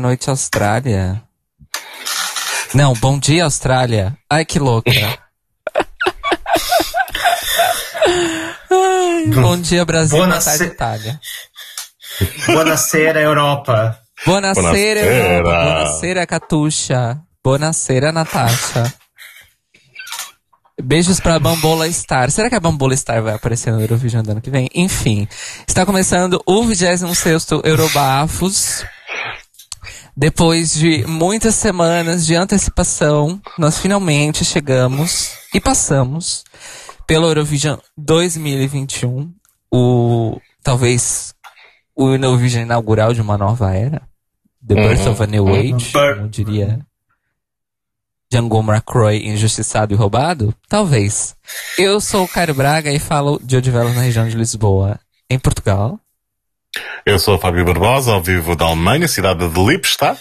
noite, Austrália. Não, bom dia, Austrália. Ai, que louca. Ai, bom dia, Brasil. Boa tarde, Itália. Buonasera, Europa. Buonasera, Europa. Buonasera, Catuxa. Buonasera, Natasha. Beijos pra Bambola Star. Será que a Bambola Star vai aparecer no Eurovision do ano que vem? Enfim, está começando o 26º Eurobafos. Depois de muitas semanas de antecipação, nós finalmente chegamos e passamos pelo Eurovision 2021, o talvez o Eurovision inaugural de uma nova era, The Birth of a New uhum. Age, como diria Django McCroy injustiçado e roubado? Talvez. Eu sou o Caio Braga e falo de Odivelas na região de Lisboa, em Portugal. Eu sou o Fábio Barbosa, ao vivo da Alemanha, cidade de Lippstadt.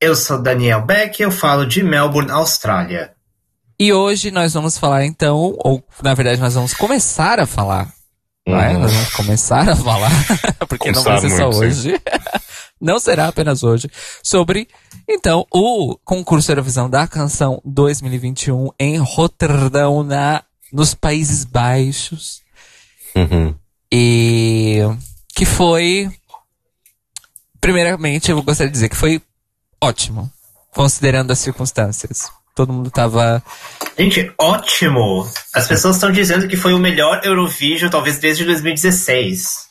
Eu sou Daniel Beck e eu falo de Melbourne, Austrália. E hoje nós vamos falar então, ou na verdade nós vamos começar a falar. Uhum. Não é? Uhum. Nós vamos começar a falar, porque começar não vai ser só hoje. não será apenas hoje, sobre, então, o concurso Eurovisão da Canção 2021 em Roterdão, na, nos Países Baixos. Uhum. E que foi, primeiramente, eu gostaria de dizer que foi ótimo, considerando as circunstâncias. Todo mundo tava. Gente, ótimo! As pessoas estão dizendo que foi o melhor Eurovision, talvez desde 2016.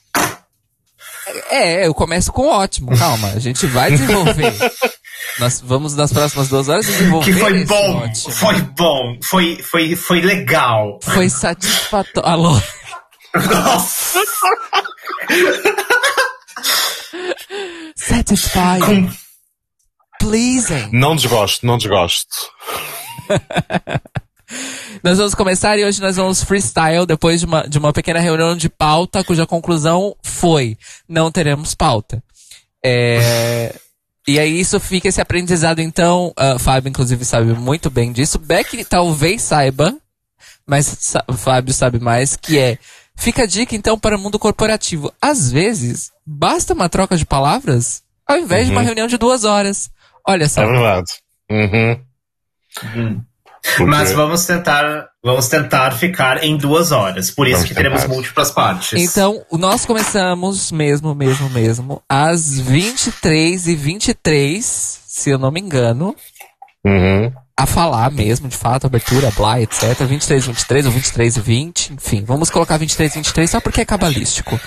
É, eu começo com ótimo, calma. A gente vai desenvolver. Nós vamos nas próximas duas horas desenvolver. Que foi bom, ótimo. foi bom, foi, foi, foi legal. Foi satisfatório. Alô? Nossa! Satisfying. Com... Pleasing. Não desgosto, não desgosto. Nós vamos começar e hoje nós vamos freestyle depois de uma, de uma pequena reunião de pauta, cuja conclusão foi: não teremos pauta. É, e aí isso fica esse aprendizado, então, uh, Fábio, inclusive, sabe muito bem disso. Beck talvez saiba, mas o Fábio sabe mais, que é. Fica a dica, então, para o mundo corporativo. Às vezes, basta uma troca de palavras ao invés uhum. de uma uhum. reunião de duas horas. Olha só. É verdade. Uhum. Uhum. Porque... Mas vamos tentar, vamos tentar ficar em duas horas. Por isso vamos que tentar. teremos múltiplas partes. Então, nós começamos mesmo, mesmo, mesmo, às 23 e 23 se eu não me engano. Uhum. A falar mesmo, de fato, abertura, blá, etc. 23 23 ou 23 e 20, enfim. Vamos colocar 23 23 só porque é cabalístico.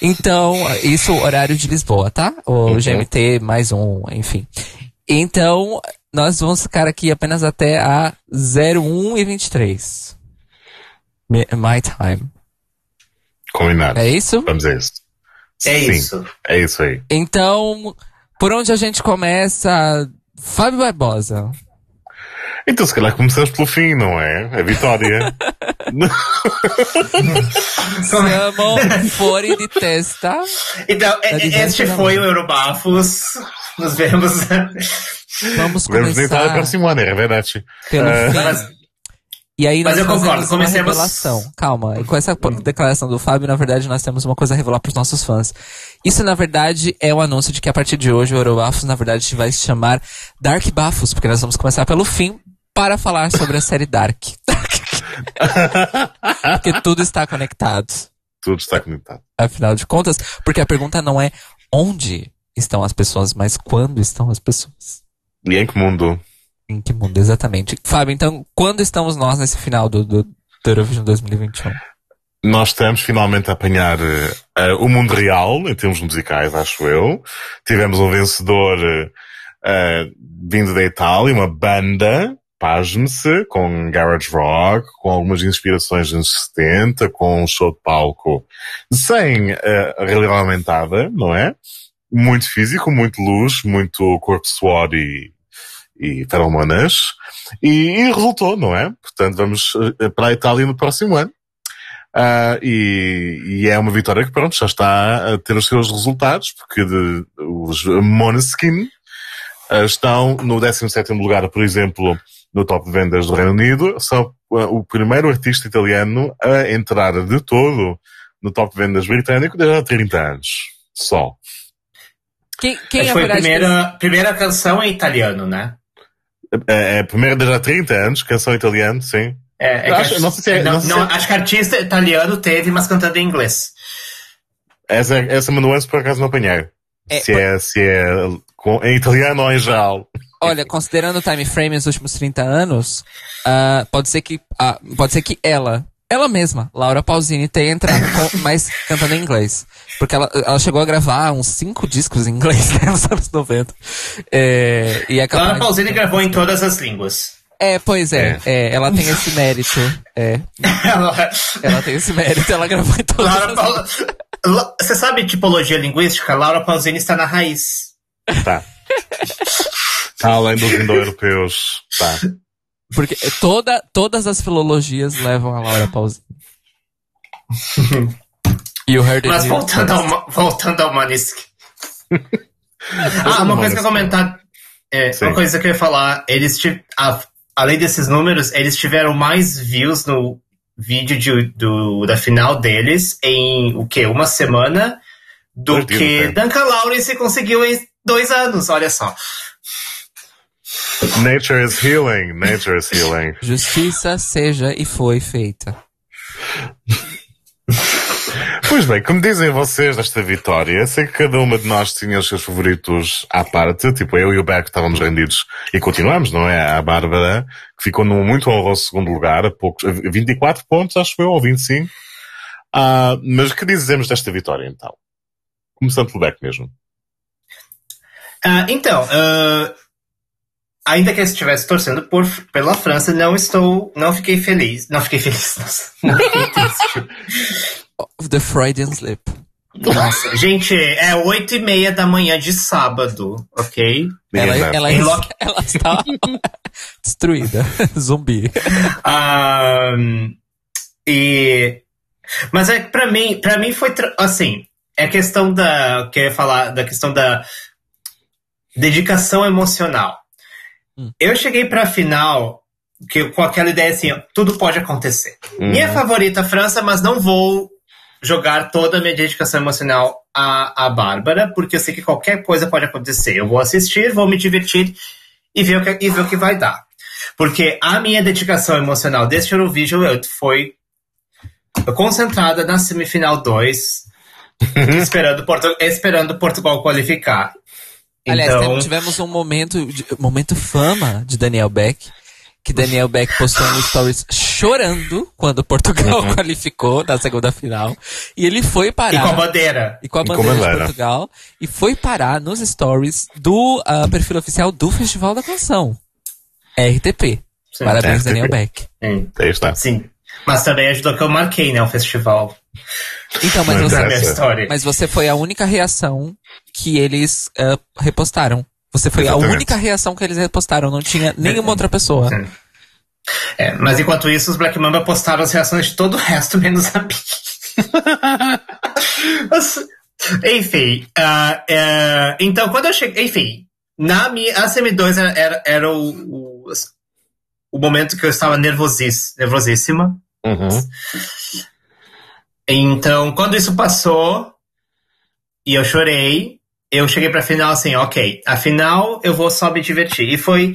Então, isso horário de Lisboa, tá? O uhum. GMT mais um, enfim. Então, nós vamos ficar aqui apenas até a 01 e 23. My time. Combinado. É isso? Vamos a isso. É Sim, isso. É isso aí. Então, por onde a gente começa? Fábio Barbosa. Então, se calhar começamos pelo fim, não é? A vitória. Siamo fuori de testa. Então, este foi o Eurobafos. Nos vemos. Vamos começar. Vamos tentar a próxima ano, é verdade. Pelo uh, mas, e aí mas eu concordo, comecemos... revelação. Calma, com essa declaração do Fábio, na verdade, nós temos uma coisa a revelar para os nossos fãs. Isso, na verdade, é o um anúncio de que a partir de hoje o Eurobafos, na verdade, vai se chamar Dark Bafos, porque nós vamos começar pelo fim para falar sobre a série Dark. porque tudo está conectado. Tudo está conectado. Afinal de contas, porque a pergunta não é onde estão as pessoas, mas quando estão as pessoas. E em que mundo? Em que mundo, exatamente. Fábio, então, quando estamos nós nesse final do, do, do Eurovision 2021? Nós estamos finalmente a apanhar uh, o mundo real, em termos musicais, acho eu. Tivemos um vencedor uh, vindo da Itália, uma banda, pasme-se, com garage rock, com algumas inspirações dos anos 70, com um show de palco sem uh, realidade aumentada, não é? Muito físico, muito luz, muito corpo suor e, e feromonas. E, e, resultou, não é? Portanto, vamos uh, para a Itália no próximo ano. Uh, e, e, é uma vitória que, pronto, já está a ter os seus resultados, porque de, os Måneskin uh, estão no 17 lugar, por exemplo, no top de vendas do Reino Unido, são uh, o primeiro artista italiano a entrar de todo no top de vendas britânico desde há 30 anos. Só. Quem, quem é, foi a primeira, primeira canção em italiano, né? É, é a primeira desde há 30 anos, canção em italiano, sim. É, é acho, não sei se é, não, não, não, acho que artista italiano teve, mas cantando em inglês. Essa, essa nuance por acaso não apanhei. É, se, é, se é em italiano ou em geral. Olha, considerando o time frame nos últimos 30 anos, uh, pode ser que uh, pode ser que ela, ela mesma, Laura Pausini, tenha entrado com, mais cantando em inglês. Porque ela, ela chegou a gravar uns cinco discos em inglês né, nos anos 90. É, e é Laura Pausini gravou em todas as línguas. É, pois é, é. é ela tem esse mérito. É. ela... ela tem esse mérito, ela gravou em todas Laura as Paul... Você sabe tipologia linguística? Laura Pausini está na raiz. Tá. tá além dos indo-europeus. Tá. Porque toda, todas as filologias levam a Laura Pausini. e o Heard Mas voltando ao, voltando ao Manisk. ah, uma coisa que eu comentar. É, uma coisa que eu ia falar, eles a, além desses números, eles tiveram mais views no vídeo de, do, da final deles em o que? Uma semana do que Duncan Lawrence conseguiu em dois anos, olha só. Nature is healing, nature is healing. Justiça seja e foi feita. Pois bem, como dizem vocês desta vitória, sei que cada uma de nós tinha os seus favoritos à parte, tipo eu e o Beck estávamos rendidos e continuamos, não é? A Bárbara, que ficou num muito honroso segundo lugar, a poucos, 24 pontos, acho eu, ou 25. Ah, mas o que dizemos desta vitória então? Começando pelo Beck mesmo. Uh, então, uh, ainda que eu estivesse torcendo por, pela França, não estou, não fiquei feliz, não fiquei feliz, nossa, não fiquei triste. The Freudian Slip. Nossa, gente, é oito e meia da manhã de sábado, ok? Ela, ela, ela, ela está destruída, zumbi. Um, e, mas é para mim, para mim foi assim, é questão da, que eu ia falar da questão da dedicação emocional. Hum. Eu cheguei para a final que, com aquela ideia assim, tudo pode acontecer. Uhum. Minha favorita França, mas não vou jogar toda a minha dedicação emocional à, à Bárbara, porque eu sei que qualquer coisa pode acontecer. Eu vou assistir, vou me divertir e ver o que, e ver o que vai dar. Porque a minha dedicação emocional desse Eurovision foi concentrada na semifinal 2, esperando, Portu esperando Portugal qualificar. Aliás, então... tivemos um momento, momento fama de Daniel Beck, que Daniel Beck postou no Stories chorando quando Portugal uhum. qualificou na segunda final. E ele foi parar. E com a bandeira. E com a bandeira, de Portugal. E foi parar nos Stories do uh, perfil oficial do Festival da Canção. RTP. Sim. Parabéns, RTP. Daniel Beck. Sim. Aí está. Sim. Mas também ajudou que eu marquei, né, o festival. Então, mas você, mas você foi a única reação que eles uh, repostaram. Você foi Exatamente. a única reação que eles repostaram, não tinha nenhuma outra pessoa. É, mas enquanto isso, os Black Mamba postaram as reações de todo o resto, menos a minha. enfim, uh, uh, então quando eu cheguei. Enfim, na minha. A CM2 era, era, era o, o, o, momento que eu estava nervosíssima. Uhum. Então, quando isso passou e eu chorei, eu cheguei pra final assim, ok, afinal eu vou só me divertir. E foi.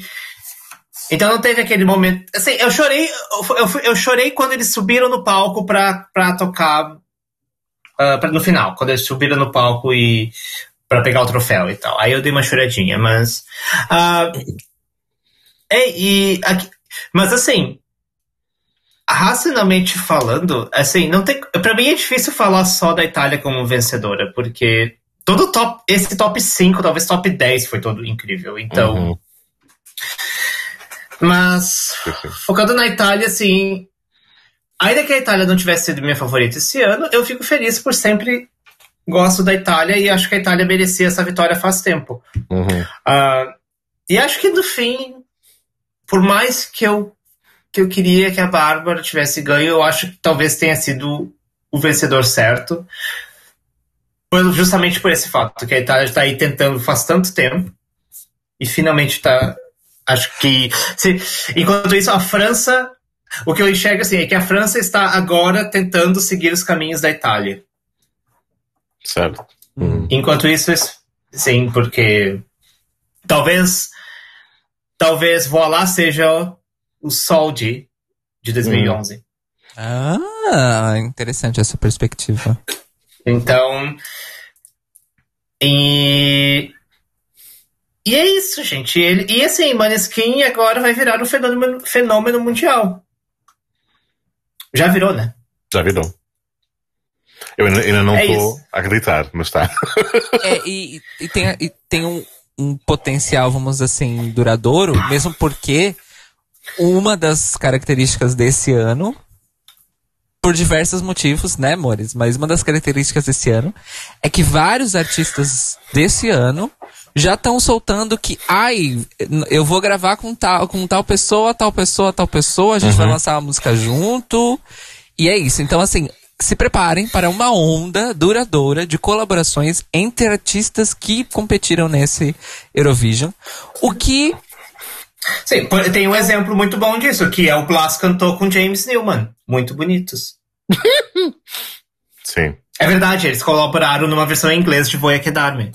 Então não teve aquele momento. Assim, eu chorei. Eu, eu chorei quando eles subiram no palco pra, pra tocar. Uh, pra, no final, quando eles subiram no palco e. pra pegar o troféu e tal. Aí eu dei uma choradinha, mas. Uh, é, e, aqui, mas assim. Racionalmente falando, assim, não tem. Pra mim é difícil falar só da Itália como vencedora, porque todo top, esse top 5, talvez top 10 foi todo incrível. Então. Uhum. Mas, focando na Itália, assim. Ainda que a Itália não tivesse sido minha favorita esse ano, eu fico feliz por sempre gosto da Itália e acho que a Itália merecia essa vitória faz tempo. Uhum. Uh, e acho que no fim, por mais que eu, que eu queria que a Bárbara tivesse ganho, eu acho que talvez tenha sido o vencedor certo justamente por esse fato, que a Itália está aí tentando faz tanto tempo e finalmente está. Acho que. Se, enquanto isso, a França. O que eu enxergo assim é que a França está agora tentando seguir os caminhos da Itália. Certo. Uhum. Enquanto isso, isso- sim, porque talvez talvez Voilá seja o Soldi de 2011. Ah, interessante essa perspectiva. Então, e e é isso, gente. Ele, e assim, Maneskin agora vai virar um fenômeno, fenômeno mundial. Já virou, né? Já virou. Eu ainda, ainda não É estou isso. a acreditar, mas está. É, e, e tem, e tem um, um potencial, vamos dizer assim, duradouro, mesmo porque uma das características desse ano, por diversos motivos, né, amores? Mas uma das características desse ano é que vários artistas desse ano já estão soltando que, ai, eu vou gravar com tal, com tal pessoa, tal pessoa, tal pessoa, a gente vai lançar uma música junto. E é isso. Então, assim, se preparem para uma onda duradoura de colaborações entre artistas que competiram nesse Eurovision. O que Sim, tem um exemplo muito bom disso, que é o Glass cantou com James Newman. Muito bonitos. Sim. É verdade, eles colaboraram numa versão em inglês de Voy a Quedar-me.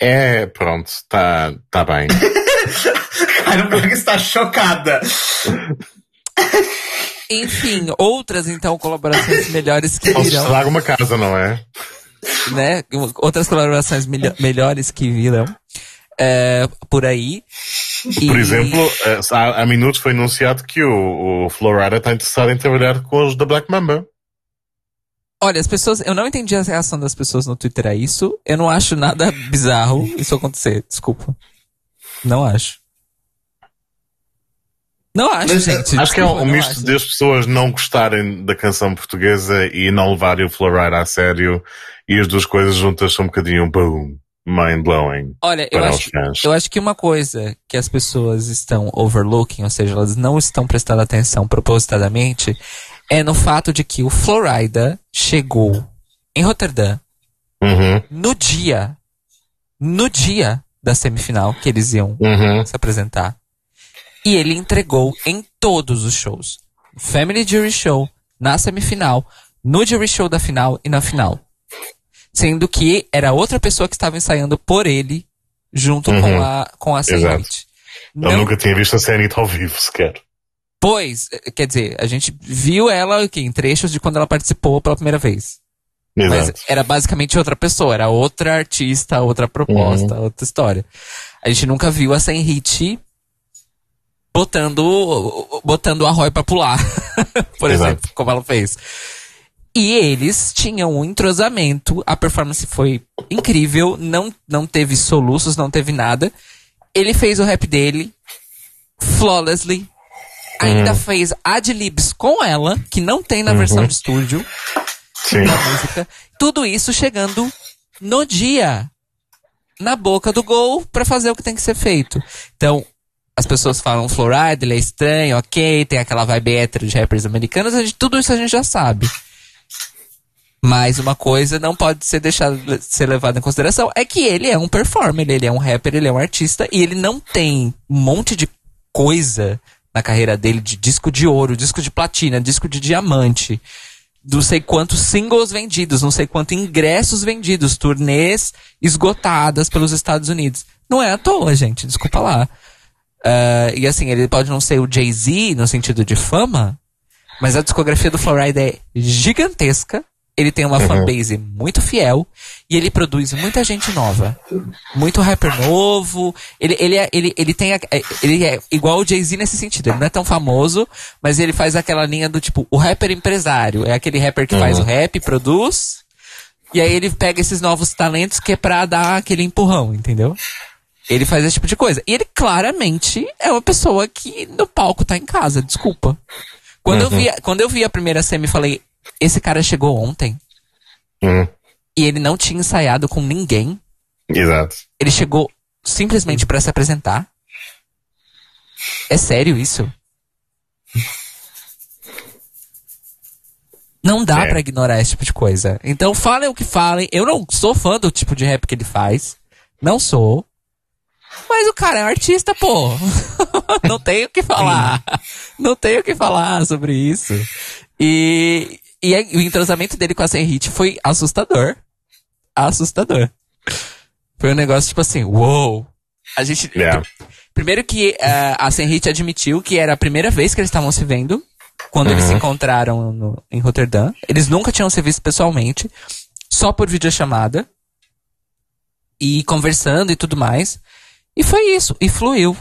É, pronto, está tá bem. Cara, o Berg está chocada. Enfim, outras então colaborações melhores que virão, estraga uma casa, não é? né? Outras colaborações melho- melhores que virão é, por aí. Por E- exemplo, eh, há, há minutos foi anunciado que o, o Florida está interessado em trabalhar com os da Black Mamba. Olha, as pessoas, eu não entendi a reação das pessoas no Twitter a isso. Eu não acho nada bizarro isso acontecer. Desculpa. Não acho. Não acho, Mas, gente. Acho que é Desculpa, um misto acho. das pessoas não gostarem da canção portuguesa e não levarem o Florida a sério e as duas coisas juntas são um bocadinho boom, mind blowing Olha, eu acho, eu acho que uma coisa que as pessoas estão overlooking, ou seja, elas não estão prestando atenção propositadamente, é no fato de que o Florida chegou em Roterdã Uhum, no dia, no dia da semifinal que eles iam uhum, se apresentar. E ele entregou em todos os shows. Family Jury Show, na semifinal, no Jury Show da final e na final. Sendo que era outra pessoa que estava ensaiando por ele, junto Uhum. com a, com a Exato. Senhorite. Eu nunca tinha visto a série ao vivo sequer. Pois, quer dizer, a gente viu ela aqui, em trechos de quando ela participou pela primeira vez. Mas Exato. era basicamente outra pessoa, era outra artista, outra proposta, Uhum. outra história. A gente nunca viu a Senhit botando, botando a Roy pra pular, por Exato. exemplo, como ela fez. E eles tinham um entrosamento, a performance foi incrível, não, não teve soluços, não teve nada. Ele fez o rap dele, flawlessly, ainda fez adlibs com ela, que não tem na versão de estúdio Sim. da música. Tudo isso chegando no dia, na boca do gol, pra fazer o que tem que ser feito. Então, as pessoas falam Florida, ele é estranho, ok, tem aquela vibe hétero de rappers americanos, gente- tudo isso a gente já sabe. Mas uma coisa não pode ser deixada ser levada em consideração é que ele é um performer, ele é um rapper, ele é um artista e ele não tem um monte de coisa na carreira dele de disco de ouro, disco de platina, disco de diamante, não sei quantos singles vendidos, não sei quantos ingressos vendidos, turnês esgotadas pelos Estados Unidos. Não é à toa, gente, desculpa lá. Ah, e assim, ele pode não ser o Jay-Z no sentido de fama, mas a discografia do Florida é gigantesca. Ele tem uma fanbase muito fiel e ele produz muita gente nova. Muito rapper novo. Ele, ele, é, ele, ele tem. a- é, Ele é igual o Jay-Z nesse sentido. Ele não é tão famoso, mas ele faz aquela linha do tipo, o rapper empresário. É aquele rapper que faz o rap, produz. E aí ele pega esses novos talentos que é pra dar aquele empurrão, entendeu? Ele faz esse tipo de coisa. E ele claramente é uma pessoa que no palco tá em casa, desculpa. Quando, eu, vi, quando eu vi a primeira semi, falei, esse cara chegou ontem Uhum. e ele não tinha ensaiado com ninguém. Exato. Ele chegou simplesmente pra se apresentar. É sério isso? Não dá É. pra ignorar esse tipo de coisa. Então falem o que falem. Eu não sou fã do tipo de rap que ele faz. Não sou. Mas o cara é um artista, pô. não tenho o que falar. Não tenho o que falar sobre isso. E, e aí, o entrosamento dele com a Senhit foi assustador. assustador. Foi um negócio tipo assim, uou. A gente. Yeah. Primeiro que uh, a Senhit admitiu que era a primeira vez que eles estavam se vendo. Quando eles se encontraram no, em Roterdã. Eles nunca tinham se visto pessoalmente. Só por videochamada. E conversando e tudo mais. E foi isso. E fluiu.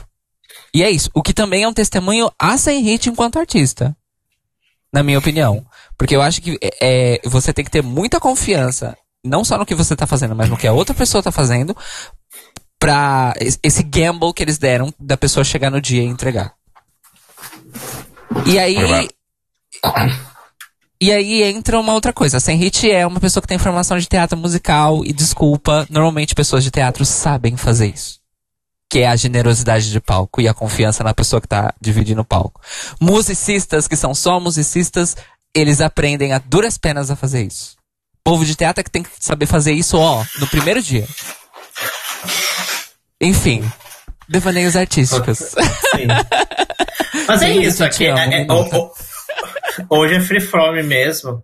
E é isso. O que também é um testemunho a Senhit enquanto artista. Na minha opinião. Porque eu acho que é, você tem que ter muita confiança. Não só no que você tá fazendo, mas no que a outra pessoa tá fazendo. Pra esse gamble que eles deram da pessoa chegar no dia e entregar. E aí. E aí entra uma outra coisa. A Senhit é uma pessoa que tem formação de teatro musical e desculpa, normalmente pessoas de teatro sabem fazer isso. Que é a generosidade de palco e a confiança na pessoa que tá dividindo o palco. Musicistas que são só musicistas, eles aprendem a duras penas a fazer isso. Povo de teatro é que tem que saber fazer isso, ó, no primeiro dia. Enfim, devaneios artísticos. Sim. Mas é isso, aqui, amo, é- é- hoje é free from mesmo.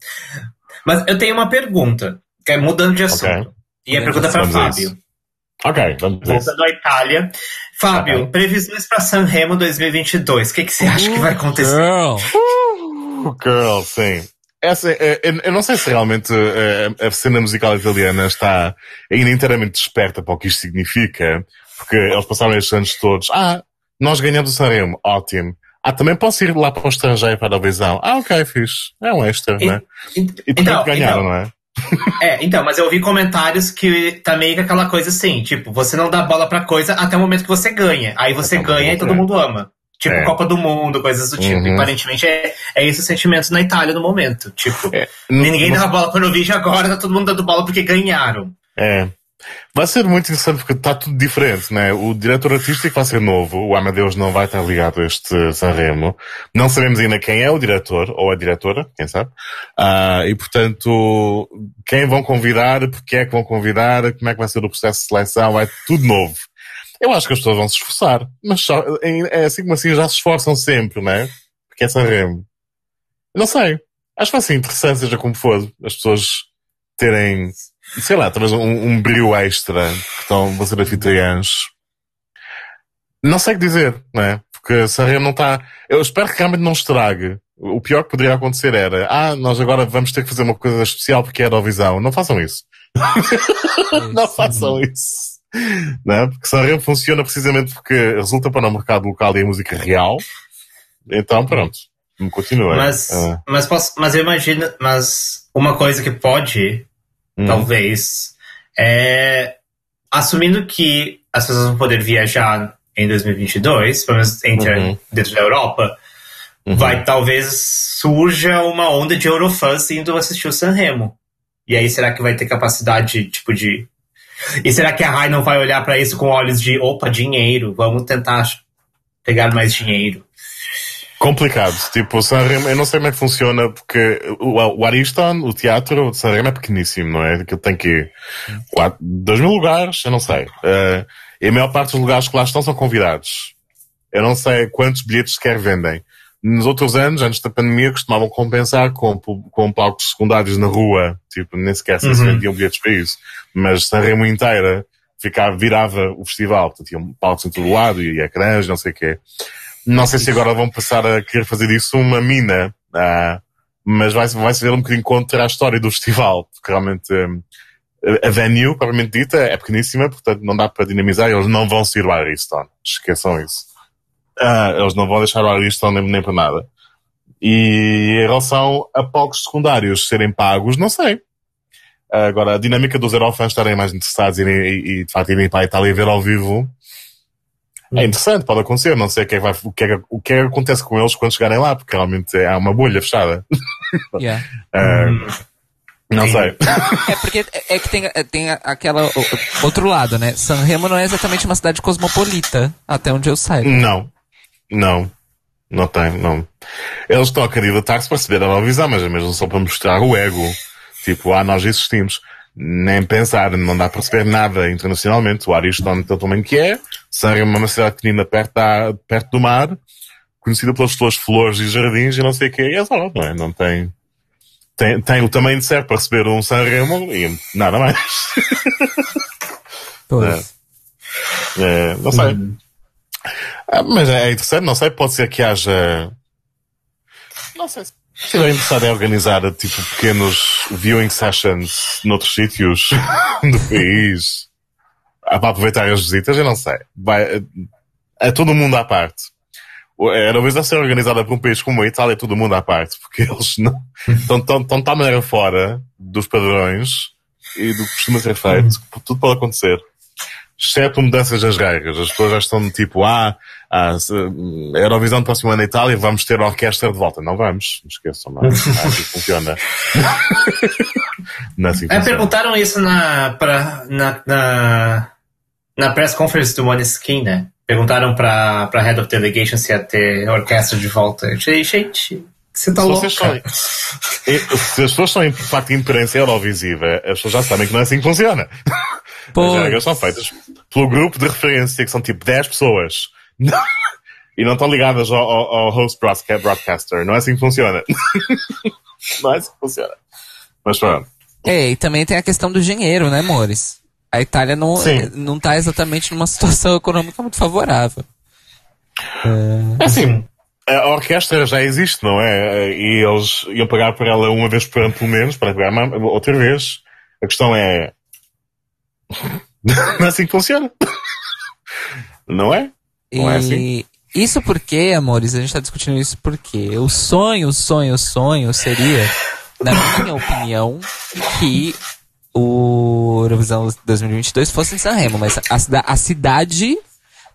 Mas eu tenho uma pergunta, que é mudando de assunto. Ok. E a pergunta de para Fábio. isso. Ok, vamos ver. Voltando à Itália. Fábio, previsões para Sanremo 2022. O que, que você acha que vai acontecer? Girl. Girl, sim. Essa, é- eu, eu não sei se realmente eh, a cena musical italiana está ainda inteiramente desperta para o que isto significa, porque eles passaram estes anos todos. Ah, nós ganhamos o Sanremo, ótimo. Ah, também posso ir lá para o estrangeiro para a televisão. Ah, ok, fixe. É um extra, E- né? E- E também ganharam, não é? É, então, mas eu ouvi comentários que tá meio que aquela coisa assim, tipo, você não dá bola pra coisa até o momento que você ganha. Aí você Até ganha e todo é. mundo ama. Tipo, É. Copa do Mundo, coisas do tipo. Uhum. E aparentemente é, é esse o sentimento na Itália no momento. Tipo, É, ninguém dava bola pro Novídeo agora, tá todo mundo dando bola porque ganharam. É. Vai ser muito interessante porque está tudo diferente, né? O diretor artístico vai ser novo, o Amadeus não vai estar ligado a este Sanremo. Não sabemos ainda quem é o diretor ou a diretora, quem sabe. Ah, e portanto, quem vão convidar, porque é que vão convidar, como é que vai ser o processo de seleção, é tudo novo. Eu acho que as pessoas vão se esforçar, mas só, é assim como assim já se esforçam sempre, né? Porque é Sanremo. Não sei. Acho que vai ser interessante, seja como for, as pessoas terem sei lá, talvez um, um brilho extra que estão, vão ser anfitriãs. Não sei o que dizer, não é? Porque Sanremo não está. Eu espero que realmente não estrague. O pior que poderia acontecer era, ah, nós agora vamos ter que fazer uma coisa especial porque é Eurovisão. Não façam isso. não façam isso. Não é? Porque Sanremo funciona precisamente porque resulta para o mercado local e a música real. Então, pronto. Continua. Mas, Ah, mas, posso, mas eu imagino, mas uma coisa que pode, hum. talvez, é assumindo que as pessoas vão poder viajar em 2022, pelo menos entre Uhum. dentro da Europa, Uhum. vai talvez surja uma onda de Eurofãs indo assistir o Sanremo. E aí será que vai ter capacidade, tipo, de. E será que a Rai não vai olhar pra isso com olhos de opa, dinheiro, vamos tentar pegar mais dinheiro? Complicado. Tipo, o Sanremo, eu não sei como é que funciona, porque o, Ariston, o teatro de Sanremo é pequeníssimo, não é? Aquilo tem que quatro, dois mil lugares, eu não sei. Eh, e a maior parte dos lugares que lá estão são convidados. Eu não sei quantos bilhetes sequer vendem. Nos outros anos, antes da pandemia, costumavam compensar com, com palcos secundários na rua. Tipo, nem sequer se Uhum. vendiam bilhetes para isso. Mas Sanremo inteira ficava, virava o festival. Portanto, tinham palcos em todo lado e ecrãs, não sei o quê. Não sei se agora vão passar a querer fazer disso uma mina, ah, mas vai, vai ser um bocadinho contra a história do festival, porque realmente hum, a venue, propriamente dita, é pequeníssima, portanto não dá para dinamizar, eles não vão sair o Ariston. Esqueçam isso. Ah, eles não vão deixar o Ariston nem, nem para nada. E em relação a palcos secundários serem pagos, não sei. Agora, a dinâmica dos Eurofans estarem mais interessados e, e, e de facto irem para a Itália ver ao vivo é interessante, pode acontecer. Não sei o que, é que vai, o, que é, o que é que acontece com eles quando chegarem lá, porque realmente é uma bolha fechada. Yeah. Ah, não sei. É porque é que tem, é, tem aquela outro lado, né? Sanremo não é exatamente uma cidade cosmopolita, até onde eu saiba. Não. Não. Não tem, não. Eles estão a candidatar-se para receber a Eurovisão, mas é mesmo só para mostrar o ego. Tipo, ah, nós existimos. Nem pensar, não dá para receber nada internacionalmente. O Ariston tem o tamanho que é. Sanremo é uma cidade pequenina perto, da, perto do mar, conhecida pelas suas flores e jardins e não sei o quê. E é só, não é? Não tem, tem, tem o tamanho de certo para receber um Sanremo e nada mais. Pois. É, não sei. Ah, mas é interessante, não sei, pode ser que haja. Não sei se estiver interessado em organizar tipo pequenos viewing sessions noutros sítios do país ah, para aproveitar as visitas, eu não sei. Vai, é todo mundo à parte. A Eurovisão a ser organizada por um país como a Itália é todo mundo à parte, porque eles não, estão, estão, estão de tal maneira fora dos padrões e do que costuma ser feito, que tudo pode acontecer. Exceto mudanças das regras. As pessoas já estão tipo, ah, ah a Eurovisão do próximo ano na Itália, vamos ter a orquestra de volta. Não vamos, não esqueçam, não. É assim que funciona. não é assim que É, funciona. perguntaram isso na, pra, na, na, na press conference do Måneskin, né? Perguntaram pra, pra Head of Delegation se ia ter orquestra de volta. Eu achei, gente, você tá Se louco. vocês são- Se as pessoas são, de facto, imprensa Eurovisiva, as pessoas já sabem que não é assim que funciona. Pois. As regras são feitas pelo grupo de referência, que são tipo 10 pessoas. E não estão ligadas ao, ao, ao host broadca- broadcaster. Não é assim que funciona. Não é assim que funciona. Mas pronto. É, e também tem a questão do dinheiro, né, amores? A Itália não, Sim. não tá exatamente numa situação econômica muito favorável. É assim. A orquestra já existe, não é? E eles iam pagar por ela uma vez por ano, pelo menos, para pagar outra vez. A questão é. Não é assim que funciona. Não é? Não é assim? E isso porque, amores, a gente tá discutindo isso porque o sonho, o sonho, o sonho seria, na minha opinião, que o Eurovisão 2022 fosse em Sanremo, mas a, a cidade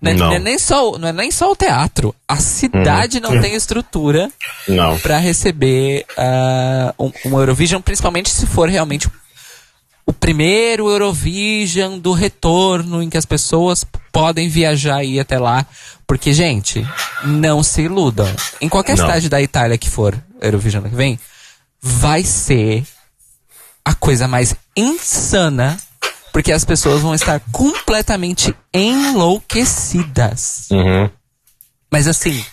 não é, Não. não é nem só, o- não é nem só o teatro, a cidade não tem estrutura para receber ah, um, um Eurovision, principalmente se for realmente o primeiro Eurovision do retorno em que as pessoas podem viajar e ir até lá. Porque, gente, não se iludam. Em qualquer Não. cidade da Itália que for Eurovision que vem, vai ser a coisa mais insana. Porque as pessoas vão estar completamente enlouquecidas. Uhum. Mas assim,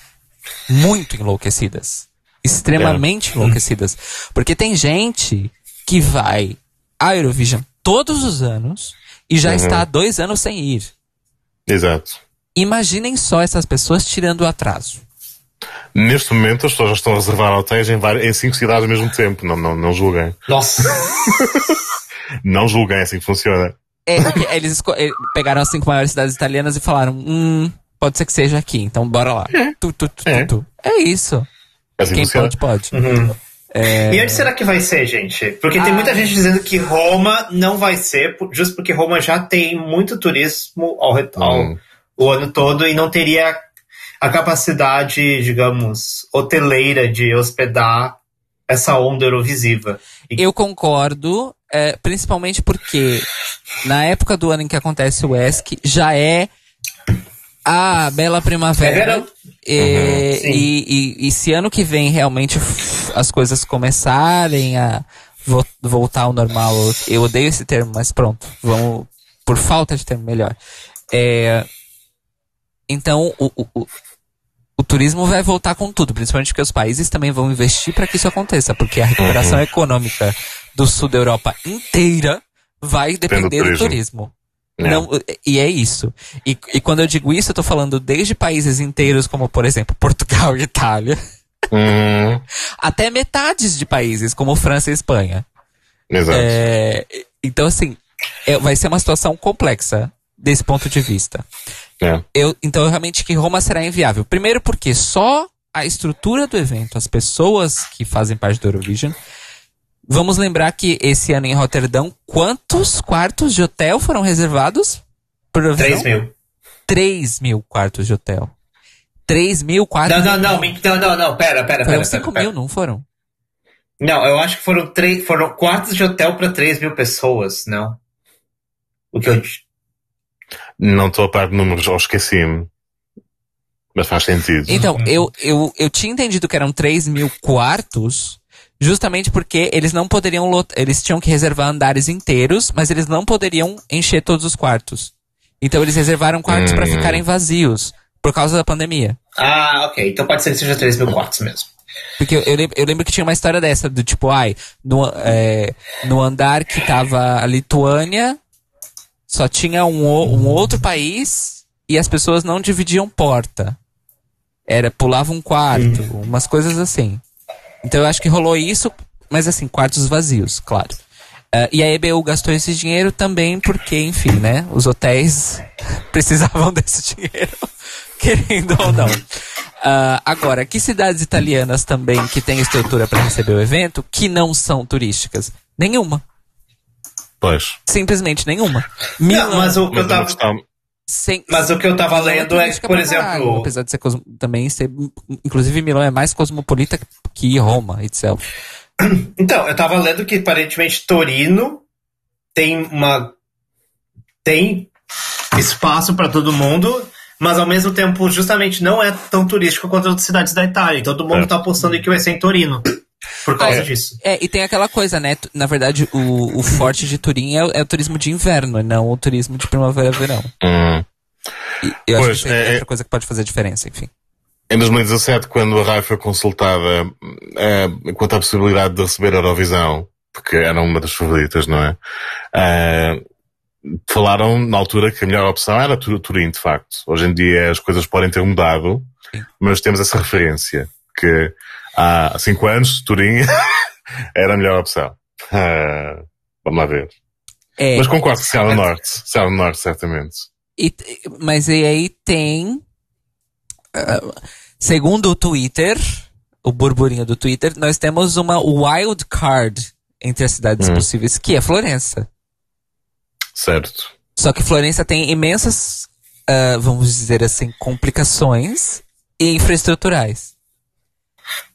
muito enlouquecidas. Extremamente enlouquecidas. Porque tem gente que vai à Eurovision todos os anos e já está há dois anos sem ir. Exato. Imaginem só essas pessoas tirando o atraso. Neste momento as pessoas já estão a reservar hotéis em, várias, em cinco cidades ao mesmo tempo. Não, não, não julguem. Nossa. Não julguem, é assim que funciona. É, eles eh, pegaram as cinco maiores cidades italianas e falaram: hum, pode ser que seja aqui, então bora lá. Tu, tu, tu, tu, É. tu. é isso. É assim que Quem funciona. pode, pode. Uhum. É, E onde será que vai ser, gente? Porque tem Ah. muita gente dizendo que Roma não vai ser, por- justo porque Roma já tem muito turismo ao, ao- Hum. o ano todo e não teria a capacidade, digamos, hoteleira de hospedar essa onda eurovisiva. E- Eu concordo, é, principalmente porque na época do ano em que acontece o ESC já é a bela É primavera. verão. E, Uhum, e, e- e se ano que vem realmente as coisas começarem a vo- voltar ao normal, eu odeio esse termo, mas pronto, vamos por falta de termo melhor. É, então o, o, o, o turismo vai voltar com tudo, principalmente porque os países também vão investir para que isso aconteça, porque a recuperação econômica do sul da Europa inteira vai depender do turismo. turismo. É. Não, e é isso. E, e quando eu digo isso, eu tô falando desde países inteiros, como por exemplo Portugal e Itália, Hum, até metades de países, como França e Espanha. exato. É, então, assim, é- vai ser uma situação complexa desse ponto de vista. É. Eu, então, eu realmente que Roma será inviável. Primeiro, porque só a estrutura do evento, as pessoas que fazem parte do Eurovision. Vamos lembrar que esse ano em Roterdão, quantos quartos de hotel foram reservados? Eurovisão? 3 mil. 3 mil quartos de hotel. 3 mil quartos Não, de não, hotel. não, não, não, não, pera, pera, Foram pera. 5 pera, mil, pera. não foram? Não, eu acho que foram, três, foram quartos de hotel para 3 mil pessoas, não? O que eu. Não estou a par de números, ou esqueci-me. Mas faz sentido. Então, eu, eu, eu tinha entendido que eram 3 mil quartos, justamente porque eles não poderiam eles tinham que reservar andares inteiros, mas eles não poderiam encher todos os quartos. Então eles reservaram quartos pra Hum. ficarem vazios, por causa da pandemia. Ah, ok. Então pode ser que seja 3 mil quartos mesmo. Porque eu, eu, lembro, eu lembro que tinha uma história dessa, do tipo, ai, no, é, no andar que tava a Lituânia, só tinha um, um outro país e as pessoas não dividiam porta. Era, pulava um quarto, umas coisas assim. Então eu acho que rolou isso, mas assim, quartos vazios, claro. Ah, e a EBU gastou esse dinheiro também porque, enfim, né? Os hotéis precisavam desse dinheiro, querendo ou não. Ah, agora, que cidades italianas também que têm estrutura para receber o evento que não são turísticas? Nenhuma. Pois. Simplesmente nenhuma. Milão, Não, mas o que eu tava. Sem, Mas o que eu tava lendo é, por pra caralho, exemplo. apesar de ser cosmo, também ser, inclusive Milão é mais cosmopolita que Roma itself. Então, eu tava lendo que aparentemente Torino tem uma. tem espaço para todo mundo, mas ao mesmo tempo, justamente não é tão turístico quanto outras cidades da Itália. E todo mundo É. tá apostando em que vai ser em Torino. Por causa É. disso. É, e tem aquela coisa, né? Na verdade, o, o forte de Turim é, o- é o turismo de inverno, e não o turismo de primavera-verão. Hum. E eu acho Pois, que isso é, é- outra coisa que pode fazer diferença, enfim. Em 2017, quando a RAI foi consultada eh, quanto à possibilidade de receber a Eurovisão, porque era uma das favoritas, não é? Eh, falaram na altura que a melhor opção era Tur- Turim, de facto. Hoje em dia as coisas podem ter mudado, mas temos essa referência que há cinco anos Turim era a melhor opção. Ah, vamos lá ver. É, Mas concordo que Serra do Norte. Serra Norte, certamente. e- mas e aí tem. ah, segundo o Twitter, o burburinho do Twitter, nós temos uma wild card entre as cidades Hum. possíveis, que é Florença. Certo. Só que Florença tem imensas, ah, vamos dizer assim, complicações infraestruturais.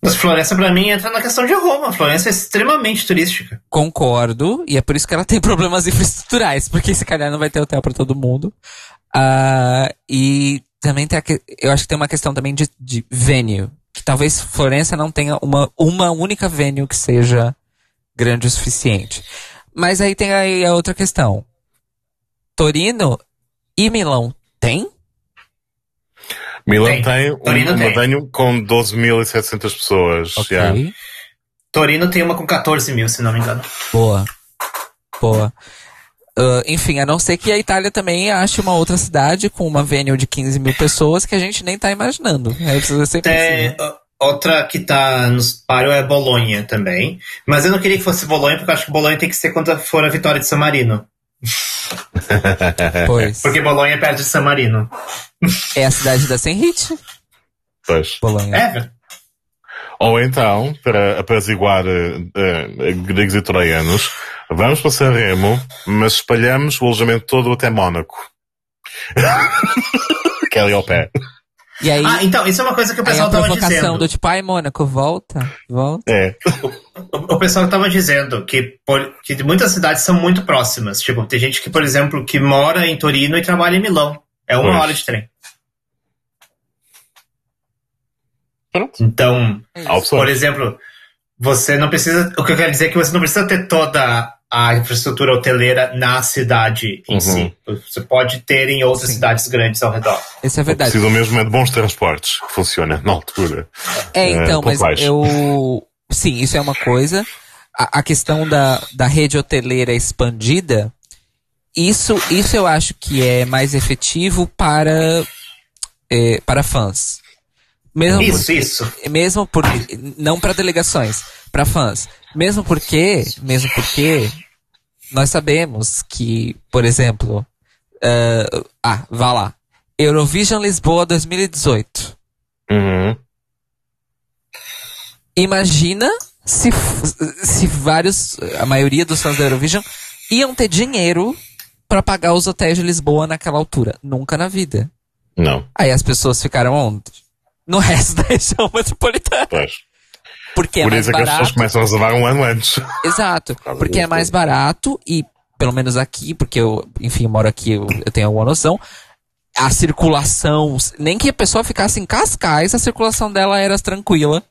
Mas Florença, pra mim, entra na questão de Roma. Florença é extremamente turística. Concordo, e é por isso que ela tem problemas infraestruturais, porque se calhar não vai ter hotel pra todo mundo. Ah, e também tem a eu acho que tem uma questão também de, de venue, que talvez Florença não tenha uma, uma única venue que seja grande o suficiente. Mas aí tem aí a outra questão. Torino e Milão tem? Milão Tem. tem, um, tem. com 12.700 pessoas. Ok. yeah. Torino tem uma com 14 mil, se não me engano. Boa. Boa. Ah, enfim, a não ser que a Itália também ache uma outra cidade com uma venue de 15 mil pessoas que a gente nem tá imaginando. Aí precisa sempre Tem, assim, né? outra que tá nos páreo é Bolonha também. Mas eu não queria que fosse Bolonha, porque eu acho que Bolonha tem que ser quando for a vitória de San Marino. Pois. Porque Bolonha perde de San Marino. É a cidade da Senhit, Pois. Bolonha. É, Ou então, para apaziguar uh, gregos e troianos, vamos para Sanremo, mas espalhamos o alojamento todo até Mónaco. que é ali ao pé. E aí, Ah, então, isso é uma coisa que o aí a pessoal tava dizendo. do tipo, ai, Mônaco, volta, volta. É. O, o pessoal tava dizendo que, por- que muitas cidades são muito próximas. Tipo, tem gente que, por exemplo, que mora em Torino e trabalha em Milão. É uma Pois. hora de trem. Pronto. Então, opções. por exemplo, você não precisa. O que eu quero dizer é que você não precisa ter toda a infraestrutura hoteleira na cidade em Uhum. si. Você pode ter em outras Sim. cidades grandes ao redor. Isso é verdade. Preciso mesmo é de bons transportes, que funciona na altura. É, É, então, pouco mas baixo. eu. Sim, isso é uma coisa. A, a questão da, da rede hoteleira expandida, isso, isso eu acho que é mais efetivo para, é, para fãs. Mesmo Isso, porque, isso. mesmo por não para delegações, para fãs. Mesmo porque, mesmo porque nós sabemos que, por exemplo, ah, ah, vá lá, Eurovision Lisboa 2018. Uhum. Imagina se, se vários, a maioria dos fãs da Eurovision iam ter dinheiro pra pagar os hotéis de Lisboa naquela altura. Nunca na vida. Não, Aí as pessoas ficaram onde? No resto da região metropolitana. pois. Porque é Por mais isso é que as pessoas barato. começam a reservar um ano antes. Exato. Porque é mais barato e, pelo menos aqui, porque eu, enfim, moro aqui, eu, eu tenho alguma noção. A circulação, nem que a pessoa ficasse em Cascais, a circulação dela era tranquila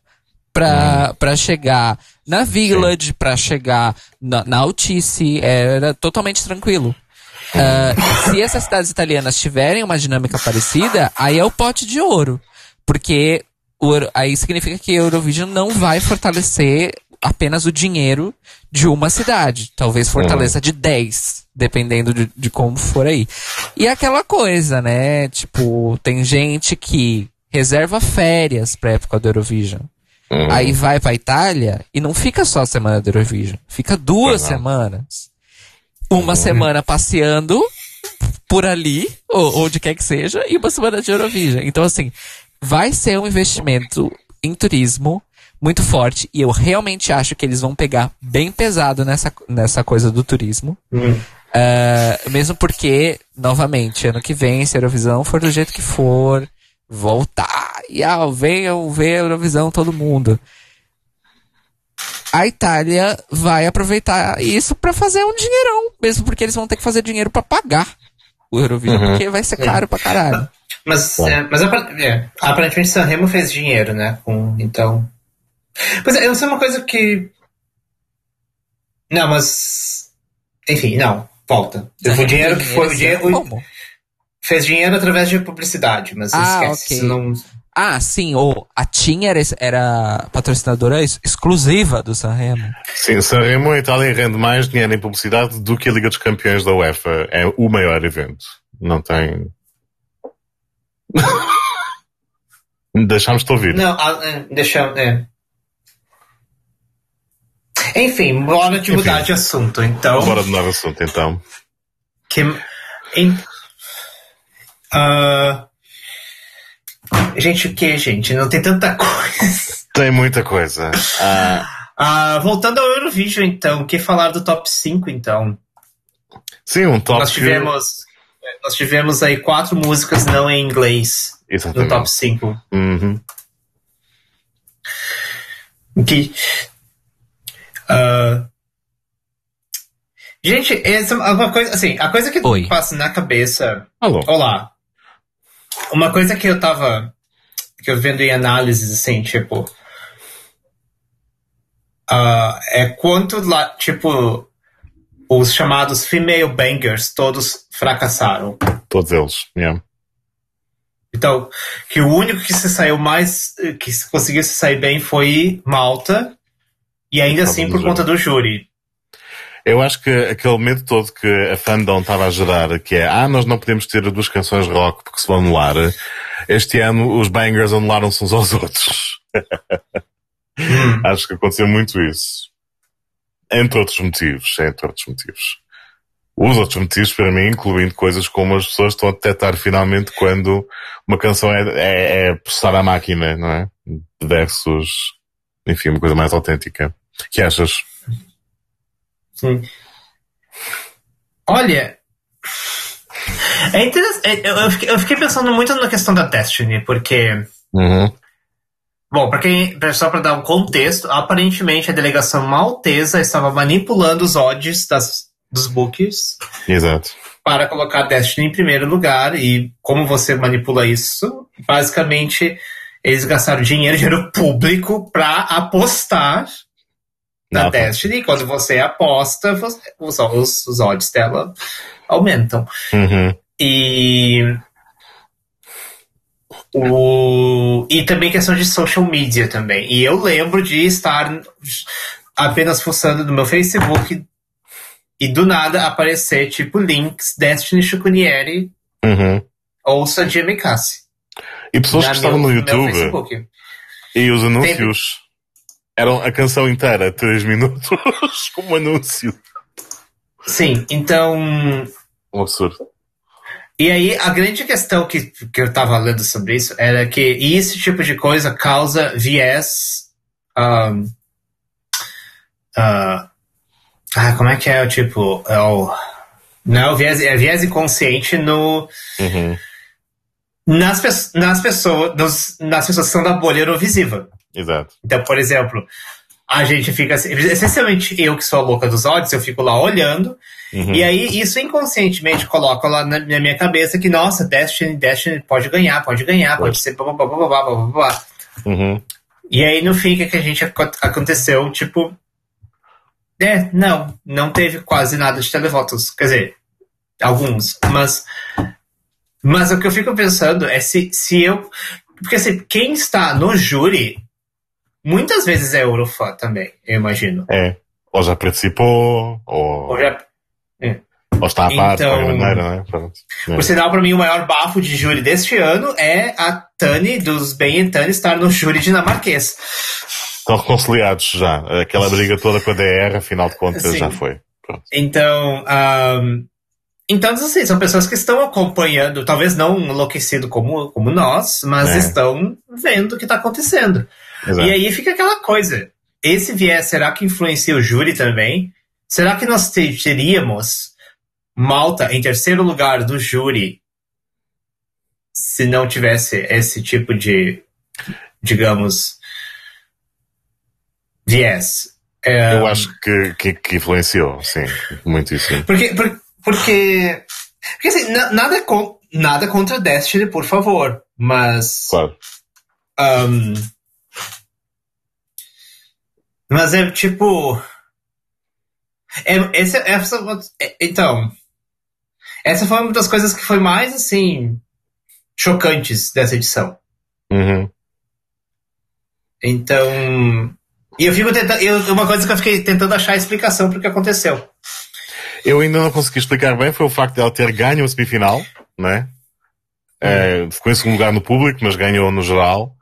pra, pra chegar na Village, pra chegar na, na Altice, era totalmente tranquilo. Ah, se essas cidades italianas tiverem uma dinâmica parecida, aí é o pote de ouro. Porque aí significa que a Eurovision não vai fortalecer apenas o dinheiro de uma cidade. Talvez fortaleça de 10, dependendo de, de como for aí. E aquela coisa, né? Tipo, tem gente que reserva férias pra época do Eurovision. Uhum. Aí vai pra Itália e não fica só a semana do Eurovision. Fica duas não. semanas. Uma semana passeando por ali, ou onde quer que seja, e uma semana de Eurovision. Então, assim, vai ser um investimento em turismo muito forte. E eu realmente acho que eles vão pegar bem pesado nessa, nessa coisa do turismo. Ah, mesmo porque, novamente, ano que vem, se a Eurovisão for do jeito que for, voltar. E ah, venham ver a Eurovisão todo mundo. A Itália vai aproveitar isso pra fazer um dinheirão, mesmo porque eles vão ter que fazer dinheiro pra pagar o Eurovision, Uhum. porque vai ser caro pra caralho. Mas, é, mas é, aparentemente Sanremo fez dinheiro, né? Com, então. Pois é, eu sei uma coisa que. Não, mas. Enfim, não. Volta. O dinheiro que foi. O dinheiro, o- Como? fez dinheiro através de publicidade, mas Ah, esquece. ok. Isso não. Ah, sim, o, a TIM era, era patrocinadora ex- exclusiva do Sanremo. Sim, Sanremo, a Itália rende mais dinheiro em publicidade do que a Liga dos Campeões da UEFA. É o maior evento. Não tem. Deixámos-te ouvir. Não, ah, é, deixa. É. Enfim, bora de Enfim. mudar de assunto, então. Bora mudar de assunto então. Que, em, ah, gente, o que, gente? Não tem tanta coisa. Tem muita coisa. Ah, Ah, voltando ao Eurovision, então, o que falar do top 5, então? sim, um top Nós tivemos, nós tivemos aí quatro músicas não em inglês no Exatamente. top 5. Uhum. Que, ah, gente, essa é uma coisa, assim, a coisa que Oi. passa na cabeça Alô. Olá. Uma coisa que eu tava. que eu vendo em análises, assim, tipo. ah, é quanto lá, tipo. Os chamados female bangers todos fracassaram. Todos eles. Yeah. Então, que o único que se saiu mais. que se conseguiu se sair bem foi Malta. E ainda assim por conta do júri. Eu acho que aquele medo todo que a fandom estava a gerar, que é, ah, nós não podemos ter duas canções rock porque se vão anular. Este ano os bangers anularam-se uns aos outros. Hum. Acho que aconteceu muito isso. Entre outros motivos, entre outros motivos. Os outros motivos, para mim, incluindo coisas como as pessoas estão a detectar finalmente quando uma canção é, é, é processar a máquina, não é? Versus, enfim, uma coisa mais autêntica. O que achas? Sim. Olha. É interessante. Fiquei, eu fiquei pensando muito na questão da Destiny, porque. Uhum. Bom, para quem. Só para dar um contexto, aparentemente a delegação maltesa estava manipulando os odds das, dos bookers Exato. para colocar a Destiny em primeiro lugar. E como você manipula isso? Basicamente, eles gastaram dinheiro, dinheiro público, para apostar na Não, Destiny. E quando você aposta, você- os, os, os odds dela aumentam. Uhum. E. O, e também questão de social media também. E eu lembro de estar apenas fuçando no meu Facebook e do nada aparecer tipo links Destiny Chukunieri Uhum. ouça Jamie Cassi. E pessoas que estavam no YouTube e os anúncios eram a canção inteira, 3 minutos, como anúncio. Sim, então. Um absurdo. E aí, a grande questão que, que eu tava lendo sobre isso era que esse tipo de coisa causa viés. Um, ah, ah, como é que é o tipo. É o, não é viés, é viés inconsciente no, Uhum. nas, pe- nas, pessoas, nos- nas pessoas que são da bolha eurovisiva. Exato. Então, por exemplo, a gente fica, assim, essencialmente eu que sou a louca dos odds, eu fico lá olhando, uhum. e aí isso inconscientemente coloca lá na, na, minha cabeça que, nossa, Destiny, Destiny pode ganhar, pode ganhar, pode, ser blá, blá, blá, blá, blá, blá. Uhum. E aí no fim, o que, que a gente aconteceu, tipo, é, não, não teve quase nada de televotos, quer dizer, alguns, mas mas o que eu fico pensando é se, se eu porque assim, quem está no júri muitas vezes é Eurofã também, eu imagino. É. Ou já participou, ou, Ou já- ou está à parte Então- maneira, não é? Pronto. É. Por sinal, pra mim, o maior bafo de júri deste ano é a Tani dos Ben e Tani estar no júri dinamarquês. Estão reconciliados já. Aquela briga toda com a DR, afinal de contas, Sim. já foi. Pronto. Então, ahm, então assim, são pessoas que estão acompanhando, talvez não enlouquecido como, como nós, mas É. estão vendo o que está acontecendo. Exato. E aí fica aquela coisa. Esse viés, será que influencia o júri também? Será que nós te- teríamos Malta em terceiro lugar do júri se não tivesse esse tipo de, digamos, viés? É, Eu acho que, que, que influenciou, sim. Muito isso. sim. Porque, por- porque, porque assim, na- nada, nada contra Destiny, por favor, mas Claro. Ahn, mas é tipo. É, esse, essa, é- então. Essa foi uma das coisas que foi mais, assim. chocantes dessa edição. Uhum. Então. E eu fico tentando. Eu, uma coisa que eu fiquei tentando achar a explicação pro que aconteceu. Eu ainda não consegui explicar bem foi o facto de ela ter ganho a semifinal, né? É, ficou em segundo lugar no público, mas ganhou no geral.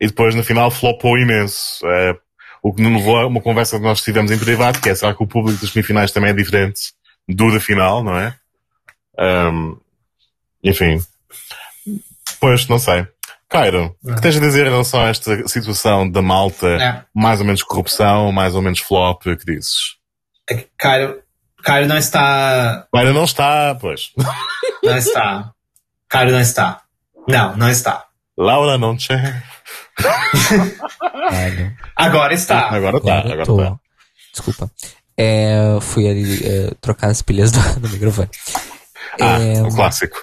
E depois na final flopou imenso. É, o que nos levou a uma conversa que nós tivemos em privado, que é será que o público das semifinais também é diferente do da final, não é? Ahm, enfim. Pois, não sei. Cairo, o que tens a dizer em relação a esta situação da malta? É. Mais ou menos corrupção, mais ou menos flop, o que dizes? É que Caio, Caio não está. Cairo não está, pois. Não está. Caio não está. Não, não está. Laura não te. Caralho. Agora está. Agora tá, Agora eu agora tô. tá. Desculpa. É, fui ali é, trocar as pilhas do, do microfone. Ah, É, um clássico.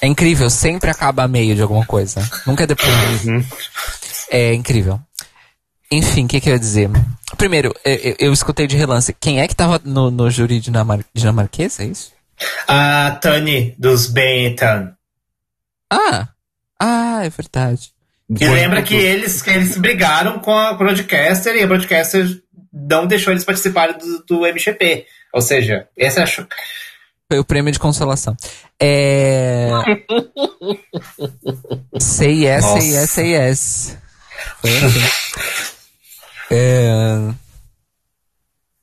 é incrível, sempre acaba a meio de alguma coisa. Nunca é depois. Uhum. É incrível. Enfim, o que, que eu ia dizer? Primeiro, eu, eu- eu escutei de relance. Quem é que tava no, no júri dinamar dinamarquês? É isso? A Tani dos Benetton. Ah! Ah, é verdade. E Depois- lembra que eles, que eles brigaram com a Broadcaster e a Broadcaster não deixou eles participarem do, do MGP. Ou seja, essa é a Foi o prêmio de consolação. É. say yes, say yes, say yes. Foi assim. É... O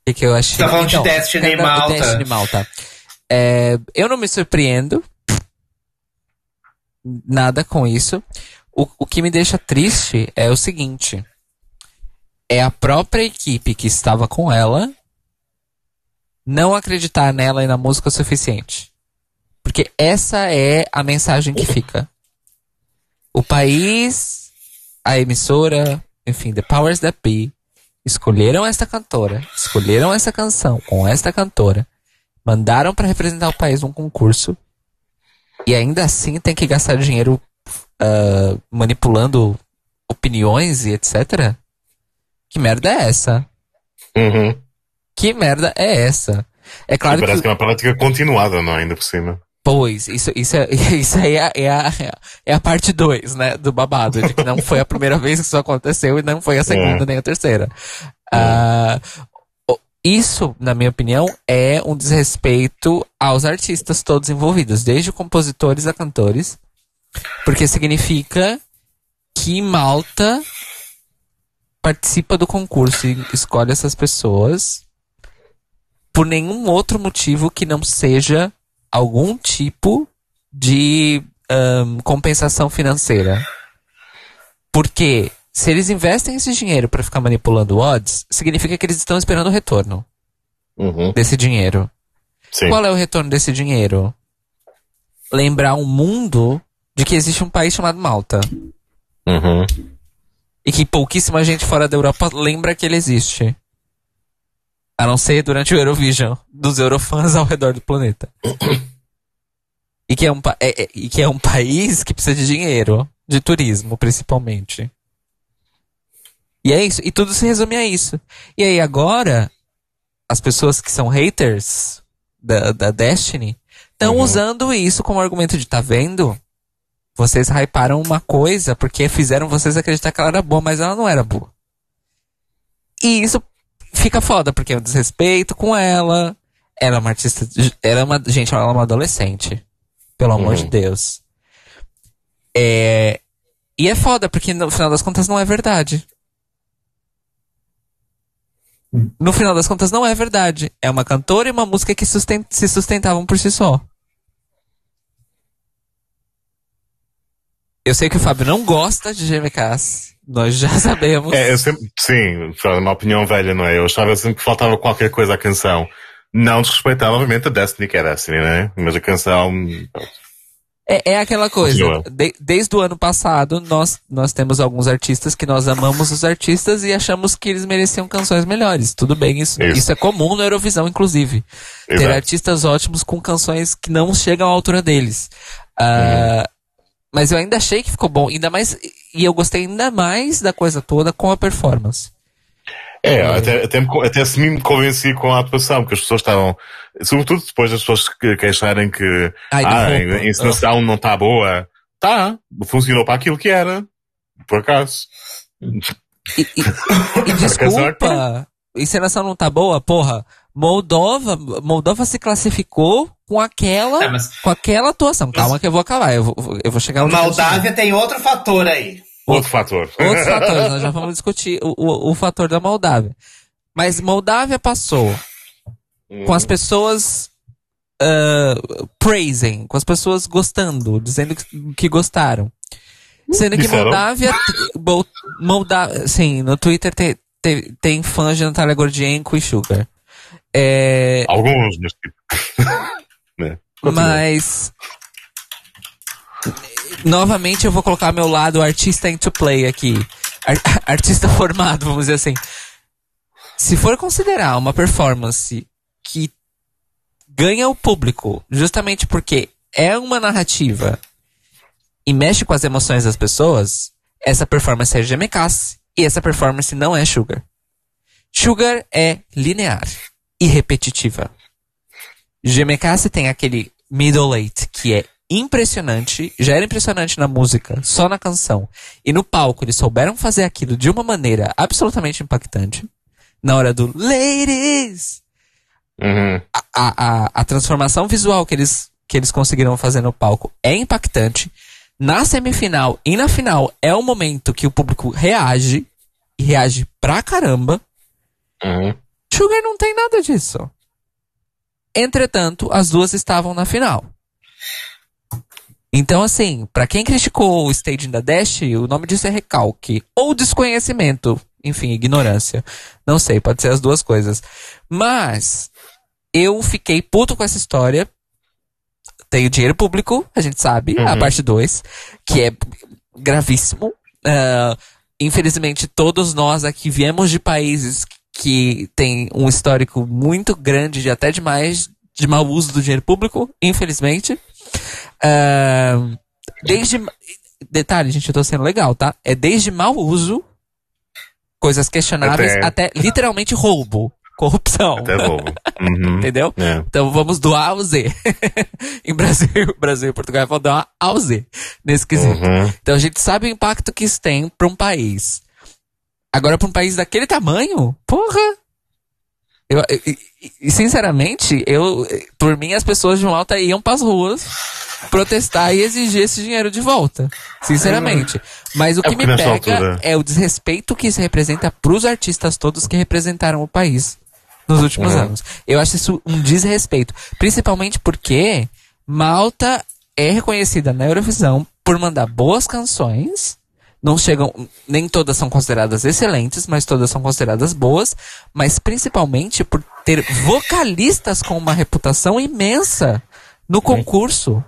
que, que eu achei? Tá falando de Destiny da- Malta. Destiny Malta. É, eu não me surpreendo nada com isso. O, o que me deixa triste é o seguinte: é a própria equipe que estava com ela não acreditar nela e na música o suficiente. Porque essa é a mensagem que fica. O país, a emissora, enfim, The Powers That Be, escolheram esta cantora, escolheram essa canção com esta cantora, mandaram para representar o país num concurso e ainda assim tem que gastar dinheiro ah, manipulando opiniões e etc. Que merda é essa? Uhum. Que merda é essa? É claro Parece que que é uma prática continuada, não é? Ainda por cima. Pois, isso, isso, é, isso aí é, é a, é a parte 2, né, do babado, de que não foi a primeira vez que isso aconteceu e não foi a segunda É. nem a terceira. Ah, o- isso, na minha opinião, é um desrespeito aos artistas todos envolvidos, desde compositores a cantores, porque significa que Malta participa do concurso e escolhe essas pessoas por nenhum outro motivo que não seja algum tipo de ahn, compensação financeira. Porque se eles investem esse dinheiro para ficar manipulando odds, significa que eles estão esperando o retorno Uhum. desse dinheiro. Sim. Qual é o retorno desse dinheiro? Lembrar o mundo de que existe um país chamado Malta. Uhum. E que pouquíssima gente fora da Europa lembra que ele existe. A não ser durante o Eurovision, dos eurofãs ao redor do planeta. e, que é um, é- é- e que é um país que precisa de dinheiro, de turismo, principalmente. E é isso, e tudo se resume a isso. E aí agora, as pessoas que são haters da, da Destiny estão Uhum. usando isso como argumento de, tá vendo? Vocês hyparam uma coisa porque fizeram vocês acreditar que ela era boa, mas ela não era boa. E isso fica foda, porque é um desrespeito com ela. Ela é uma artista. Ela é uma. Gente, ela é uma adolescente. Pelo amor de Deus. É. E é foda, porque no final das contas não é verdade. No final das contas não é verdade. É uma cantora e uma música que se sustentavam por si só. Eu sei que o Fábio não gosta de GMKs. Nós já sabemos. É, eu sempre, sim, foi uma opinião velha, não é? Eu achava sempre que faltava qualquer coisa à canção. Não desrespeitava, obviamente, a Destiny, que é Destiny, né? Mas a canção. É, é aquela coisa. De- desde o ano passado, nós, nós temos alguns artistas que nós amamos os artistas e achamos que eles mereciam canções melhores. Tudo bem, isso, Isso. isso é comum no Eurovisão, inclusive. Ter Exato. artistas ótimos com canções que não chegam à altura deles. Ah, Mas eu ainda achei que ficou bom. Ainda mais. E eu gostei ainda mais da coisa toda com a performance. É, até, até, até se me convenci com a atuação, porque as pessoas estavam, sobretudo depois das pessoas que queixarem que Ai, ah, a encenação não está boa. Tá, funcionou para aquilo que era. Por acaso. E, e- e desculpa, encenação não tá boa, porra. Moldova, Moldova se classificou com aquela, É, mas- com aquela atuação. Calma que eu vou acabar, eu vou, eu vou chegar onde Moldávia tem outro fator aí. Outro fator. chegar. Outros fatores, nós já vamos discutir o, o, o fator da Moldávia. Mas Moldávia passou com as pessoas ah, praising, com as pessoas gostando, dizendo que, que gostaram. Sendo que Disseram? Moldávia, Mo- Moldávia, sim, no Twitter tem, tem, tem fãs de Natália Gordienko e Sugar. É, Alguns, mas tipo. né? Mas novamente eu vou colocar meu lado artista into play aqui. Ar- artista formado, vamos dizer assim. Se for considerar uma performance que ganha o público justamente porque é uma narrativa e mexe com as emoções das pessoas, essa performance é GMKs e essa performance não é Sugar. Sugar é linear e repetitiva. GMKs tem aquele middle eight que é impressionante, já era impressionante na música, só na canção. E no palco eles souberam fazer aquilo de uma maneira absolutamente impactante. Na hora do Ladies! Uhum. a, a, a transformação visual que eles, que eles conseguiram fazer no palco é impactante. Na semifinal e na final é o momento que o público reage, e reage pra caramba. Uhum. Sugar não tem nada disso. Entretanto, as duas estavam na final. Então, assim, pra quem criticou o staging da Dash, o nome disso é recalque. Ou desconhecimento. Enfim, ignorância. Não sei, pode ser as duas coisas. Mas, eu fiquei puto com essa história. Tem dinheiro público, a gente sabe, a Uhum. parte 2, que é gravíssimo. Ah, infelizmente, todos nós aqui viemos de países que têm um histórico muito grande, de até demais, de mau uso do dinheiro público, infelizmente. Ah, desde. Detalhe, gente, eu tô sendo legal, tá? É desde mau uso, coisas questionáveis, Até- até, literalmente roubo, corrupção. Até bobo. Uhum. Entendeu? É. Então vamos do A ao Z. em Brasil, Brasil e Portugal vão dar uma ao Z nesse quesito. Uhum. Então a gente sabe o impacto que isso tem pra um país. Agora, pra um país daquele tamanho, porra! Eu, e, sinceramente, eu, por mim, as pessoas de Malta iam pras ruas protestar e exigir esse dinheiro de volta. Sinceramente. Mas o É que me pega altura- é o desrespeito que isso representa pros artistas todos que representaram o país nos últimos Uhum. anos. Eu acho isso um desrespeito. Principalmente porque Malta é reconhecida na Eurovisão por mandar boas canções. Não chegam, nem todas são consideradas excelentes, mas todas são consideradas boas. Mas principalmente por ter vocalistas com uma reputação imensa no concurso.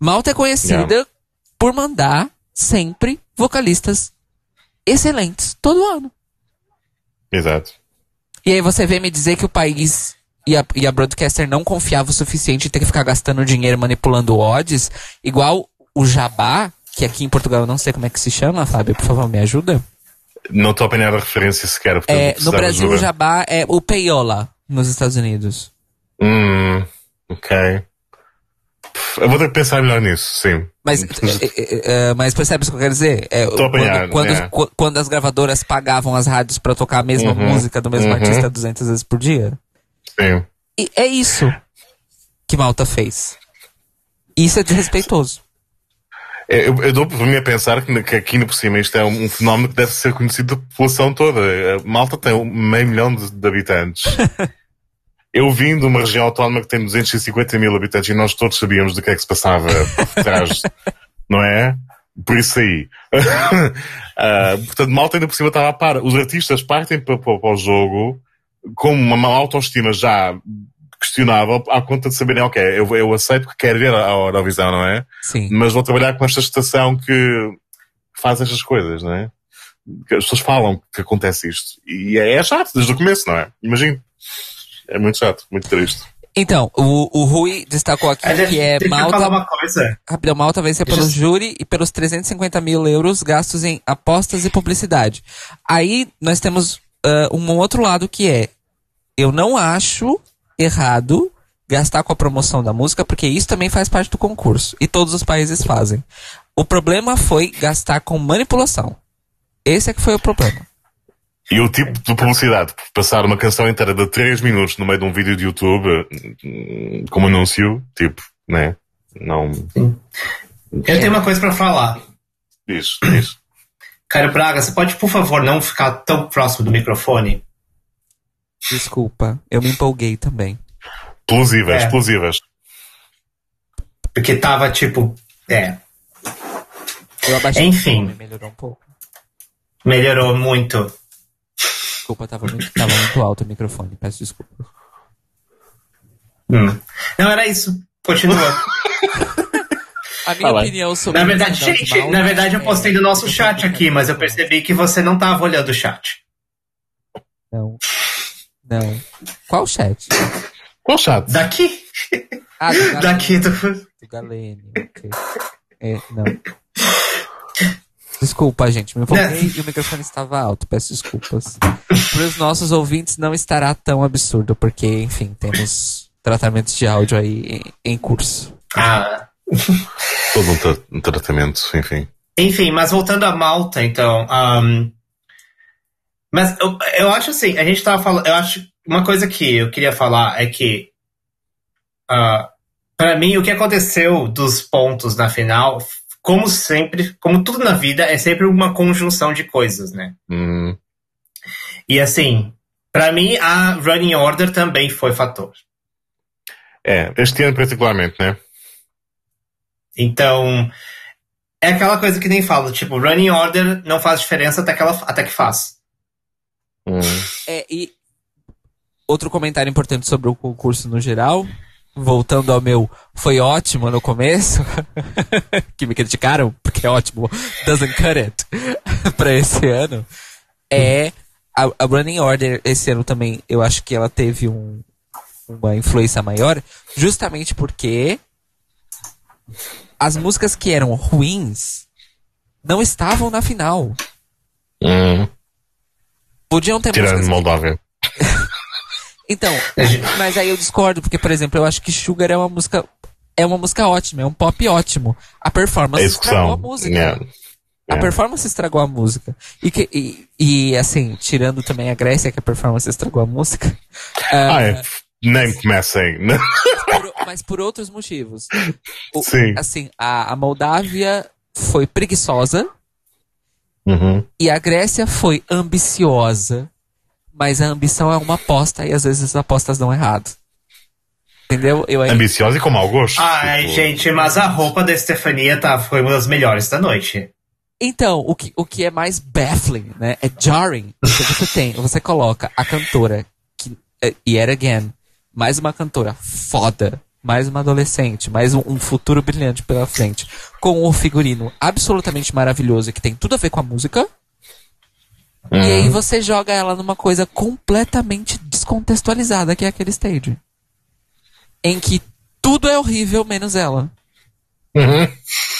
Malta é conhecida por mandar sempre vocalistas excelentes todo ano. Exato. E aí você vem me dizer que o país e a, e a broadcaster não confiava o suficiente em ter que ficar gastando dinheiro manipulando odds, igual o Jabá, que aqui em Portugal eu não sei como é que se chama, Fábio, por favor, me ajuda. Não estou a apanhar a referência sequer. É, no Brasil o. Jabá é o Payola, nos Estados Unidos. Hum, ok. Eu vou ter que pensar melhor nisso, sim. Mas, é, é, é, mas percebe o que eu quero dizer? É, Tô apanhado, quando, é. quando, quando as gravadoras pagavam as rádios pra tocar a mesma Uhum, música do mesmo uhum. artista 200 vezes por dia. Sim. E é isso que Malta fez. Isso é desrespeitoso. É, Eu, eu dou por mim a pensar que, aqui no por cima isto é um, fenómeno que deve ser conhecido da população toda. A Malta tem um meio milhão de, de habitantes. Eu vim de uma região autónoma que tem 250 mil habitantes e nós todos sabíamos do que é que se passava por trás, não é? Por isso aí. Ah, portanto, Malta ainda por cima estava a par. Os artistas partem para, para, para o jogo com uma autoestima já questionável à conta de saberem, ok, eu, eu aceito que quero ver a Eurovisão, não é? Sim. mas vou trabalhar com esta estação que faz estas coisas, não é? Que as pessoas falam que acontece isto. E é, é chato desde o começo, não é? Imagino. É muito chato, muito triste. Então, o, o Rui destacou aqui que é deixa eu falar Malta. uma coisa. Rapidão, Malta Deixa pelo eu- júri e pelos 350 mil euros gastos em apostas e publicidade. Aí nós temos ah, um outro lado que é: eu não acho errado gastar com a promoção da música, porque isso também faz parte do concurso. E todos os países fazem. O problema foi gastar com manipulação. Esse é que foi o problema. E o tipo de publicidade, passar uma canção inteira de 3 minutos no meio de um vídeo de YouTube, hum, como anúncio, tipo, né? Não. Eu tenho uma coisa pra falar. Diz, diz. Caio Braga, você pode, por favor, não ficar tão próximo do microfone? Desculpa, eu me empolguei também. Explosivas, É. explosivas. Porque tava tipo. É, Eu abaixei Enfim. melhorou um pouco. melhorou muito. Desculpa, tava muito, tava muito alto o microfone, peço desculpa. Hum. Não, era isso. Continua. A minha lá. opinião sobre na verdade, gente, na verdade eu é- postei no nosso chat aqui, mas eu percebi que você não tava olhando o chat. Não. Não. Qual chat? Qual chato? Daqui? Ah, do Galene. Daqui do. Do Galene, ok. É, não. Desculpa, gente, me empolguei e o microfone estava alto, peço desculpas. Para os nossos ouvintes não estará tão absurdo, porque, enfim, temos tratamentos de áudio aí em, em curso. Ah. Todo um, tra- um tratamento, enfim. Enfim, mas voltando a Malta, então. ahn, mas eu, eu acho assim, a gente tava falando. Eu acho. Uma coisa que eu queria falar é que. ah, para mim, o que aconteceu dos pontos na final, como sempre, como tudo na vida, é sempre uma conjunção de coisas, né? Hum, E assim, pra mim, a Running Order também foi fator. é, este ano particularmente, né? Então, é aquela coisa que nem falo, tipo, Running Order não faz diferença até que, ela, até que faz. Hum. É, e outro comentário importante sobre o concurso no geral, voltando ao meu foi ótimo no começo, que me criticaram, porque é ótimo, doesn't cut it, pra esse ano, é a, a Running Order esse ano também, eu acho que ela teve um, uma influência maior, justamente porque as músicas que eram ruins não estavam na final. Hum. Podiam ter Tirando músicas Moldávia. Então, A gente- mas aí eu discordo, porque, por exemplo, eu acho que Sugar é uma música. É uma música ótima, é um pop ótimo. A performance A estragou a música. Yeah. A É. performance estragou a música. E, que, e, e, assim, tirando também a Grécia, que a performance estragou a música. ah, é. Nem comecem. mas por outros motivos. O- Sim. Assim, a, a Moldávia foi preguiçosa Uhum. e a Grécia foi ambiciosa. Mas a ambição é uma aposta e às vezes as apostas dão errado. Entendeu? Eu ainda Ambiciosa e com mau gosto. Ai, Tipo, gente, mas a roupa da Stefania tá, foi uma das melhores da noite. Então, o que, o que é mais baffling, né? É jarring. Porque você tem, você coloca a cantora, que, é, yet again, mais uma cantora foda, mais uma adolescente, mais um, um futuro brilhante pela frente, com um figurino absolutamente maravilhoso que tem tudo a ver com a música. E aí você joga ela numa coisa completamente descontextualizada, que é aquele stage. Em que tudo é horrível menos ela. Uhum.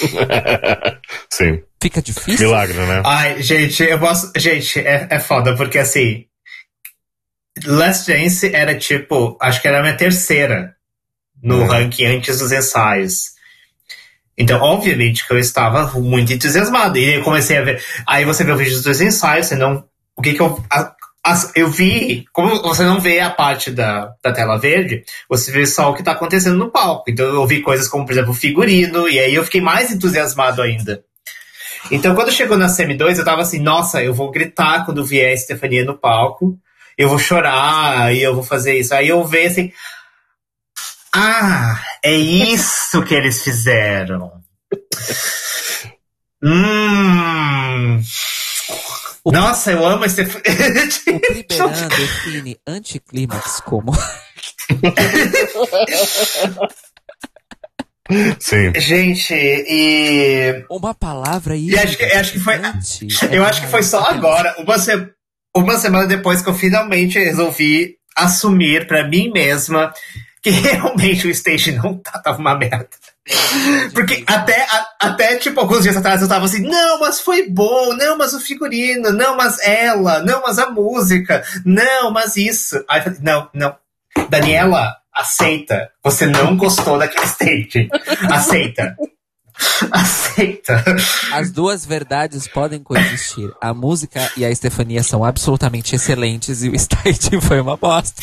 Sim. Fica difícil. Milagre, né? Ai, gente, eu posso. Gente, é, é foda, porque assim. Last Dance era tipo. Acho que era a minha terceira no Hum. ranking antes dos ensaios. Então, obviamente que eu estava muito entusiasmado. E eu comecei a ver. Aí você vê o vídeo dos dois ensaios, você não. O que que eu. A, a, eu vi. Como você não vê a parte da, da tela verde, você vê só o que está acontecendo no palco. Então eu vi coisas como, por exemplo, figurino, e aí eu fiquei mais entusiasmado ainda. Então, quando chegou na Semi 2, eu tava assim, nossa, eu vou gritar quando vier a Stefania no palco, eu vou chorar, e eu vou fazer isso. Aí eu vejo assim, ah, é isso que eles fizeram. hum. O Nossa, eu amo esse. O Priberan define anticlímax como. Sim. Gente, e. Uma palavra E acho que, acho que foi. Eu acho que foi só agora, uma, se- uma semana depois que eu finalmente resolvi assumir pra mim mesma que realmente o stage não tá, tava uma merda. Porque até, a- até, tipo, alguns dias atrás eu tava assim, não, mas foi bom, não, mas o figurino, não, mas ela, não, mas a música, não, mas isso. Aí eu falei, não, não. Daniela, aceita. Você não gostou daquele stage. Aceita. Aceita. As duas verdades podem coexistir. A música e a Estefania são absolutamente excelentes e o stage foi uma bosta.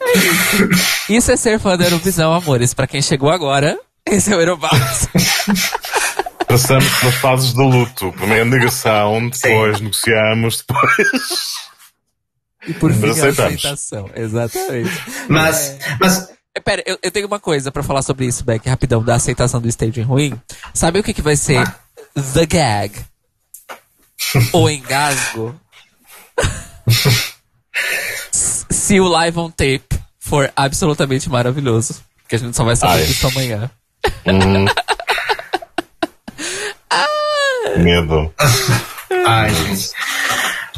É isso. Isso é ser fã da Eurovisão, amores. Pra quem chegou agora, esse é o Eurobox. Passamos pelas fases do luto. Primeiro negação, depois negociamos, depois. E por fim, a Aceitamos. aceitação. Exatamente. Mas, mas É, Pera, eu, eu tenho uma coisa pra falar sobre isso, Beck, rapidão, da aceitação do staging ruim. Sabe o que, que vai ser the gag? o engasgo? Se o live on tape for absolutamente maravilhoso. Que a gente só vai saber Ai. disso amanhã. Hum. Medo. Ai, gente.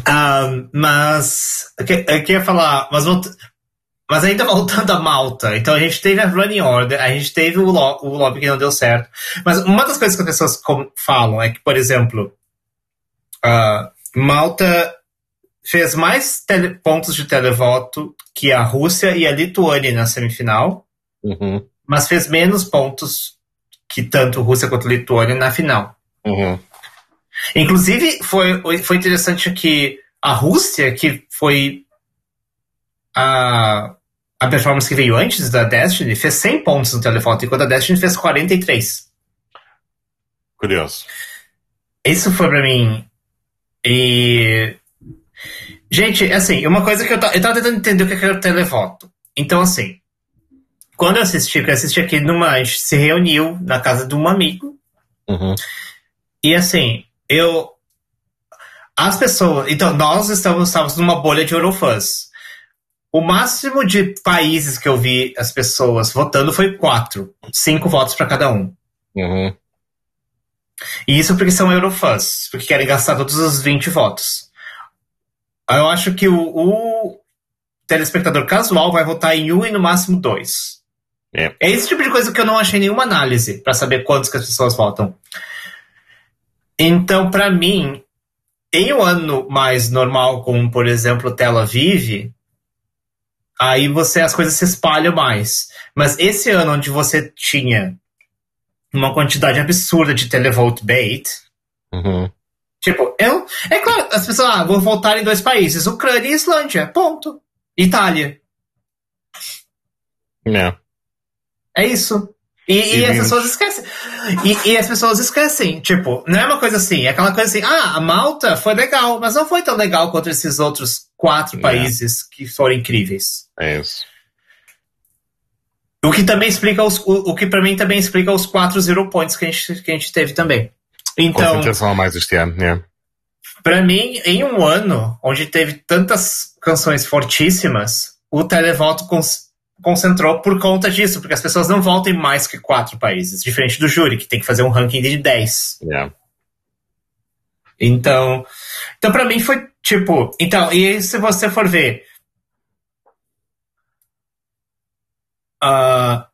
Ahn, mas. Eu que- eu queria falar. Mas, mas ainda voltando a Malta. Então a gente teve a Running Order, a gente teve o, lo, o lobby que não deu certo. Mas uma das coisas que as pessoas falam é que, por exemplo, ah, Malta fez mais pontos de televoto que a Rússia e a Lituânia na semifinal, Uhum. mas fez menos pontos que tanto Rússia quanto Lituânia na final. Uhum. Inclusive, foi, foi interessante que a Rússia, que foi a, a performance que veio antes da Destiny, fez 100 pontos no telefoto, enquanto a Destiny fez 43. Curioso. Isso foi pra mim. E. Gente, assim, uma coisa que eu, eu tava tentando entender o que era o televoto. Então, assim, quando eu assisti, porque eu assisti aqui numa. A gente se reuniu na casa de um amigo. Uhum. E assim, eu. As pessoas. Então, nós estamos, estamos numa bolha de Eurofãs. O máximo de países que eu vi as pessoas votando foi quatro. Cinco votos para cada um. Uhum. E isso porque são Eurofãs, porque querem gastar todos os 20 votos. Eu acho que o, o telespectador casual vai votar em um e no máximo dois. É. É esse tipo de coisa que eu não achei nenhuma análise para saber quantos que as pessoas votam. Então, para mim, em um ano mais normal, como por exemplo Tel Aviv, aí você as coisas se espalham mais. Mas esse ano onde você tinha uma quantidade absurda de televote bait, Uhum. tipo, eu. É claro, as pessoas, ah, vou votar em dois países, Ucrânia e Islândia, ponto. Itália. É. É isso. E, E as pessoas esquecem. E, e as pessoas esquecem. Tipo, não é uma coisa assim, é aquela coisa assim, ah, a Malta foi legal, mas não foi tão legal quanto esses outros quatro É. países que foram incríveis. É isso. O que também explica os. O, o que pra mim também explica os quatro zero points que a gente, que a gente teve também. Então, Concentração a mais este ano, é. Pra mim, em um ano onde teve tantas canções fortíssimas, o televoto cons- concentrou por conta disso, porque as pessoas não votam em mais que quatro países, diferente do júri, que tem que fazer um ranking de 10. É. Então, então para mim foi tipo, então, e se você for ver ah,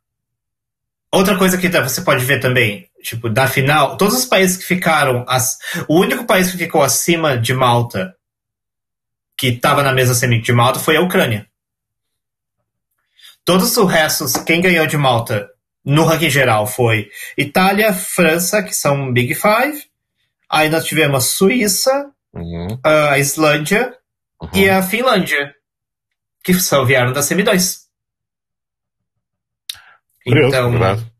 outra coisa que você pode ver também, tipo, da final, todos os países que ficaram, as, o único país que ficou acima de Malta, que estava na mesa semi de Malta, foi a Ucrânia. Todos os restos, quem ganhou de Malta no ranking geral foi Itália, França, que são Big Five. Aí nós tivemos Suíça, Uhum, a Islândia uhum. e a Finlândia, que são, vieram da semi 2. Curioso, Então, verdade.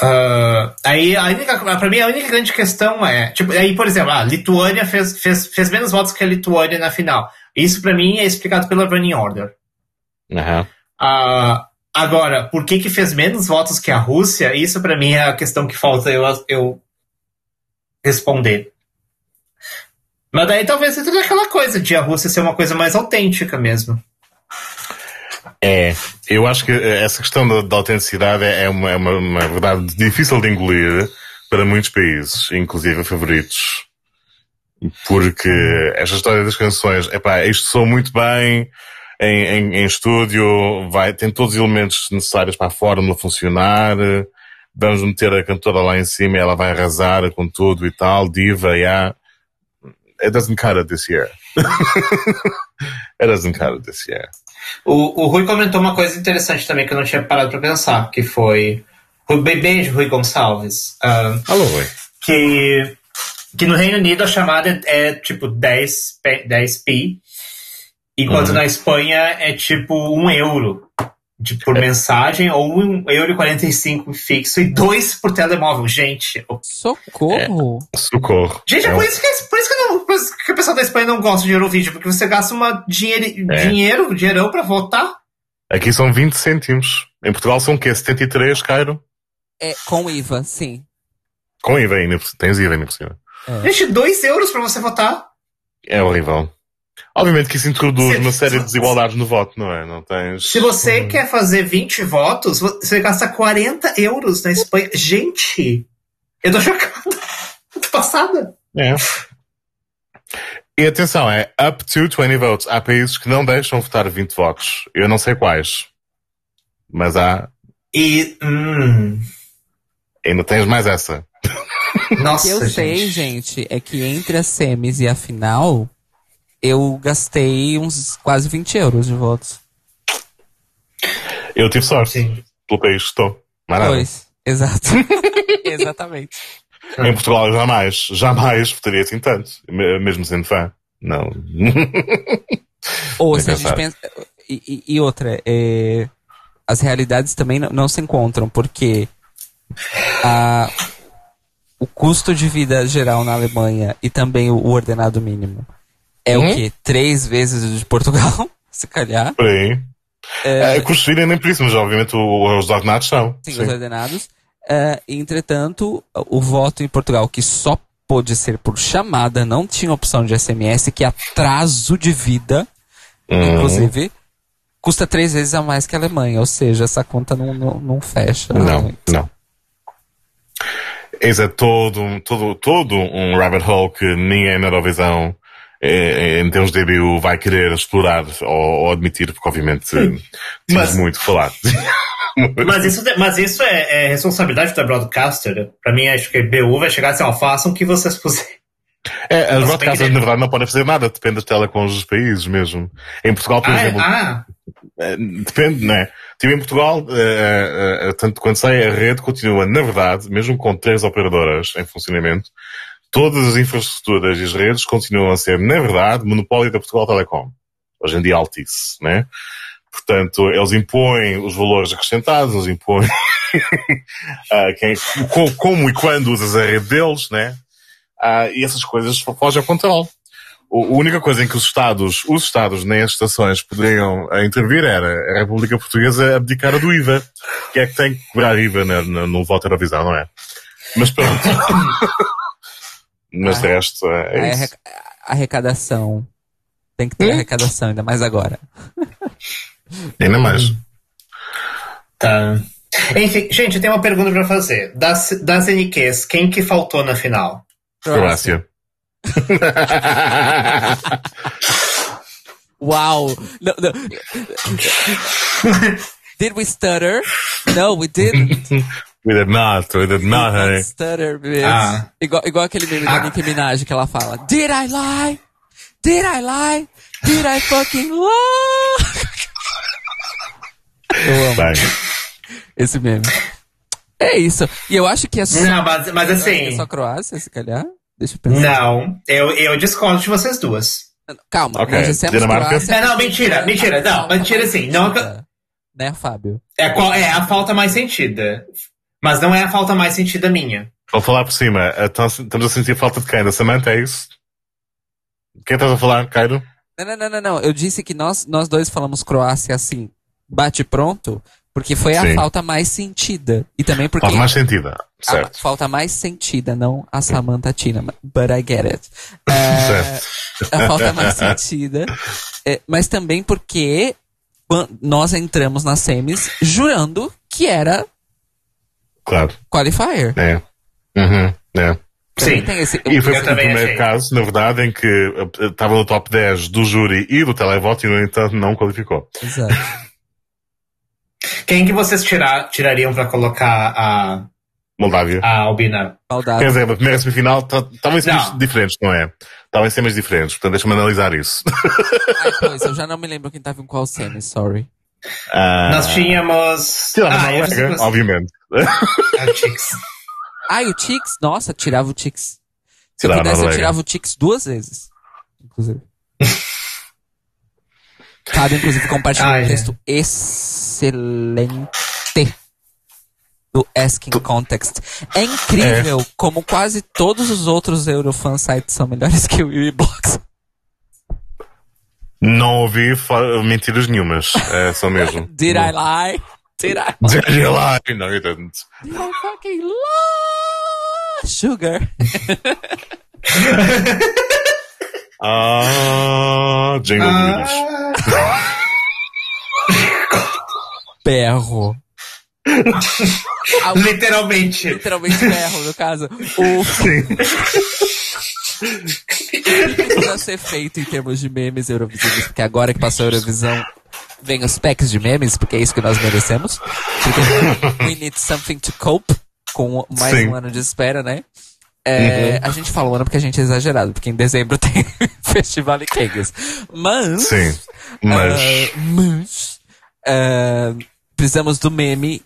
ah, aí a única, pra mim a única grande questão é, tipo, aí por exemplo, a Lituânia fez, fez, fez menos votos que a Lituânia na final. Isso pra mim é explicado pela running order. Aham. Ah, agora, por que que fez menos votos que a Rússia? Isso pra mim é a questão que falta eu, eu responder. Mas daí talvez seja aquela coisa de a Rússia ser uma coisa mais autêntica mesmo. É, eu acho que essa questão da, da autenticidade é é uma, é uma, uma verdade difícil de engolir para muitos países, inclusive favoritos. Porque esta história das canções, epá, isto soa muito bem em, em, em estúdio, vai, tem todos os elementos necessários para a fórmula funcionar, vamos meter a cantora lá em cima e ela vai arrasar com tudo e tal, diva, yeah. It doesn't cut it this year. it doesn't cut it this year. O, o Rui comentou uma coisa interessante também que eu não tinha parado pra pensar, que foi. Beijo, Rui Gonçalves. Alô, Rui. que, que no Reino Unido a chamada é tipo 10, p- 10 pi, enquanto Uhum. na Espanha é tipo 1 euro de, por mensagem, ou 1 euro e 45 fixo e 2 por telemóvel. Gente, Socorro! Socorro. gente é, É por um- isso, que, por isso que, não, por isso que o pessoal da Espanha não gosta de Eurovídeo, porque você gasta uma dinheiro, É. dinheiro, dinheirão pra votar. Aqui são 20 cêntimos. Em Portugal são o quê? 73, Cairo? É, com IVA, sim. Com IVA ainda. Tens IVA ainda por cima. Gente, 2 euros pra você votar. É horrível. Obviamente que isso introduz Se- uma série de desigualdades no voto, não é? Não tens... Se você Hum. quer fazer 20 votos, você gasta 40 euros na Espanha. Gente, eu tô chocada. tô passada. É. E atenção, é up to 20 votes. Há países que não deixam votar 20 votos. Eu não sei quais. Mas há... E, hum, Ainda tens mais essa. O nossa, que eu sei, gente. gente, é que entre as semis e a final, eu gastei uns quase 20 euros de votos. Eu tive sorte. Sim. Pelo país que estou. Nada. Pois, exato. Exatamente. Em Portugal jamais, jamais votaria assim tanto. Me- Mesmo sendo fã. Não. Ou se a gente pensa. E, e- e outra, é, as realidades também não, não se encontram, porque a, o custo de vida geral na Alemanha e também o, o ordenado mínimo é Uhum. o quê? Três vezes o de Portugal, se calhar. Por aí. É, É, custos de vida nem por isso, mas obviamente os ordenados são. Sim, Sim. os ordenados. É, entretanto, o voto em Portugal, que só pôde ser por chamada, não tinha opção de SMS, que atraso de vida, Uhum. inclusive, custa três vezes a mais que a Alemanha. Ou seja, essa conta não, não, não fecha. Não, muito. não. Esse é todo, um- todo, todo um rabbit hole que ninguém na Eurovisão, em termos de EBU, vai querer explorar ou, ou admitir, porque obviamente temos Mas- muito que falar. Mas isso, mas isso é, é responsabilidade da broadcaster. Pra mim, acho que a BU vai chegar assim, ó, façam o que vocês puserem. É, as broadcasters, na verdade, não podem fazer nada, depende das telecoms dos países mesmo. Em Portugal, por Ah, é- exemplo, ah, Eh, Depende, não é? Tipo, em Portugal, eh, eh, tanto quando sai a rede, continua, na verdade, mesmo com três operadoras em funcionamento, todas as infraestruturas e as redes continuam a ser, na verdade, monopólio da Portugal Telecom. Hoje em dia, Altice, né? Portanto, eles impõem os valores acrescentados, eles impõem quem, co- como e quando usas a rede deles, né? Ah, e essas coisas fo- fogem ao controle. A única coisa em que os Estados, os Estados nem as estações poderiam ah, intervir era a República Portuguesa abdicar do IVA, que é que tem que cobrar IVA na- na- no voto Eurovisão, não é? Mas pronto. Mas de Ah. resto, é A isso. arreca- a arrecadação. Tem que ter Hum? arrecadação, ainda mais agora. Ainda mais. tá. Enfim, gente, eu tenho uma pergunta pra fazer. Das, das NQs, quem que faltou na final? Croácia. Wow. No, no. Did we stutter? No, we didn't. We did not, we did not, honey. stutter, bitch. Ah. Igual, igual aquele meme da Ah. Nicki Minaj que ela fala: Did I lie? Did I lie? Did I fucking lie? Eu Bem, Esse meme. É isso. E eu acho que é só. Não, mas, mas que é assim. só Croácia, se calhar. Deixa eu pensar. Não, eu, eu discordo de vocês duas. Calma, Ok, nós dissemos Dinamarca? Croácia. É, não, mentira, mentira, a não, mentira assim, não- Né, Fábio? É, qual, é a falta mais sentida. Mas não é a falta mais sentida minha. vou falar por cima. Então, Estamos a sentir falta de quem? Da Samantha, é isso? Quem estás a falar, Cairo? Não, não, não, não. Eu disse que nós, nós dois falamos Croácia assim, bate pronto, porque foi a Sim. falta mais sentida. E também porque. Falta mais sentida. a Certo. falta mais sentida, não a Samantha Tina, but I get it. É, Certo. a falta mais sentida. é, mas também porque nós entramos nas semis jurando que era Claro. qualifier. É. Uhum. É. Sim. tem esse- E foi o primeiro achei. caso, na verdade, em que eh, estava no top 10 do júri e do televoto e, no entanto, não qualificou. Exato. Quem que vocês tirar, tirariam pra colocar a, Moldávia. a Albina? Quer Maldade. dizer, a primeira semifinal estavam em diferentes, não é? Estavam em diferentes, portanto deixa-me analisar isso. Ai, pois, eu já não me lembro quem tava em qual semi, sorry. Ah, Nós tínhamos. A Ah, Noruega, obviamente. Ah, o Chicks. Ah, e o Tix? Nossa, tirava o Tix. Se eu pudesse, eu tirava o Tix duas vezes. Inclusive. Fábio, inclusive, compartilhou Ai, um gente. texto excelente do Asking Context. É incrível como quase todos os outros Eurofan sites são melhores que o Ubiblocks. Não ouvi mentiras nenhumas. É só mesmo. Did I lie? Did I? Did you lie? No, you didn't. Did I fucking lie? Sugar. Ah, Jingle. Ah, Berro. Ah, literalmente. literalmente berro, no caso. O Sim. Precisa ser feito em termos de memes eurovisivos, porque agora que passou a Eurovisão, vem os packs de memes, porque é isso que nós merecemos. Porque we need something to cope com mais Sim. um ano de espera, né? É, A gente fala um ano porque a gente é exagerado, porque em dezembro tem Festival e Kegas. Mas, Sim. Mas. ah, mas ah, precisamos do meme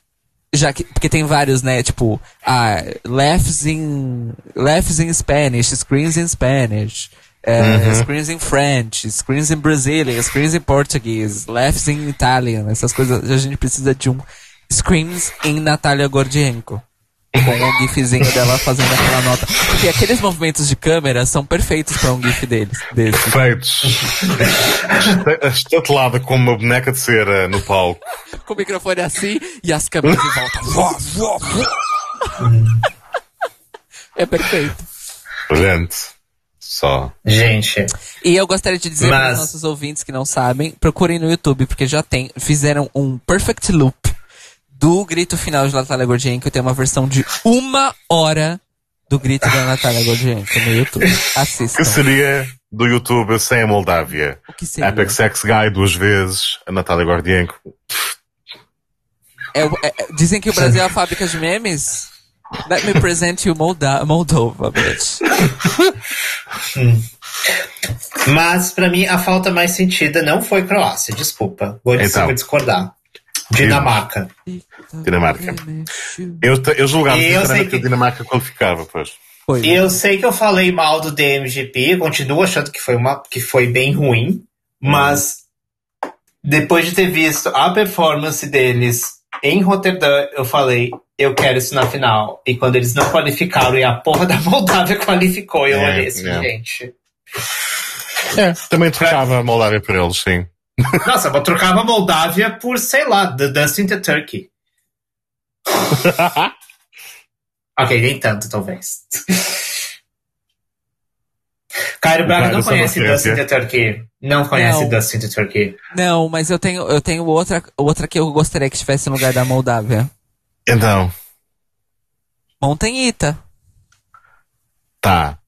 já que porque tem vários né tipo ah, laughs in laughs in Spanish screens in Spanish eh, screens in French screens in Brazilian screens in Portuguese laughs in Italian essas coisas a gente precisa de um screens em Natalia Gordienko com um gifzinho dela fazendo aquela nota porque aqueles movimentos de câmera são perfeitos para um gif deles desse Feitos. Estatelada como uma boneca de cera no palco. com o microfone assim e as câmeras de volta. É perfeito. Gente. Só. Gente. E eu gostaria de dizer para Mas- os nossos ouvintes que não sabem, procurem no YouTube, porque já tem, fizeram um perfect loop do grito final de Natália Gordienko. Tem uma versão de uma hora do grito da Natália Gordienko no YouTube. Que Assistam. seria do YouTube sem a Moldávia? O que seria? Epic Sex Guy duas vezes, a Natália Gordienko. É é- é- dizem que o Brasil é a fábrica de memes? Let me present you Molda Moldova, bitch. Mas, pra mim, a falta mais sentida não foi Croácia, desculpa. Vou, Então. vou discordar. Dinamarca. Dinamarca. Eu, eu julgava eu sei que... que- a Dinamarca qualificava, pois. Foi. E eu sei que eu falei mal do DMGP, continuo achando que foi, uma, que foi bem ruim, mas depois de ter visto a performance deles em Roterdã, eu falei, eu quero isso na final. E quando eles não qualificaram e a porra da Moldávia qualificou, eu É, olhei assim, é. gente. É, também trocava a Moldávia por eles, sim. Nossa, eu trocava a Moldávia por, sei lá, The Dustin the Turkey. ok, nem tanto, talvez. Cairo Braga não conhece. Dustin the Turkey. Não conhece. Dustin the Turkey. Não, mas eu tenho, eu tenho outra, outra que eu gostaria que estivesse no lugar da Moldávia. Então, Montanhita. tá.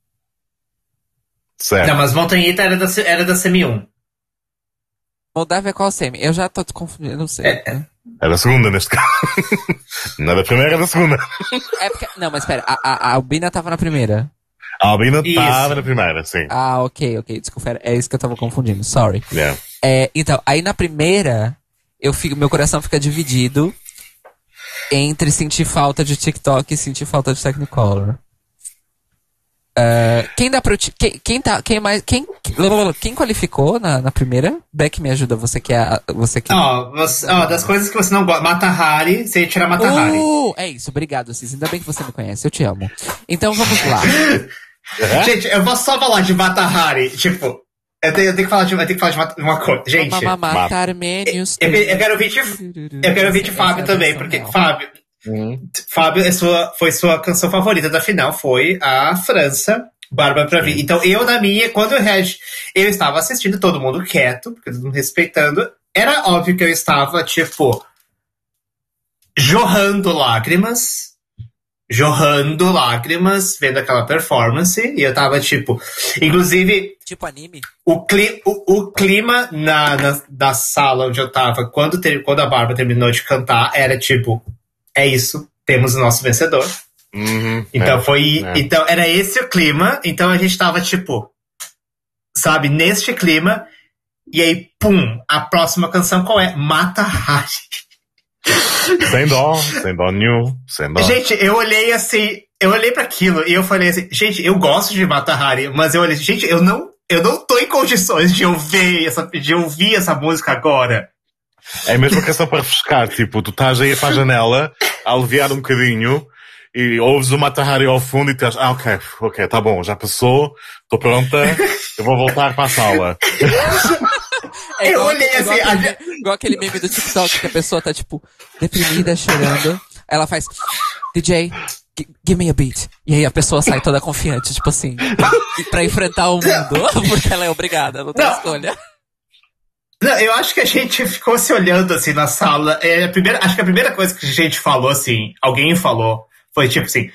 Certo. Não, mas Montanhita era da, era da Semi-1. Moldávia é qual semi? Eu já tô te confundindo, não sei. É, né? Era a segunda neste caso. Não era da primeira, era da segunda. É porque, não, mas pera, a, a, a Albina tava na primeira. A Albina Isso. estava na primeira, sim. Ah, ok, ok, desculpa, é isso que eu tava confundindo, sorry. Yeah. É, então, aí na primeira, eu fico, meu coração fica dividido entre sentir falta de TikTok e sentir falta de Technicolor. Uh, quem dá pro quem, quem tá quem mais quem quem qualificou na, na primeira Beck me ajuda você que é você que ó oh, oh, das coisas que você não gosta Mata Hari você ia tirar Mata Hari uh, é isso obrigado Cis ainda bem que você me conhece eu te amo então vamos lá gente eu vou só falar de Mata Hari tipo eu tenho, eu tenho que falar de, eu tenho que falar de uma, coisa. Gente. Armênios. Eu, eu, quero ouvir de, eu quero ouvir de Fábio também, porque, Fábio, Uhum. Fábio, é sua, foi sua canção favorita da final, foi a França, Bárbara pra vir. Então, eu, na minha, quando eu reagi, eu estava assistindo todo mundo quieto, porque todo mundo respeitando. Era óbvio que eu estava, tipo, jorrando lágrimas. Jorrando lágrimas, vendo aquela performance. E eu tava, tipo. Inclusive. Tipo anime? O, cli o, o clima na, na, na, sala onde eu tava, quando, ter, quando a Bárbara terminou de cantar, era tipo é isso, temos o nosso vencedor. Uhum, então é, foi. É. Então era esse o clima. Então a gente tava tipo. Sabe, neste clima. E aí, pum, a próxima canção qual é? Mata Hari. Sem dó, sem dó nenhum, sem dó. Gente, eu olhei assim, eu olhei para aquilo e eu falei assim, gente, eu gosto de Mata Hari, mas eu olhei, gente, eu não, eu não tô em condições de ouvir essa, de ouvir essa música agora. É a mesma canção para refrescar, tipo, tu estás aí para a janela, a aliviar um bocadinho, e ouves o Matahari ao fundo e estás, ah, ok, ok, tá bom, já passou, estou pronta, eu vou voltar para a sala. É eu olhei assim, igual, aquele, igual aquele meme do TikTok que a pessoa tá, tipo, deprimida, chorando, ela faz, DJ, give me a beat. E aí a pessoa sai toda confiante, tipo assim, pra enfrentar o mundo, porque ela é obrigada, não tem não. escolha. Não, eu acho que a gente ficou se olhando assim na sala. É, a primeira, acho que a primeira coisa que a gente falou, assim, alguém falou, foi tipo assim: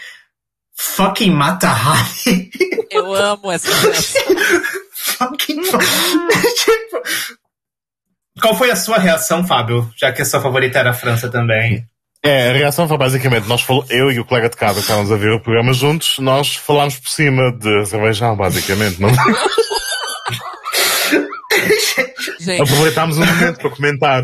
fucking Mata Hari. Eu amo essa Fucking. tipo. Qual foi a sua reação, Fábio? Já que a sua favorita era a França também. É, a reação foi basicamente, nós falou, eu e o colega de casa que estávamos a ver o programa juntos, nós falámos por cima de Azerbaijão, basicamente, não? Gente. Aproveitámos um momento para comentar.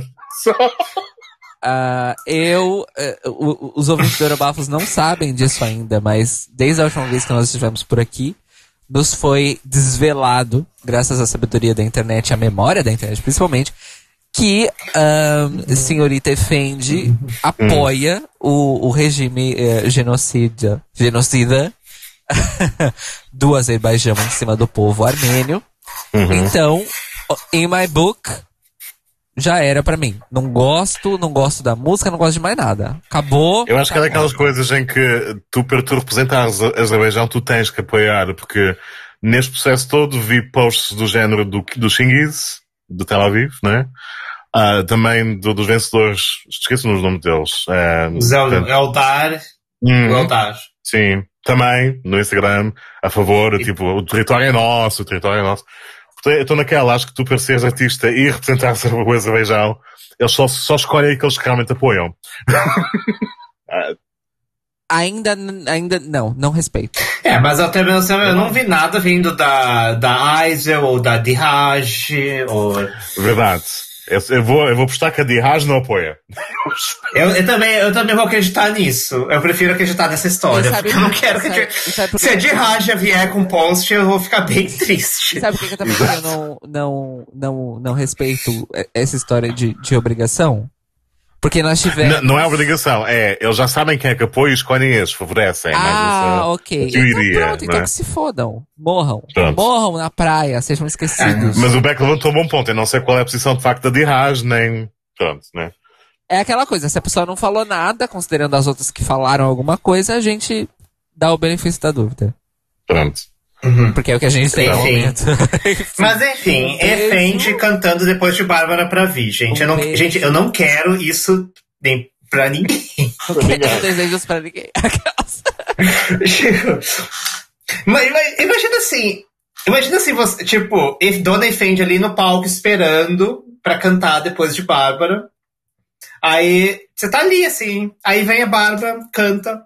Uh, eu, uh, os ouvintes do Eurobafos não sabem disso ainda, mas desde a última vez que nós estivemos por aqui, nos foi desvelado, graças à sabedoria da internet, à memória da internet principalmente, que um, senhorita Efendi apoia o, o regime uh, genocida, genocida do Azerbaijão em cima do povo armênio. Uhum. Então, in my book, já era para mim. Não gosto, não gosto da música, não gosto de mais nada. Acabou. Eu acho que é daquelas coisas em que tu, para tu representares Azerbaijão, tu tens que apoiar, porque neste processo todo vi posts do género do, do Chingiz, do Tel Aviv, né? Uh, também do, dos vencedores, esqueço-me os nomes deles. Uh, Zé Eldar. Hum, Eldar. Sim, também no Instagram, a favor, e... tipo, o território é nosso, o território é nosso. Eu estou naquela, acho que tu para seres artista e representar o Azerbaijão, eles só, só escolhem aqueles que realmente apoiam. ainda, ainda não, não respeito. É, mas até mesmo eu não vi nada vindo da, da Aisel ou da Dihaj ou... Verdade. Eu, eu, vou, eu vou postar que a Diraj não apoia. Eu, eu, também, eu também vou acreditar nisso. Eu prefiro acreditar nessa história. Porque eu não quero que. Se a Diraj vier com post, eu vou ficar bem triste. Sabe por que eu também eu não, não, não, não respeito essa história de, de obrigação? Porque nós tivemos. Não, não, é obrigação, é, eles já sabem quem é que apoia e escolhem esses, favorecem. Ah, essa, ok. Teoria, então pronto, então é? que se fodam. Morram. Pronto. Morram na praia, sejam esquecidos. Mas o Beck levantou um bom ponto, eu não sei qual é a posição de facto da Diraj, nem. Pronto, né? É aquela coisa, se a pessoa não falou nada, considerando as outras que falaram alguma coisa, a gente dá o benefício da dúvida. Pronto. Uhum. Porque é o que a gente tem enfim. Mas enfim, Efendi cantando depois de Bárbara pra vir, gente. Um eu não, gente, eu não quero isso nem pra ninguém. Não quero desejos pra ninguém. mas, mas, imagina assim. Imagina assim, você, tipo, Dona Efendi ali no palco esperando pra cantar depois de Bárbara. Aí você tá ali, assim. Aí vem a Bárbara, canta.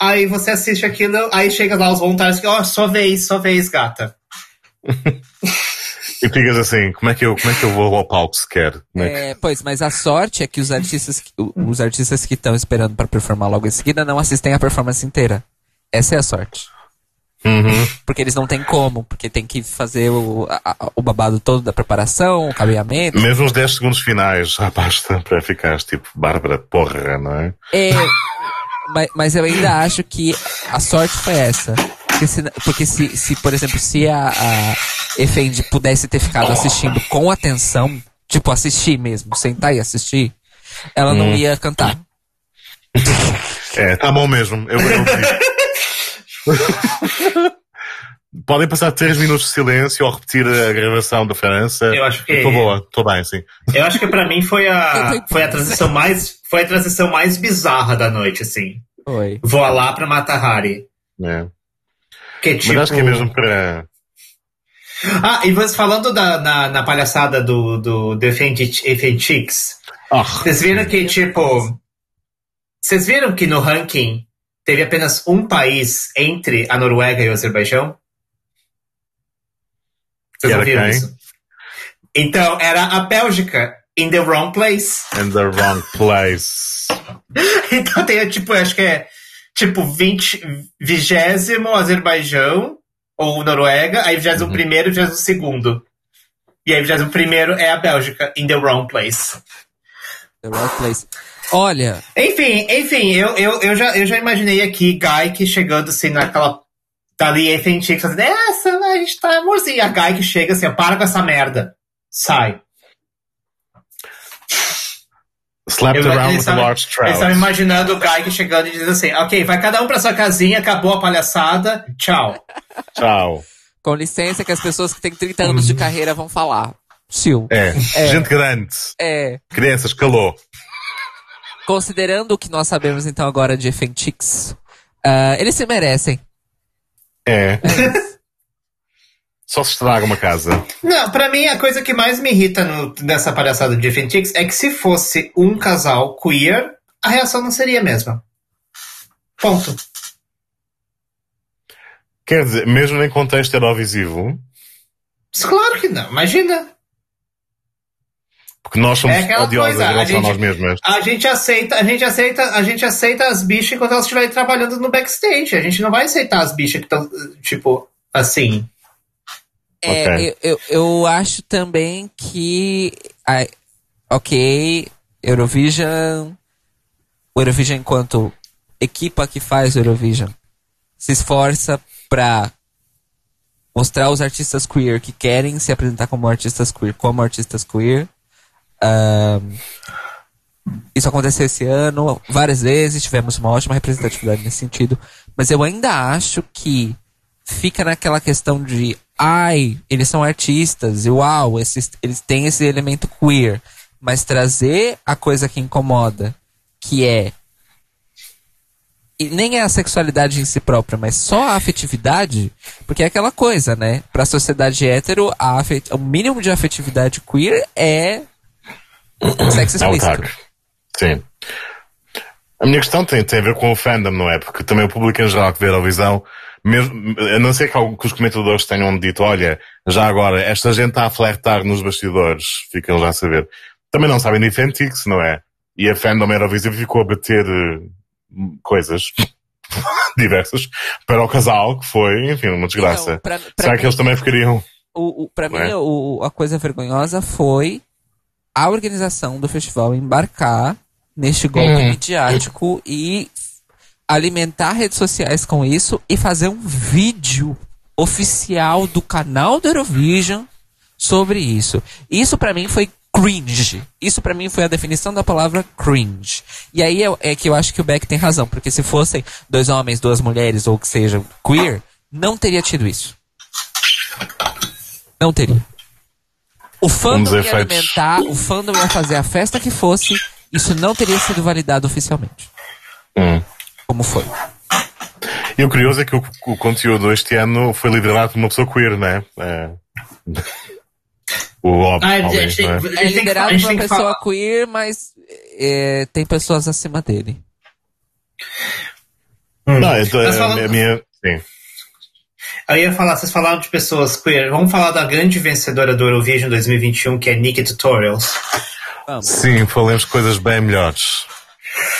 Aí você assiste aquilo, aí chega lá os voluntários que, ó, oh, sua vez, sua vez, gata. E ficas assim, como é que eu, como é que eu vou ao palco sequer? Como é que- É, pois, mas a sorte é que os artistas, os artistas que estão esperando pra performar logo em seguida não assistem a performance inteira. Essa é a sorte. Uhum. Porque eles não têm como, porque tem que fazer o, a- o babado todo da preparação, o cabeamento. Mesmo os 10 segundos finais já basta para ficar tipo, Bárbara, porra, não é? É, mas, mas eu ainda acho que a sorte foi essa. Porque se, porque se, se, por exemplo, se a, a Efendi pudesse ter ficado assistindo com atenção, tipo, assistir mesmo, sentar e assistir, ela não Hum. ia cantar. É, tá bom mesmo. Eu, eu Podem passar 3 minutos de silêncio ou repetir a gravação da França. Eu acho que- Estou boa, estou bem, sim. Eu acho que pra mim foi a, foi a transição mais, foi a transição mais bizarra da noite, assim. Foi. Voa lá pra Matahari. É. Que tipo... Mas acho que é mesmo para. Ah, e você falando da, na, na palhaçada do, do, Chicks, Ah, vocês viram que, tipo... Vocês viram que no ranking teve apenas um país entre a Noruega e o Azerbaijão? Vocês não era viram quem? isso? Então, era a Bélgica, in the wrong place. in the wrong place. Então tem, tipo, acho que é tipo 20, vigésimo Azerbaijão ou Noruega, aí vigésimo primeiro e vigésimo segundo. E aí vigésimo primeiro é a Bélgica, in the wrong place. The right place. Olha, Enfim, enfim, eu, eu, eu, já, eu já imaginei aqui Gaik chegando assim naquela. Tá ali, aí tem gente fazendo, essa, a gente tá amorzinho. A Gaik chega assim, ó, para com essa merda. Sai. Slapped Eu- around eles with a large Eles trout. estão imaginando o Gaik chegando e dizendo assim, ok, vai cada um pra sua casinha, acabou a palhaçada, tchau. Tchau. com licença que as pessoas que têm 30 anos de carreira vão falar. Sil. É. É. Gente grande. É. Crianças, calou. Considerando o que nós sabemos então agora de Fentix, ah, eles se merecem. É. Só se estraga uma casa. Não, pra mim a coisa que mais me irrita no- nessa palhaçada de Fentix é que se fosse um casal queer, a reação não seria a mesma. Ponto. Quer dizer, mesmo em contexto Eurovisivo, Claro que não, imagina. Porque nós somos É odiosas coisa, em a relação a gente- nós mesmas. A gente aceita, a gente aceita, a gente aceita as bichas enquanto elas estiverem trabalhando no backstage. A gente não vai aceitar as bichas que estão, tipo, assim. É, Ok. eu, eu, eu acho também que. ai, ok, Eurovision. O Eurovision, enquanto equipa que faz o Eurovision, se esforça pra mostrar os artistas queer que querem se apresentar como artistas queer, como artistas queer. Ahn, isso aconteceu esse ano várias vezes, tivemos uma ótima representatividade nesse sentido, mas eu ainda acho que fica naquela questão de ai, eles são artistas, e uau, esses, eles têm esse elemento queer, mas trazer a coisa que incomoda, que é e nem é a sexualidade em si própria, mas só a afetividade, porque é aquela coisa, né? Pra sociedade hétero, a afet- o mínimo de afetividade queer é sexo É explícito. tag. Sim. A minha questão tem, tem a ver com o fandom, não é? Porque também o público em geral que vê a televisão, mesmo, a não ser que, algum- que os comentadores tenham dito, olha, já agora, esta gente está a flertar nos bastidores, ficam já a saber. Também não sabem de Fentix, não é? E a fandom Eurovisiva ficou a bater eh, coisas diversas para o casal, que foi, enfim, uma desgraça. Não, pra- pra Será mim- que eles também ficariam? O, o, pra Não mim, é? o, a coisa vergonhosa foi a organização do festival embarcar neste golpe Hum. midiático e alimentar redes sociais com isso e fazer um vídeo oficial do canal do Eurovision sobre isso. Isso pra mim foi cringe. Isso pra mim foi a definição da palavra cringe. E aí é, é que eu acho que o Beck tem razão, porque se fossem dois homens, duas mulheres ou que seja queer, não teria tido isso. Não teria. O fandom ia efeitos. alimentar, o fandom ia fazer a festa que fosse, isso não teria sido validado oficialmente. Hum. Como foi. E o curioso é que o, o conteúdo este ano foi liderado por uma pessoa queer, né? É. O óbvio, Ah, gente, não é? É liderado por uma pessoa falar. queer, mas é, tem pessoas acima dele. Hum. Não, então, a minha. Sim. Eu ia falar, vocês falaram de pessoas queer. Vamos falar da grande vencedora do Eurovision 2021, que é Nikki Tutorials. Vamos. Sim, falemos de coisas bem melhores.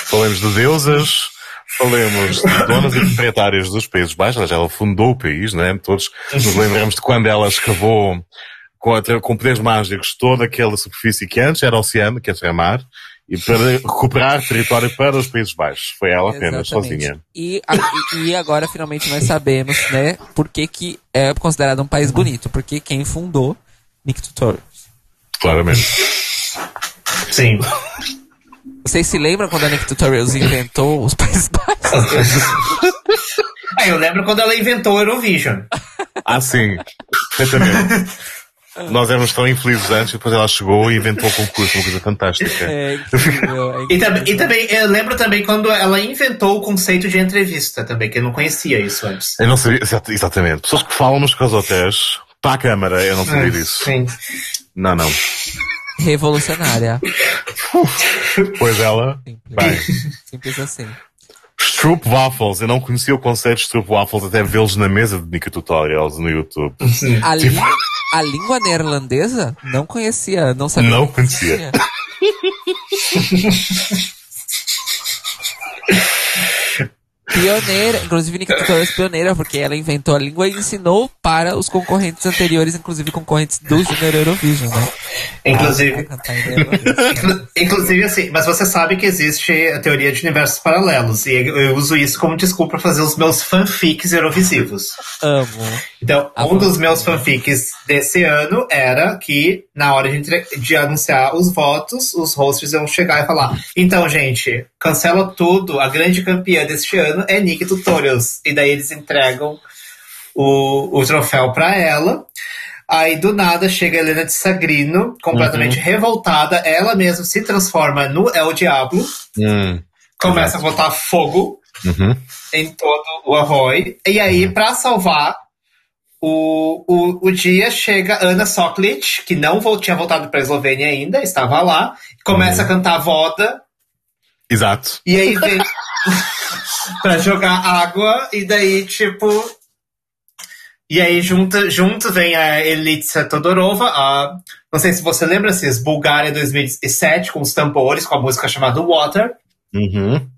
Falemos de deusas, falemos de donas e proprietárias dos Países Baixos. Ela fundou o país, né? Todos nos lembramos de quando ela escavou com, com poderes mágicos toda aquela superfície que antes era oceano, que antes era mar, e para recuperar território para os Países Baixos. Foi ela apenas, Exatamente. sozinha. E, a- e- agora finalmente nós sabemos, né, por que, que é considerado um país bonito. Porque quem fundou Nick Tutorials. Claramente. Sim. Vocês se lembram quando a Nick Tutorials inventou os Países Baixos? Ah, eu lembro quando ela inventou o Eurovision. Ah, sim. Perfeitamente. Nós éramos tão infelizes antes, e depois ela chegou e inventou o concurso, uma coisa fantástica. É incrível. é E, tam- incrível. e também, eu lembro também quando ela inventou o conceito de entrevista também, que eu não conhecia isso antes. Eu não sabia, exata- exatamente. Pessoas que falam nos cashotéis para a câmara, eu não sabia disso. Sim. Não, não. Revolucionária. Pois ela. Simples. Bem. Simples assim. Stroop Waffles, eu não conhecia o conceito de Stroop Waffles até vê-los na mesa de Nika Tutorials no YouTube. A, lí- a língua neerlandesa? Não conhecia, não sabia. Não conhecia. Pioneira, inclusive Nika Tutorials pioneira, porque ela inventou a língua e ensinou para os concorrentes anteriores, inclusive concorrentes do Junior Eurovision, né? Inclusive, A cantar em neerlandês. Inclu- Inclusive, assim, mas você sabe que existe a teoria de universos paralelos, e eu uso isso como desculpa para fazer os meus fanfics eurovisivos. Amo. Então, Ah, um dos meus fanfics desse ano era que, na hora de, entre- de anunciar os votos, os hosts iam chegar e falar: Então, gente, cancela tudo, a grande campeã deste ano é Nick Tutorials. E daí eles entregam o, o troféu para ela. Aí do nada chega a Helena de Sagrino, completamente revoltada, ela mesma se transforma no El Diablo, Hum. começa a botar fogo Uhum. em todo o Arroy. E aí, pra salvar o, o, o dia, chega Ana Soklic, que não tinha voltado pra Eslovênia ainda, estava lá, começa a cantar Voda, Exato. e aí vem pra jogar água, e daí, tipo. E aí, junto, junto vem a Elitsa Todorova, a. Não sei se você lembra, Cis, Bulgária 2007, com os tambores, com a música chamada Water. Uhum.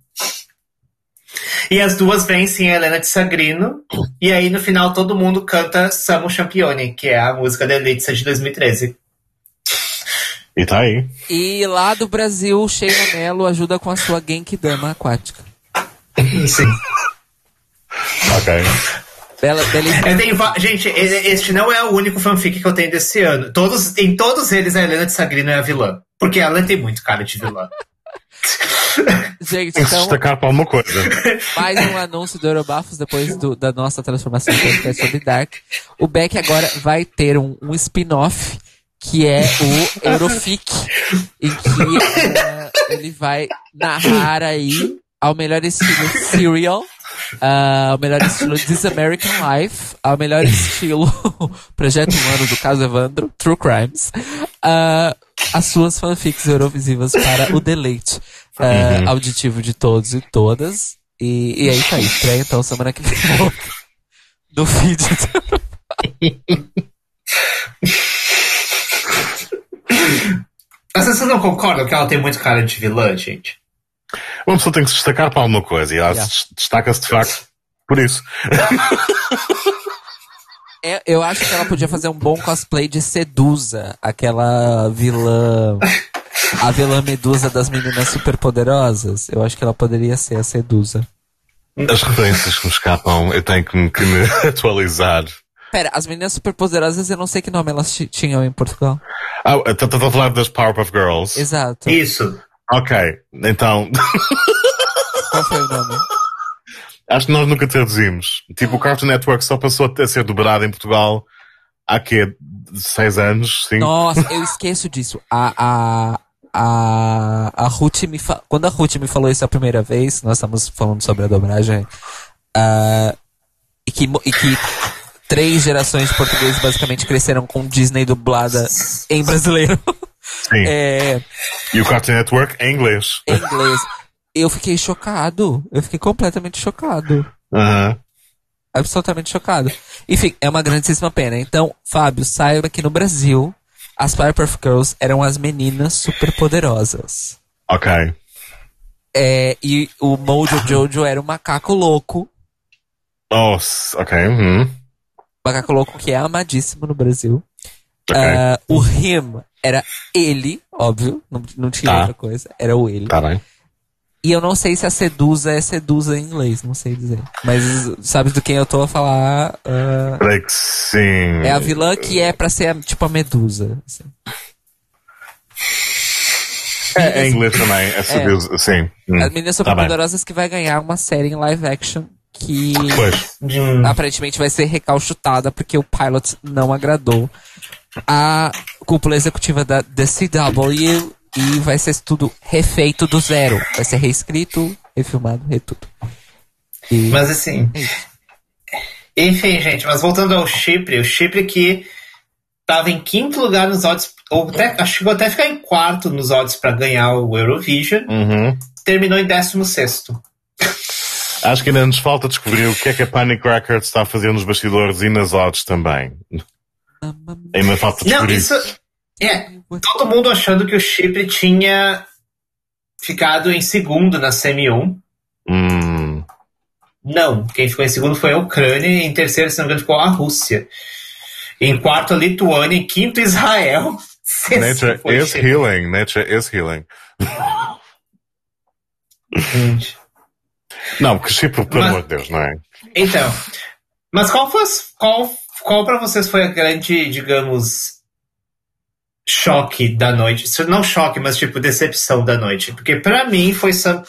E as duas vencem a Helena de Sagrino. E aí, no final, todo mundo canta Samo Champione, que é a música da Elitsa de 2013. E tá aí. E lá do Brasil, Sheila Mello ajuda com a sua Genkidama aquática. Sim. Ok. Bela, belíssima. Eu tenho va- Gente, este não é o único fanfic que eu tenho desse ano. Todos, em todos eles, a Helena de Sagrino é a vilã. Porque ela tem muito cara de vilã. Gente, então, destacar para alguma coisa. mais um anúncio do Eurobafos depois do- da nossa transformação em podcast sobre Dark. O Beck agora vai ter um, um spin-off que é o Eurofic, em que eh, ele vai narrar aí ao melhor estilo Serial, ah, ao melhor estilo This American Life, ao melhor estilo Projeto Humano do caso Evandro, True Crimes, ah, as suas fanfics eurovisivas para o deleite ah, auditivo de todos e todas. E, e aí tá aí, estreia então semana que vem no feed. Mas vocês não concordam que ela tem muito cara de vilã, gente? Uma pessoa tem que se destacar para alguma coisa e ela Yeah. se destaca-se de facto por isso. É, eu acho que ela podia fazer um bom cosplay de Sedusa, aquela vilã. A vilã Medusa das meninas superpoderosas. Eu acho que ela poderia ser a Sedusa. As referências que me escapam, eu tenho que me, que me atualizar. Pera, as meninas superpoderosas eu não sei que nome elas ti- tinham em Portugal. Ah, estás a falar das Powerpuff Girls? Exato. Isso. Ok, então, Qual foi o nome? acho que nós nunca traduzimos. Tipo, o Cartoon Network só passou a ser dobrado em Portugal há quê? Seis anos? Cinco? Nossa, eu esqueço disso. A, a, a, a Ruth me fa... Quando a Ruth me falou isso a primeira vez, nós estamos falando sobre a dobragem, ah, e, que, e que três gerações de portugueses basicamente cresceram com Disney dublada em brasileiro. Sim. é, E o Cartoon Network em inglês. em inglês. Eu fiquei chocado. Eu fiquei completamente chocado. Aham. absolutamente chocado. Enfim, é uma grandíssima pena. Então, Fábio, saiba que no Brasil, as Powerpuff Girls eram as meninas superpoderosas. Ok. É, e o Mojo Jojo era o macaco louco. Oh, s- ok. Uhum. Macaco louco que é amadíssimo no Brasil. Ok. Ah, o Him era ele, óbvio, não, não tinha Tá. outra coisa, era o ele. Tá bem. E eu não sei se a Sedusa é Sedusa em inglês, não sei dizer. Mas sabe do quem eu tô a falar? que sim. é a vilã que é pra ser tipo a Medusa. assim. É, em inglês também. É seduce, sim. Hum. As meninas Tá bem. superpoderosas que vai ganhar uma série em live action que Pois. Hum. aparentemente vai ser recalchutada porque o pilot não agradou a cúpula executiva da The CW e vai ser tudo refeito do zero. Vai ser reescrito, refilmado, retudo. E Mas assim. Enfim, gente, mas voltando ao Chipre, o Chipre que tava em quinto lugar nos odds, ou até, acho que chegou até ficar em quarto nos odds para ganhar o Eurovision, Uhum. terminou em décimo sexto. Acho que ainda nos falta descobrir o que é que a Panic Records está a fazer nos bastidores e nas odds também. Ainda falta Não, descobrir isso. É, todo mundo achando que o Chipre tinha ficado em segundo na semi 1. Hum, Não, quem ficou em segundo foi a Ucrânia, e em terceiro, se não me engano, ficou a Rússia. Em quarto, a Lituânia, em quinto, Israel. Nature is Chipre. healing. Nature is healing. Gente. Não, porque Chipre, pelo Mas- amor de Deus, não é? Então, mas qual foi, qual, qual para vocês foi a grande, digamos, choque da noite? Não choque, mas tipo decepção da noite, porque pra mim foi San...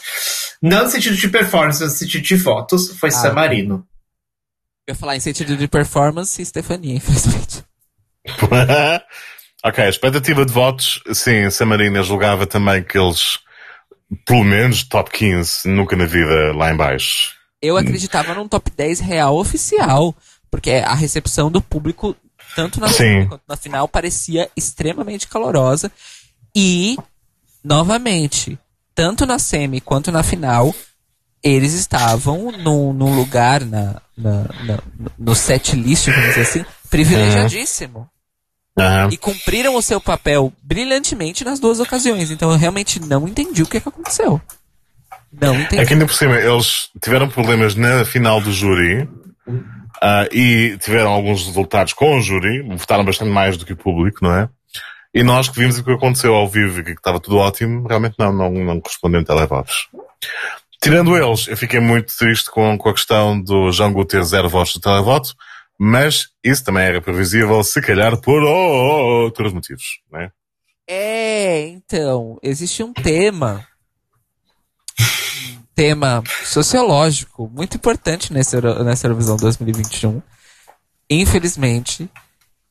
não no sentido de performance, mas no sentido de votos, foi San Marino. Eu ia falar em sentido de performance, Stefania, infelizmente. ok, a expectativa de votos, sim, San Marino julgava também que eles, pelo menos top 15, nunca na vida lá em baixo. Eu acreditava num top 10 real oficial, porque a recepção do público, tanto na semi quanto na final, parecia extremamente calorosa. E, novamente, tanto na semi quanto na final, eles estavam num, num lugar na, na, na- no set list, vamos dizer assim, privilegiadíssimo. Aham. E cumpriram o seu papel brilhantemente nas duas ocasiões. Então eu realmente não entendi o que, que aconteceu. Não entendi. É que ainda por cima eles tiveram problemas na final do júri ah, e tiveram alguns resultados com o júri, votaram bastante mais do que o público, não é? E nós que vimos o que aconteceu ao vivo e que estava tudo ótimo, realmente não, não, não correspondeu televotos. Tirando eles, eu fiquei muito triste com, com a questão do Jango ter zero votos de televoto, mas isso também era previsível, se calhar por outros motivos, não é? É, então, existe um tema. Tema sociológico muito importante nessa, Euro- nessa Eurovisão 2021. Infelizmente,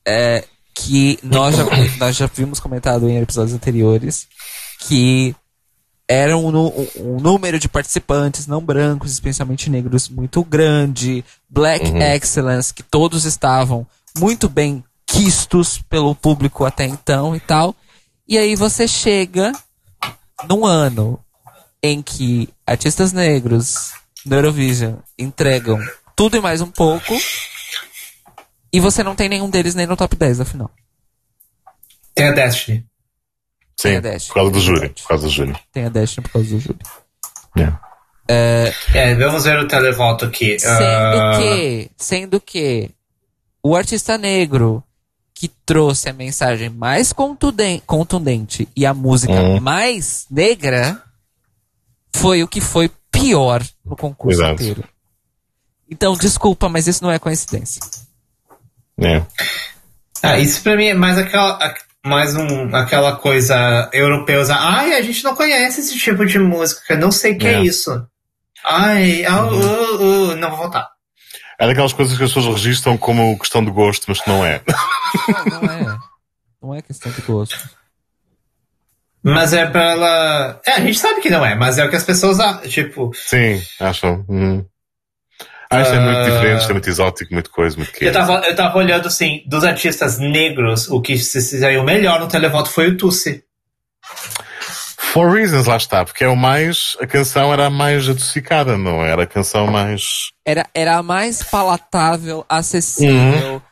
é, que nós já, nós já vimos comentado em episódios anteriores que era um, um- um número de participantes não brancos, especialmente negros, muito grande, black excellence, que todos estavam muito bem quistos pelo público até então e tal. E aí você chega num ano em que artistas negros no Eurovision entregam tudo e mais um pouco e você não tem nenhum deles nem no top 10 da final. Tem a Destiny. Tem Sim, a Dash. por causa do júri, por causa do júri. Tem a Destiny por causa do júri. Yeah. É, vamos ver o televoto aqui. Sendo Ah, que, sendo que o artista negro que trouxe a mensagem mais contundente, contundente e a música Uhum. mais negra foi o que foi pior no concurso Exato. inteiro. Então, desculpa, mas isso não é coincidência. Yeah. Ah, isso pra mim é mais aquela, mais um, aquela coisa europeia. Ai, a gente não conhece esse tipo de música, não sei o que é, É. isso. Ai, ah, Uhum. uh, uh, não vou votar. É daquelas coisas que as pessoas registram como questão de gosto, mas que não é. Não, não é. Não é questão de gosto. Mas é pela. É, a gente sabe que não é, mas é o que as pessoas. Tipo, Sim, acham. Hum. Ah, é muito diferente, é muito exótico, muito coisa, muito eu quente. tava, eu tava olhando assim, dos artistas negros, o que se saiu melhor no televoto foi o Tussi. For Reasons, lá está, porque é o mais. A canção era a mais adocicada, não era a canção mais. Era, era a mais palatável, acessível. Uhum.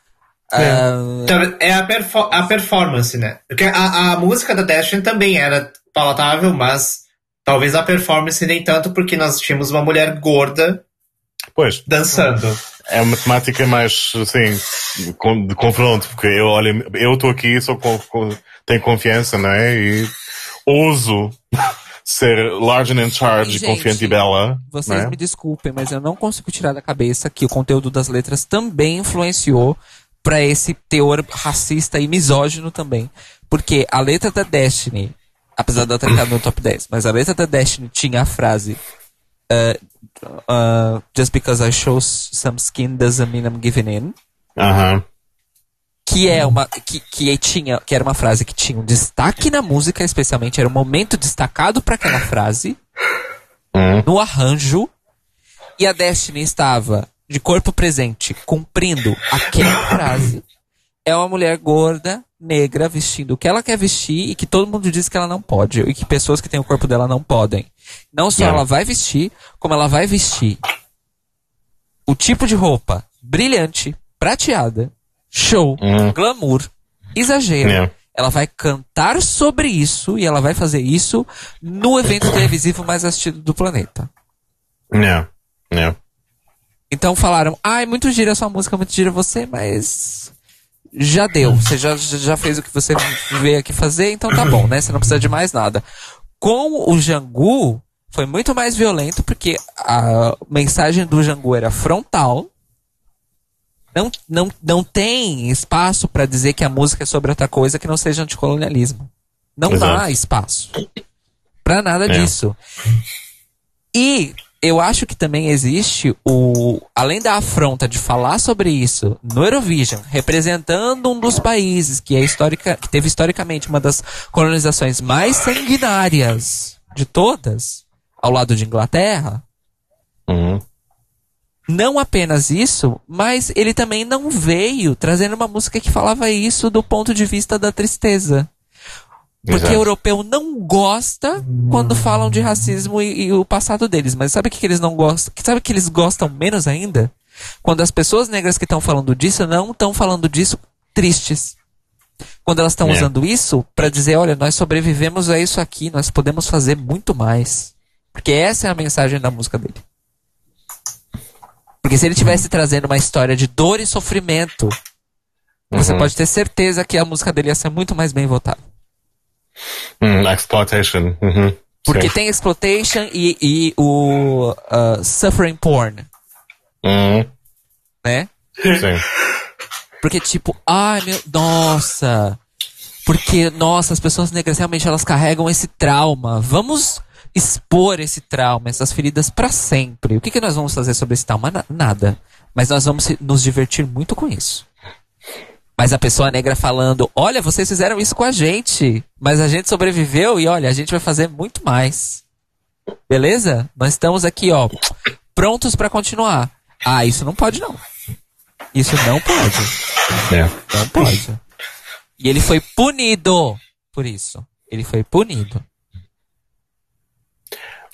Uh... É a, perfor a performance, né? Porque a, a música da Destiny também era palatável, mas talvez a performance nem tanto, porque nós tínhamos uma mulher gorda pois. dançando. É uma temática mais, assim, de confronto, porque eu, olha, eu estou aqui, sou com, com, tenho confiança, não é? E ouso ser large and in charge, Gente, confiante e bela. Vocês né? me desculpem, mas eu não consigo tirar da cabeça que o conteúdo das letras também influenciou para esse teor racista e misógino também. Porque a letra da Destiny, apesar de eu ter ficado no top 10, mas a letra da Destiny tinha a frase uh, uh, Just because I show some skin doesn't mean I'm giving in. Aham. Uh -huh que é uma que, que tinha que era uma frase que tinha um destaque na música especialmente era um momento destacado para aquela frase hum. no arranjo e a Destiny estava de corpo presente cumprindo aquela frase é uma mulher gorda negra vestindo o que ela quer vestir e que todo mundo diz que ela não pode e que pessoas que têm o corpo dela não podem não só ela vai vestir como ela vai vestir o tipo de roupa brilhante prateada show, uhum. glamour, exagero. Yeah. Ela vai cantar sobre isso e ela vai fazer isso no evento televisivo mais assistido do planeta. Yeah. Yeah. Então falaram, ai, ah, muito gira sua música, muito gira você, mas já deu. Você já, já fez o que você veio aqui fazer, então tá bom, né? Você não precisa de mais nada. Com o Jangu, foi muito mais violento, porque a mensagem do Jangu era frontal não, não, não tem espaço para dizer que a música é sobre outra coisa que não seja anticolonialismo. Não Exato. dá espaço para nada é. disso. E eu acho que também existe o. Além da afronta de falar sobre isso no Eurovision, representando um dos países que é histórica, que teve historicamente uma das colonizações mais sanguinárias de todas, ao lado de Inglaterra. Uhum. Não apenas isso, mas ele também não veio trazendo uma música que falava isso do ponto de vista da tristeza. Porque Exato. o europeu não gosta quando falam de racismo e, e, o passado deles. Mas sabe o que, que eles não gostam? Sabe que eles gostam menos ainda? Quando as pessoas negras que estão falando disso não estão falando disso tristes. Quando elas estão é. usando isso para dizer, olha, nós sobrevivemos a isso aqui, nós podemos fazer muito mais. Porque essa é a mensagem da música dele. Porque se ele tivesse trazendo uma história de dor e sofrimento, uhum. você pode ter certeza que a música dele ia ser muito mais bem votada. Hum, exploitation. Uhum. Porque Sim. tem exploitation e, e o uh, suffering porn. Uhum. Né? Sim. Porque tipo, ai meu, nossa. Porque, nossa, as pessoas negras realmente elas carregam esse trauma. Vamos expor esse trauma, essas feridas para sempre. O que, que nós vamos fazer sobre esse trauma? Nada. Mas nós vamos nos divertir muito com isso. Mas a pessoa negra falando: Olha, vocês fizeram isso com a gente, mas a gente sobreviveu e olha, a gente vai fazer muito mais. Beleza? Nós estamos aqui, ó, prontos para continuar. Ah, isso não pode não. Isso não pode. É. Não pode. E ele foi punido por isso. Ele foi punido.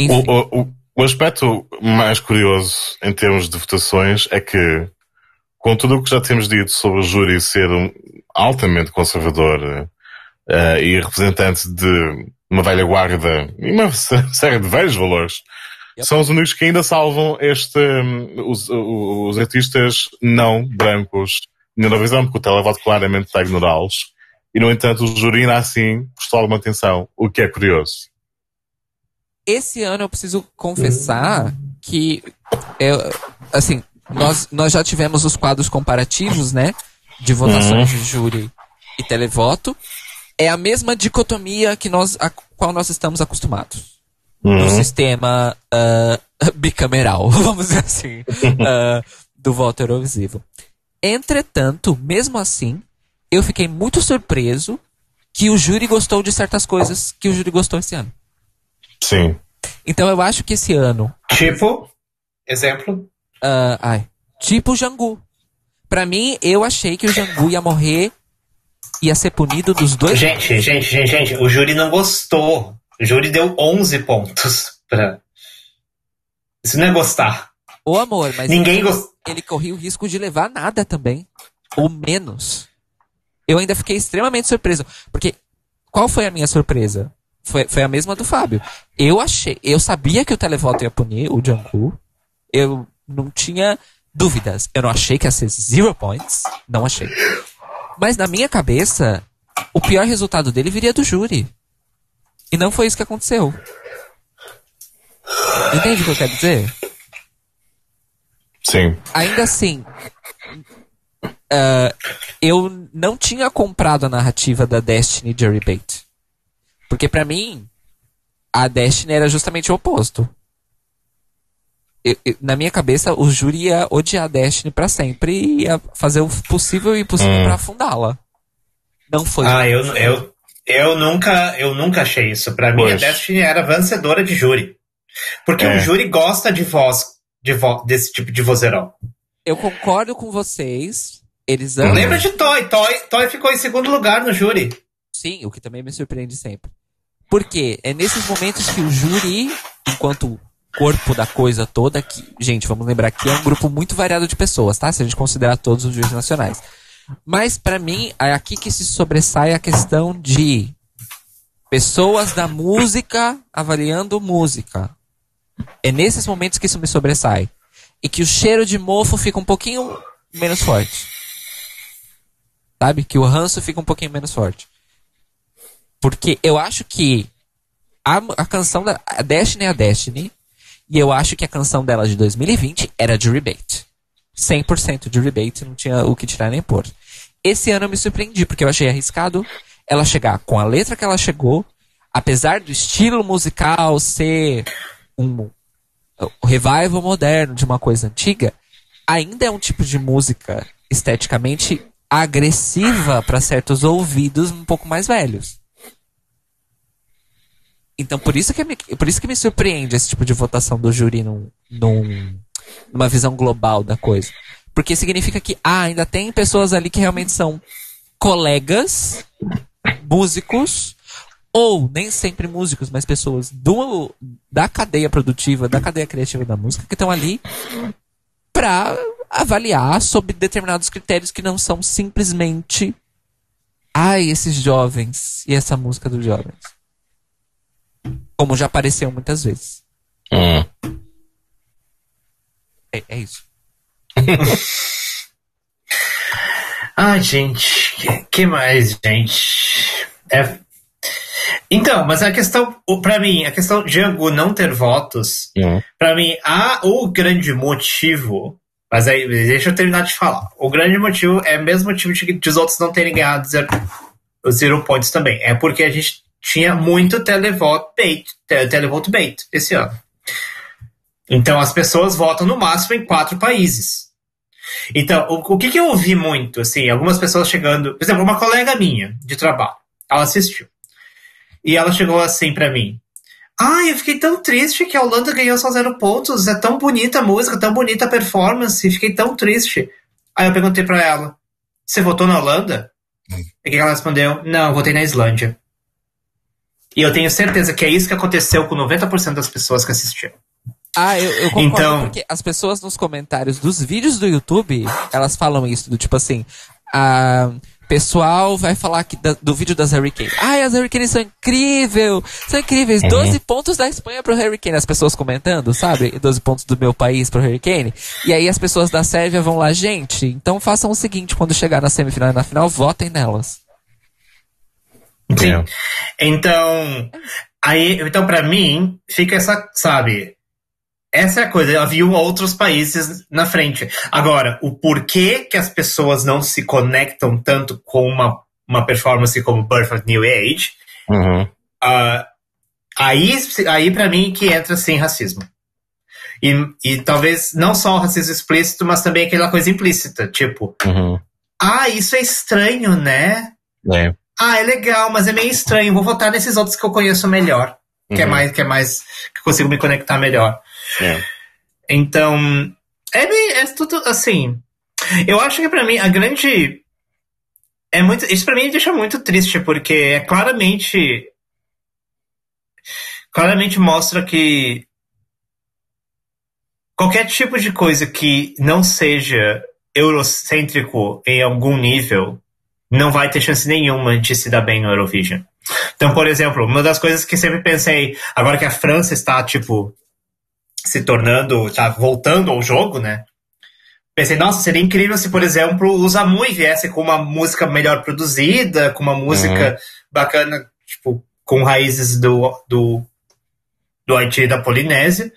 O, o, o, aspecto mais curioso em termos de votações é que, com tudo o que já temos dito sobre o júri ser um, altamente conservador uh, e representante de uma velha guarda e uma série de velhos valores, yep. são os únicos que ainda salvam este, um, os, os, artistas não brancos na Eurovisão, porque o televoto claramente está a ignorá-los. E, no entanto, o júri ainda assim prestou alguma atenção, o que é curioso. Esse ano eu preciso confessar que eu, assim, nós, nós já tivemos os quadros comparativos, né? De votações uhum. de júri e televoto. É a mesma dicotomia que nós, a qual nós estamos acostumados. Uhum. No sistema uh, bicameral, vamos dizer assim, uh, do voto Eurovisivo. Entretanto, mesmo assim, eu fiquei muito surpreso que o júri gostou de certas coisas que o júri gostou esse ano. Sim. Então eu acho que esse ano. Tipo, exemplo? Uh, ai, tipo o Jangu. Pra mim, eu achei que o Jangu ia morrer, ia ser punido dos dois. Gente, gente, gente, gente, o júri não gostou. O júri deu 11 pontos pra. Isso não é gostar. Ô amor, mas Ninguém ele, gost... ele corria o risco de levar nada também. Ou menos. Eu ainda fiquei extremamente surpreso. Porque qual foi a minha surpresa? Foi, foi a mesma do Fábio. Eu achei, eu sabia que o televoto ia punir o Jungkook. Eu não tinha dúvidas. Eu não achei que ia ser zero points. Não achei. Mas na minha cabeça, o pior resultado dele viria do júri. E não foi isso que aconteceu. Entende o que eu quero dizer? Sim. Ainda assim, ah, eu não tinha comprado a narrativa da Destiny Jerry Bait. Porque pra mim, a Destiny era justamente o oposto. Eu- eu- na minha cabeça, o júri ia odiar a Destiny pra sempre e ia fazer o possível e impossível Hum. pra afundá-la. Não foi. Ah, eu, eu, eu, nunca, eu nunca achei isso. Pra mim, a. Destiny era vencedora de júri. Porque É. o júri gosta de voz, de vo, desse tipo de vozeirão. Eu concordo com vocês. Eles amam. Lembra de Toy? Toy? Toy ficou em segundo lugar no júri. Sim, o que também me surpreende sempre. Porque é nesses momentos que o júri, enquanto corpo da coisa toda, que, gente, vamos lembrar que é um grupo muito variado de pessoas, tá? Se a gente considerar todos os juízes nacionais. Mas pra mim, é aqui que se sobressai a questão de pessoas da música avaliando música. É nesses momentos que isso me sobressai. E que o cheiro de mofo fica um pouquinho menos forte. Sabe? Que o ranço fica um pouquinho menos forte. Porque eu acho que a, a canção da a Destiny é a Destiny. E eu acho que a canção dela de 2020 era de rebate. 100% de rebate, não tinha o que tirar nem pôr. Esse ano eu me surpreendi, porque eu achei arriscado ela chegar com a letra que ela chegou, apesar do estilo musical ser um, revival moderno de uma coisa antiga, ainda é um tipo de música esteticamente agressiva para certos ouvidos um pouco mais velhos. Então por isso que me, por isso que me surpreende esse tipo de votação do júri num, num- numa visão global da coisa. Porque significa que ah, ainda tem pessoas ali que realmente são colegas, músicos, ou nem sempre músicos, mas pessoas do, da cadeia produtiva, da cadeia criativa da música, que estão ali pra avaliar sob determinados critérios que não são simplesmente ai, esses jovens e essa música dos jovens. Como já apareceu muitas vezes. Hum. É, é isso. Ai, gente, que, que mais, gente? É... Então, mas a questão, pra mim, a questão de Angu não ter votos, Hum. pra mim, há o grande motivo, mas aí, deixa eu terminar de falar. O grande motivo é o mesmo motivo de, de os outros não terem ganhado zero, os zero points também. É porque a gente tinha muito televoto bait, te- televoto bait esse ano. Então as pessoas votam no máximo em quatro países. Então, o, o que, que eu ouvi muito, assim, algumas pessoas chegando, por exemplo, uma colega minha de trabalho, ela assistiu. E ela chegou assim pra mim. Ai, eu fiquei tão triste que a Holanda ganhou só zero pontos. É tão bonita a música, tão bonita a performance. Fiquei tão triste. Aí eu perguntei pra ela: Você votou na Holanda? E o que ela respondeu? Não, eu votei na Islândia. E eu tenho certeza que é isso que aconteceu com 90% das pessoas que assistiram. Ah, eu, eu concordo, Então- porque as pessoas nos comentários dos vídeos do YouTube, elas falam isso, do tipo assim, a pessoal vai falar que da- do vídeo das Hurricanes. Ai, as Hurricanes são incríveis, são incríveis, 12 pontos da Espanha pro Hurricane, as pessoas comentando, sabe? 12 pontos do meu país pro Hurricane. E aí as pessoas da Sérvia vão lá, gente, então façam o seguinte, quando chegar na semifinal e na final, votem nelas. Sim. É. Então, aí, então para mim, fica essa, sabe? Essa é a coisa, havia outros países na frente. Agora, o porquê que as pessoas não se conectam tanto com uma, uma performance como Birth of New Age, Uhum. ah, aí, aí para mim que entra sem racismo. E, e talvez não só o racismo explícito, mas também aquela coisa implícita, tipo, Uhum. ah, isso é estranho, né? É. Ah, é legal, mas é meio estranho. Vou votar nesses outros que eu conheço melhor. Que é Uhum. mais, que é mais. que eu consigo me conectar melhor. É. Então. É. É tudo assim. Eu acho que pra mim a grande. É muito. Isso pra mim me deixa muito triste, porque é claramente. claramente mostra que qualquer tipo de coisa que não seja eurocêntrico em algum nível não vai ter chance nenhuma de se dar bem no Eurovision. Então, por exemplo, uma das coisas que sempre pensei, agora que a França está, tipo, se tornando, está voltando ao jogo, né? Pensei, nossa, seria incrível se, por exemplo, o Zamui viesse com uma música melhor produzida, com uma música uhum. bacana, tipo, com raízes do, do, do Haiti e da Polinésia.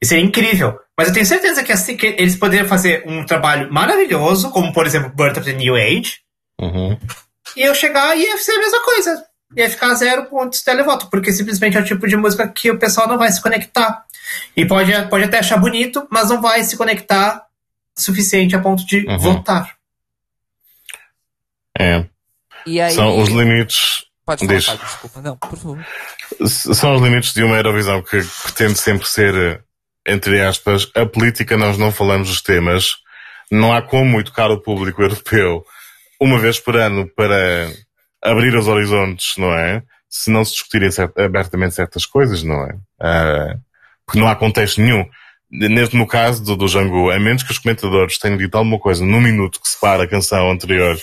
E seria incrível. Mas eu tenho certeza que assim que eles poderiam fazer um trabalho maravilhoso, como por exemplo Birth of the New Age, uhum. e eu chegar e ia ser a mesma coisa. Ia ficar zero pontos de televoto, porque simplesmente é o tipo de música que o pessoal não vai se conectar. E pode, pode até achar bonito, mas não vai se conectar suficiente a ponto de uhum. votar. É. Aí, São os limites. Pode falar, desculpa. Não, por favor. São os limites de uma Eurovisão que pretende sempre ser entre aspas, a política nós não falamos dos temas. Não há como educar o público europeu uma vez por ano para abrir os horizontes, não é? Se não se discutirem abertamente certas coisas, não é? Uh, porque não há contexto nenhum. Neste, no caso do, do Jango, a menos que os comentadores tenham dito alguma coisa no minuto que separa a canção anterior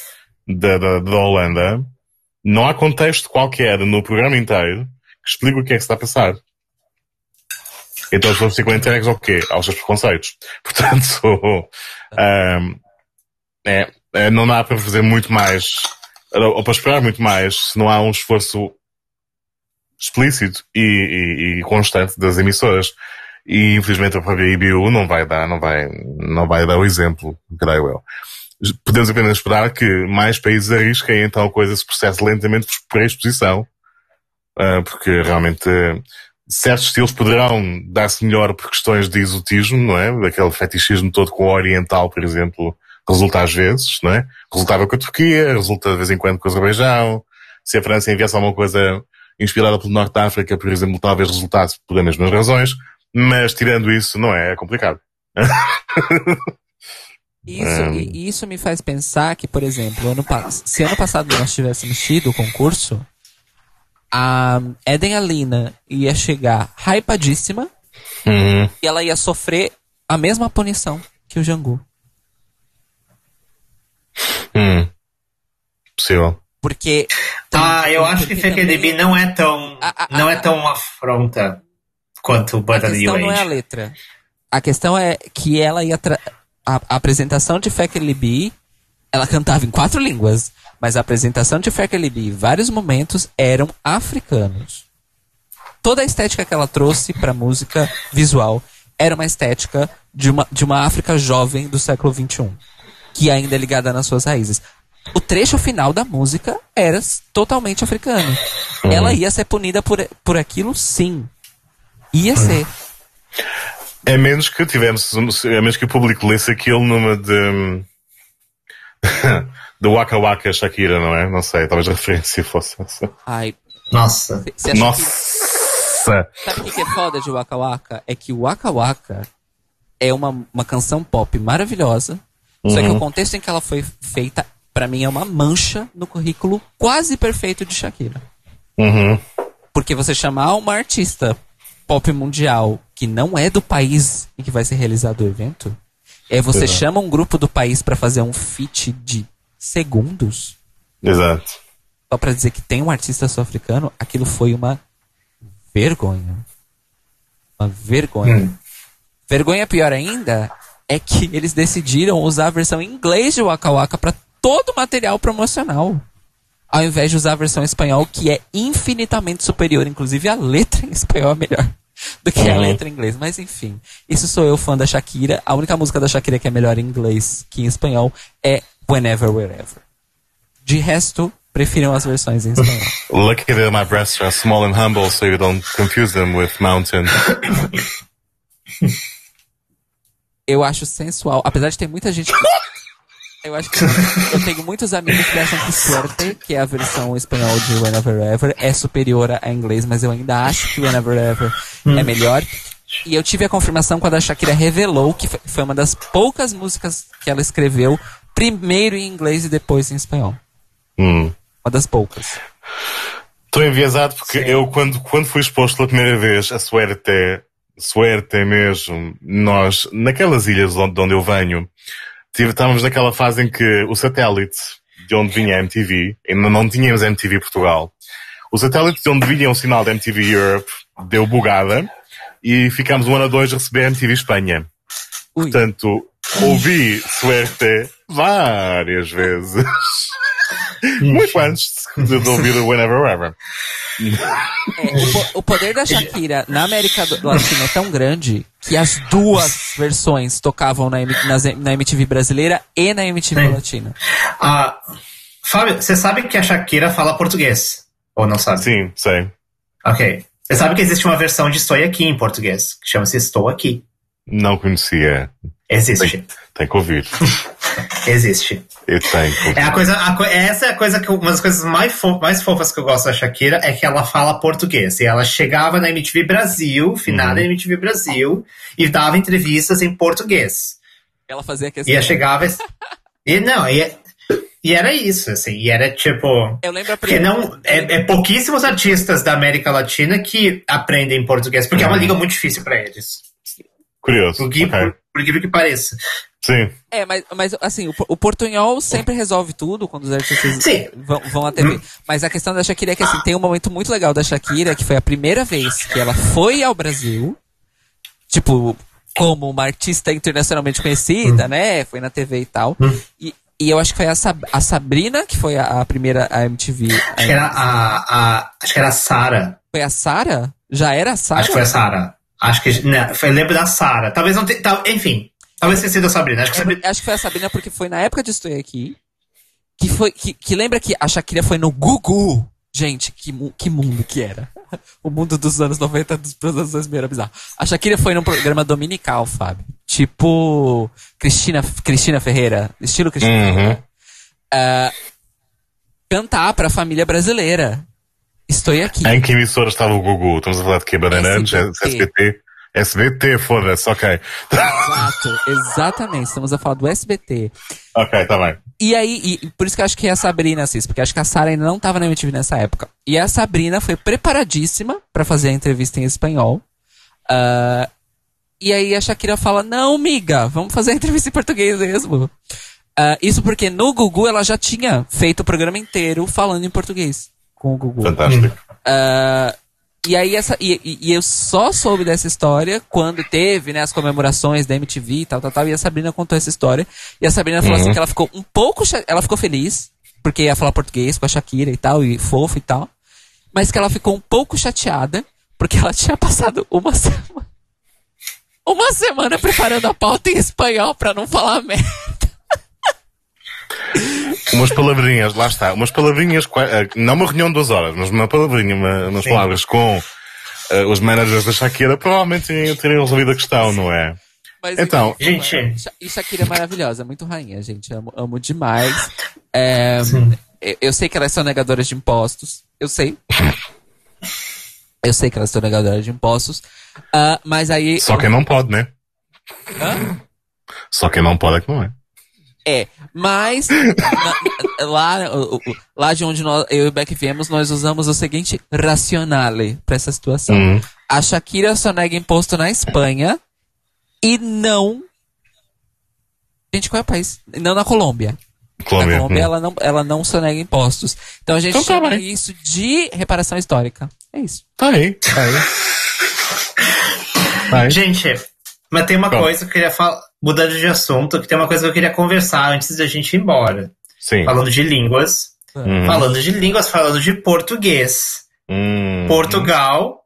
da, da, da Holanda, não há contexto qualquer no programa inteiro que explique o que é que se está a passar. Então as pessoas ficam entregues ao quê? Aos seus preconceitos. Portanto, um, é, é, não dá para fazer muito mais, ou para esperar muito mais, se não há um esforço explícito e, e, e constante das emissoras. E infelizmente a própria IBU não vai dar, não vai, não vai dar o exemplo, creio eu. Podemos apenas esperar que mais países arrisquem então a coisa se processe lentamente por exposição, uh, porque realmente certos estilos poderão dar-se melhor por questões de exotismo, não é? Daquele fetichismo todo com o oriental, por exemplo, resulta às vezes, não é? Resultava com a Turquia, resulta de vez em quando com o Azerbaijão. Se a França enviasse alguma coisa inspirada pelo Norte da África, por exemplo, talvez resultasse por as mesmas razões. Mas tirando isso, não é? É complicado. Isso, um... isso me faz pensar que, por exemplo, ano, se ano passado nós tivéssemos tido o concurso, a Eden Alina ia chegar hypadíssima uhum. e ela ia sofrer a mesma punição que o Jangu. Hum. Possível. Porque. Ah, eu acho que FKDB não é tão. A, a, não é tão afronta quanto o Butter A questão não é a letra. A questão é que ela ia. A, a, apresentação de FKDB ela cantava em quatro línguas. Mas a apresentação de Ferkelibi, em vários momentos, eram africanos. Toda a estética que ela trouxe para música visual era uma estética de uma, de uma África jovem do século XXI, que ainda é ligada nas suas raízes. O trecho final da música era totalmente africano. Uhum. Ela ia ser punida por, por aquilo, sim. Ia uhum. ser. A menos que tivemos, a menos que o público lesse aquilo numa de. do Waka Waka Shakira, não é? Não sei, talvez a referência fosse essa. Ai. Nossa. Nossa. Que... Sabe o que é foda de Waka Waka? É que o Waka Waka é uma, uma canção pop maravilhosa, uhum. só que o uhum. contexto em que ela foi feita, para mim, é uma mancha no currículo quase perfeito de Shakira. Uhum. Porque você chamar uma artista pop mundial que não é do país em que vai ser realizado o evento, é você Exato. chama um grupo do país para fazer um feat de segundos. Exato. Só para dizer que tem um artista sul-africano, aquilo foi uma vergonha. Uma vergonha. Hum. Vergonha pior ainda é que eles decidiram usar a versão em inglês de Waka Waka para todo o material promocional. Ao invés de usar a versão em espanhol, que é infinitamente superior. Inclusive, a letra em espanhol é melhor do que uhum. a letra em inglês. Mas enfim, isso sou eu fã da Shakira. A única música da Shakira que é melhor em inglês que em espanhol é Whenever, Wherever. De resto, prefiram as versões em espanhol. Lucky that my breasts are small and humble so you don't confuse them with mountain. eu acho sensual, apesar de ter muita gente que... Eu acho que eu tenho muitos amigos que acham que Suerte, que é a versão espanhol de Whenever Ever, é superior a inglês, mas eu ainda acho que Whenever Ever hum. é melhor. E eu tive a confirmação quando a Shakira revelou que foi uma das poucas músicas que ela escreveu primeiro em inglês e depois em espanhol. Hum. Uma das poucas. Estou enviesado porque Sim. eu, quando, quando fui exposto pela primeira vez a Suerte, Suerte mesmo, nós, naquelas ilhas onde, de onde eu venho, tive, estávamos naquela fase em que o satélite de onde vinha a MTV, ainda não tínhamos MTV Portugal, o satélite de onde vinha o sinal da MTV Europe deu bugada e ficámos um ano a dois a receber a MTV Espanha. Ui. Portanto, ouvi Suerte várias vezes. Muito antes de de ouvir o Whenever Ever. É, o, o poder da Shakira na América Latina é tão grande que as duas versões tocavam na, nas- na MTV brasileira e na MTV Sim. latina. Ah, Fábio, você sabe que a Shakira fala português? Ou não sabe? Sim, sei. Ok. Você sabe que existe uma versão de Estou Aqui em português, que chama-se Estou Aqui. Não conhecia. Existe. Tem que ouvir. Existe. Eu tenho. É a coisa, a essa é a coisa que eu- uma das coisas mais, fo- mais fofas que eu gosto da Shakira é que ela fala português. E ela chegava na MTV Brasil, finada Uhum. MTV Brasil, e dava entrevistas em português. Ela fazia questão. E ela chegava. e não, e, e era isso, assim. E era tipo. Eu lembro a Porque primeira. não, é, é pouquíssimos artistas da América Latina que aprendem português, porque é uma Uhum. língua muito difícil pra eles. Curioso. Por, que- Ok. por, por incrível que pareça. Sim. É, mas, mas assim, o, o portunhol sempre resolve tudo quando os artistas Sim. vão, vão à TV. Mas a questão da Shakira é que assim, tem um momento muito legal da Shakira, que foi a primeira vez que ela foi ao Brasil, tipo, como uma artista internacionalmente conhecida, né? Foi na TV e tal. E, e eu acho que foi a, Sab- a Sabrina, que foi a, a primeira a MTV. Acho que era a. a acho que era a Sara. Foi a Sara? Já era a Sara? Acho que foi a Sara. Acho que. Não, foi, lembro da Sara. Talvez não tenha. tal- enfim. Talvez tenha sido a Sabrina. Acho que Sabrina. Acho que foi a Sabrina porque foi na época de Estou Aqui. Que foi. Que, que lembra que a Shakira foi no Gugu. Gente, que, que mundo que era. O mundo dos anos 90 dos anos 2000 era bizarro. A Shakira foi num programa dominical, Fábio. Tipo. Cristina, Cristina Ferreira. Estilo Cristina Uhum. Ferreira. Ah, cantar pra família brasileira. Estou aqui. Em que emissora estava o Gugu? Estamos a falar de quê? Bandeirantes? SBT. SBT? SBT, foda-se, ok. Exato, exatamente. Estamos a falar do SBT. ok, tá bem. E aí, e por isso que eu acho que é a Sabrina assiste, porque acho que a Sara ainda não tava na MTV nessa época. E a Sabrina foi preparadíssima pra fazer a entrevista em espanhol. Ah, e aí a Shakira fala: Não, miga, vamos fazer a entrevista em português mesmo. Ah, isso porque no Gugu ela já tinha feito o programa inteiro falando em português com o Gugu. Fantástico. Ah, e aí essa e, e- eu só soube dessa história quando teve né, as comemorações da MTV e tal, tal, tal. E a Sabrina contou essa história. E a Sabrina falou Uhum. assim que ela ficou um pouco. Ela ficou feliz, porque ia falar português com a Shakira e tal, e fofo e tal. Mas que ela ficou um pouco chateada, porque ela tinha passado uma semana. Uma semana preparando a pauta em espanhol pra não falar merda. Umas palavrinhas, lá está. Umas palavrinhas, eh, não uma reunião de duas horas, mas uma palavrinha, uma- umas Sim. palavras com eh, os managers da Shakira, provavelmente teriam- resolvido a questão, não é? Mas, Então- enfim, Gente. E Shakira é maravilhosa, muito rainha, gente. Amo, amo demais. É, eu, sei que elas são negadoras de impostos. Eu sei. Eu sei que elas são negadoras de impostos. Ah, mas aí. Só quem não pode, né? Hã? Só quem não pode é que não é. É, mas na- lá, lá de onde nós, eu e o Beck viemos, nós usamos o seguinte racionale pra essa situação. Hum. A Shakira só nega imposto na Espanha e não. Gente, qual é o país? Não na Colômbia. Colômbia. Na Colômbia hum. ela não, ela não sonega impostos. Então a gente Então tá chama bem. isso de reparação histórica. É isso. Tá aí, tá aí. Tá aí. Gente, mas tem uma Pronto. coisa que eu queria falar. Mudando de assunto, que tem uma coisa que eu queria conversar antes da gente ir embora. Sim. Falando de línguas. Uhum. Falando de línguas, falando de português. Hum. Portugal,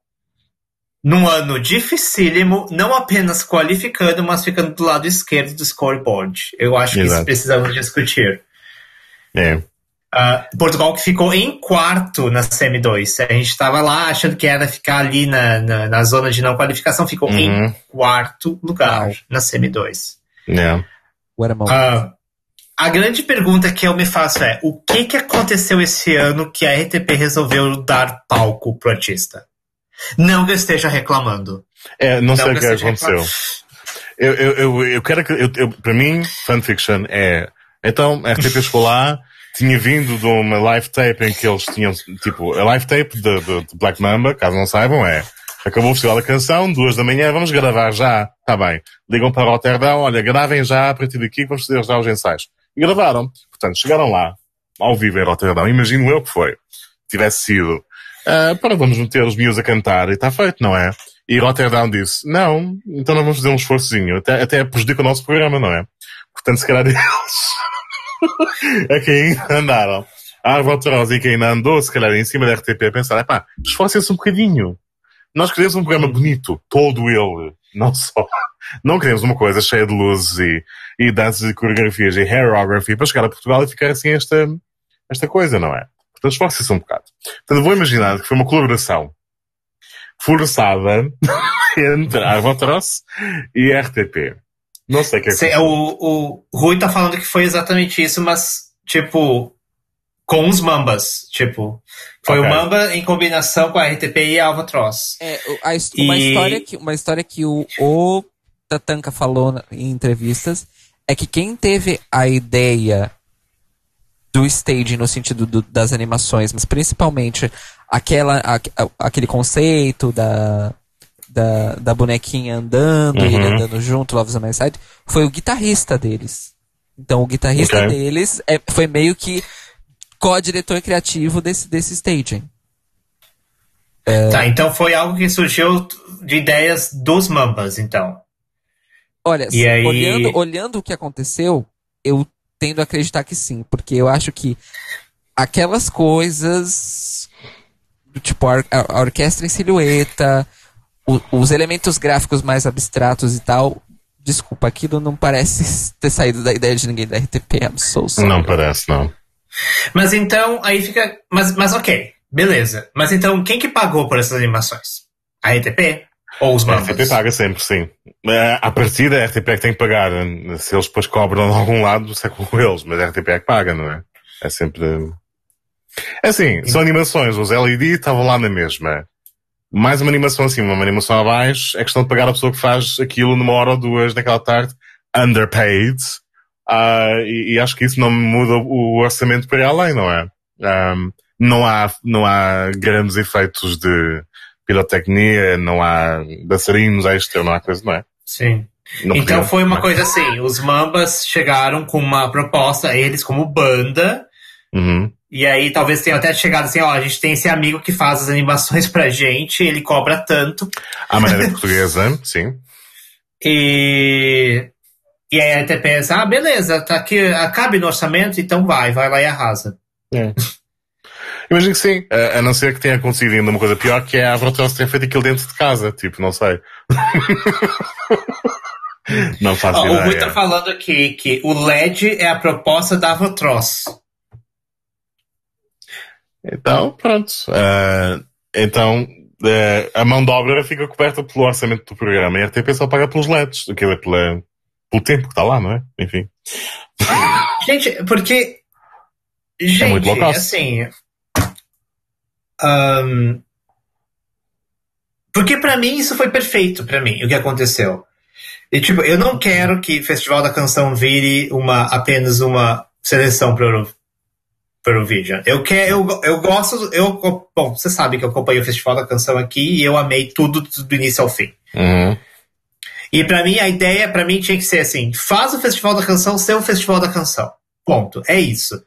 num ano dificílimo, não apenas qualificando, mas ficando do lado esquerdo do scoreboard. Eu acho que isso Exato. precisamos discutir. É. Ah, Portugal que ficou em quarto na Semi-2. A gente estava lá achando que era ficar ali na, na, na zona de não qualificação, ficou em Uhum. quarto lugar Uau. na Semi-2. É. What a grande pergunta que eu me faço é: o que, que aconteceu esse ano que a RTP resolveu dar palco pro artista? Não que eu esteja reclamando. É, não, sei o que eu aconteceu. Eu, eu, eu, eu quero que. Eu, eu, para mim, fanfiction é. Então, a RTP chegou lá tinha vindo de uma live tape em que eles tinham, tipo, a live tape de, de, de Black Mamba, caso não saibam, é Acabou o Festival da Canção, duas da manhã, vamos gravar já. Está bem. Ligam para Roterdão, olha, gravem já a partir daqui, vamos fazer já os ensaios. E gravaram. Portanto, chegaram lá, ao vivo em Roterdão. Imagino eu que foi. Tivesse sido, uh, para vamos meter os miúdos a cantar e está feito, não é? E Rotterdam disse, não, então não vamos fazer um esforçozinho. Até, até prejudica o nosso programa, não é? Portanto, se calhar eles quem andaram. A Rotterdam e quem ainda andou, se calhar, em cima da RTP a pensar, pá, esforcem-se um bocadinho. Nós queremos um programa bonito, todo ele, não só. Não queremos uma coisa cheia de luzes e, e danças e coreografias e hairography para chegar a Portugal e ficar assim esta, esta coisa, não é? Portanto, esforce-se um bocado. Portanto, vou imaginar que foi uma colaboração forçada entre a Arvotross e a RTP. Não sei o que é Sim, o, o Rui tá falando que foi exatamente isso, mas, tipo, com os Mambas, tipo. Foi okay. o Mamba em combinação com a RTP e a Albatross. É, a, uma, e... história que, uma história que o, o Tatanka falou em entrevistas é que quem teve a ideia do staging no sentido do, das animações, mas principalmente aquela, a, aquele conceito da, da, da bonequinha andando uhum. e ele andando junto, Love is on My Side, foi o guitarrista deles. Então o guitarrista okay. deles é, foi meio que co-diretor criativo desse, desse staging. É... Tá, então foi algo que surgiu de ideias dos Mambas, então. Olha, aí... olhando, olhando o que aconteceu, eu tendo a acreditar que sim, porque eu acho que aquelas coisas, tipo a, a orquestra em silhueta, o, os elementos gráficos mais abstratos e tal, desculpa, aquilo não parece ter saído da ideia de ninguém da RTP, I'm so sorry. Não parece, não. Mas então, aí fica. Mas, mas ok, beleza. Mas então, quem que pagou por essas animações? A RTP? Ou os Muppets? A RTP paga sempre, sim. É, a partida, a RTP é que tem que pagar. Se eles depois cobram de algum lado, isso é com eles, mas a RTP é que paga, não é? É sempre. É assim, são animações, os LED estavam lá na mesma. Mais uma animação assim, uma animação abaixo, é questão de pagar a pessoa que faz aquilo numa hora ou duas daquela tarde, underpaid, Uh, e, e, acho que isso não muda o orçamento para além, não é? Um, não há, não há grandes efeitos de pirotecnia, não há dançarinos extra, não há coisa, não é? Sim. Não então podia, foi uma é? coisa assim, os Mambas chegaram com uma proposta, eles como banda, uhum. E aí talvez tenham até chegado assim, ó, a gente tem esse amigo que faz as animações pra gente, ele cobra tanto. A maneira portuguesa, sim. E e aí até pensa, ah, beleza, tá aqui, acabe no orçamento, então vai, vai lá e arrasa. É. Imagino que sim, a, a, não ser que tenha acontecido ainda uma coisa pior, que é a Avrotross ter feito aquilo dentro de casa, tipo, não sei. não faço oh, ideia. O Rui tá falando aqui que o LED é a proposta da Avrotross. Então, pronto. Uh, então, uh, a mão de obra fica coberta pelo orçamento do programa e a RTP só paga pelos LEDs, aquilo é pela, pelo tempo que está lá, não é? Enfim. Gente, porque. Gente, é muito assim. Um, porque para mim isso foi perfeito para mim, o que aconteceu. E tipo, eu não quero que Festival da Canção vire uma apenas uma seleção para o Eurovision. Eu quero, eu, eu gosto, eu bom, você sabe que eu acompanhei o Festival da Canção aqui e eu amei tudo do início ao fim. Uhum. E para mim, a ideia, para mim, tinha que ser assim: faz o Festival da Canção ser o Festival da Canção. Ponto. É isso.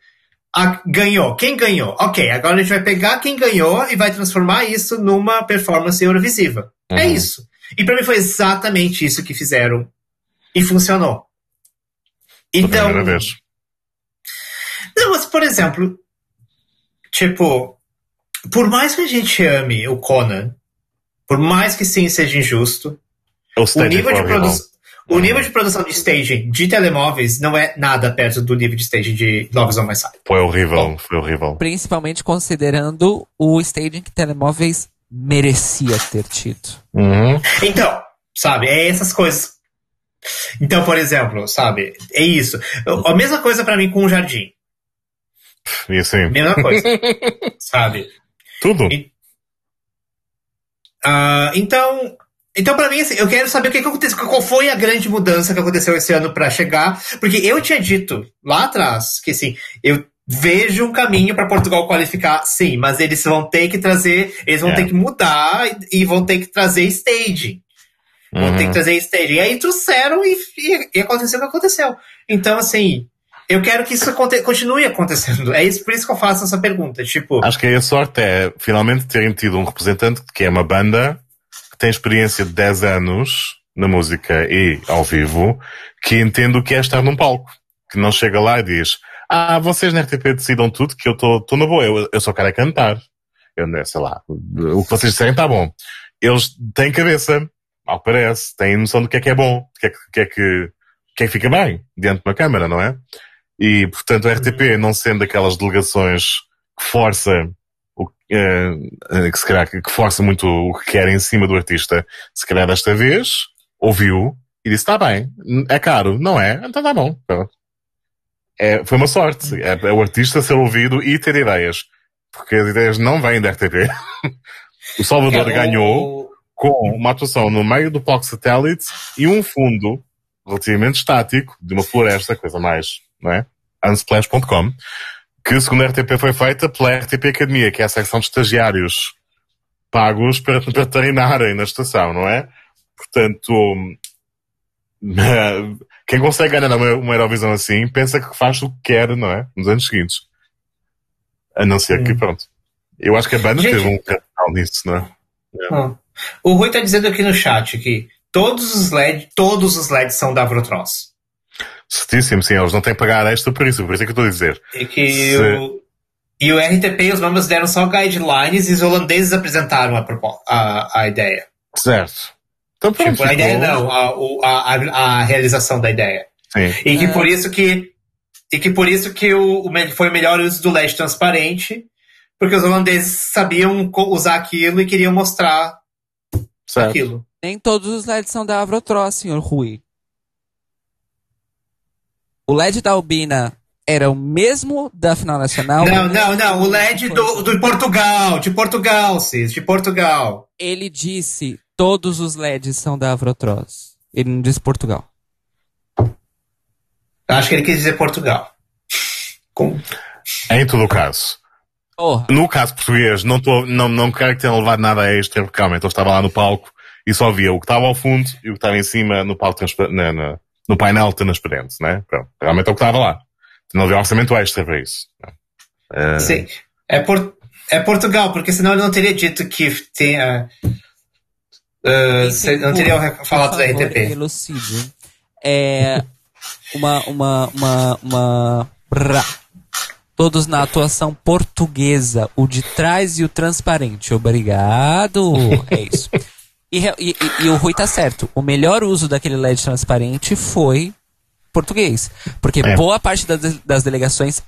A, ganhou. Quem ganhou? Ok, agora a gente vai pegar quem ganhou e vai transformar isso numa performance eurovisiva. É uhum. É isso. E para mim foi exatamente isso que fizeram. E funcionou. Então. Não, mas, por exemplo, tipo, por mais que a gente ame o Conan, por mais que sim seja injusto, o, nível de produção. O nível de produção de staging de telemóveis não é nada perto do nível de staging de Loves on My Side. Foi horrível, Bom, foi horrível. Principalmente considerando o staging que telemóveis merecia ter tido. Uhum. Então, sabe, é essas coisas. Então, por exemplo, sabe, é isso. A mesma coisa para mim com o jardim. E assim. Mesma coisa. sabe? Tudo. E, uh, então, então, para mim, assim, eu quero saber o que, que aconteceu, qual foi a grande mudança que aconteceu esse ano para chegar, porque eu tinha dito lá atrás que, assim, eu vejo um caminho para Portugal qualificar, sim, mas eles vão ter que trazer, eles vão É. ter que mudar e vão ter que trazer staging. Vão Uhum. ter que trazer staging. E aí trouxeram e, e, e aconteceu o que aconteceu. Então, assim, eu quero que isso continue acontecendo. É isso, por isso que eu faço essa pergunta. Tipo, Acho que a sorte é finalmente terem tido um representante que é uma banda que tem experiência de 10 anos na música e ao vivo, que entende o que é estar num palco. Que não chega lá e diz, ah, vocês na RTP decidam tudo, que eu estou na boa, eu, eu só quero é cantar. Eu, não sei lá, o que vocês disserem está bom. Eles têm cabeça, ao que parece, têm noção do que é que é bom, do que é que, é que é que fica bem diante de uma câmara, não é? E, portanto, a RTP, não sendo aquelas delegações que força o, eh, que se calhar que força muito o que quer em cima do artista, se calhar desta vez ouviu e disse, está bem, é caro, não é? Então tá bom. É, foi uma sorte. É, é o artista ser ouvido e ter ideias. Porque as ideias não vêm da RTP. o Salvador é ganhou com uma atuação no meio do palco satélite e um fundo relativamente estático de uma floresta, coisa mais, não é? unsplash.com, que segundo a RTP foi feita pela RTP Academia, que é a secção de estagiários pagos para, para treinarem na estação, não é? Portanto, quem consegue ganhar uma, uma Eurovisão assim, pensa que faz o que quer, não é? Nos anos seguintes. A não ser que, pronto. Eu acho que a banda Gente- teve um canal nisso, não é? Ah. O Rui tá dizendo aqui no chat que todos os LED, todos os LEDs são da Avrotross. Certíssimo, sim, eles não têm que pagar extra por isso, por isso é que eu estou a dizer. E que Se- o, e o RTP e os membros deram só guidelines e os holandeses apresentaram a, propo- a, a ideia. Certo. Então pronto. Tipo, a ideia não, a, o- a, a, a realização da ideia. Sim. E que É. por isso que e que por isso que o, foi o melhor uso do LED transparente, porque os holandeses sabiam usar aquilo e queriam mostrar Certo. aquilo. Nem todos os LEDs são da Avrotross, senhor Rui. O LED da Albina era o mesmo da final nacional. Não, não, não. O LED do, do Portugal, de Portugal, Cis, de Portugal. Ele disse todos os LEDs são da Avrotross. Ele não disse Portugal. Acho que ele quis dizer Portugal. Com- Em todo o caso. Porra. No caso português, não, tô, não, não quero que tenham levado nada extra, porque realmente eu estava lá no palco e só via o que estava ao fundo e o que estava em cima no palco na, na- no painel transparente, né? Pronto. Realmente é o que estava lá. Não havia orçamento extra para isso. Eh, Sim. É, por, é Portugal, porque senão ele não teria dito que tinha. Uh, se- não teria Por falado da favor, RTP. Elucide. É uma, uma, uma, uma. Brá. Todos na atuação portuguesa, o de trás e o transparente. Obrigado. É isso. E, e- e- o Rui tá certo. O melhor uso daquele LED transparente foi português. Porque É. boa parte das, das delegações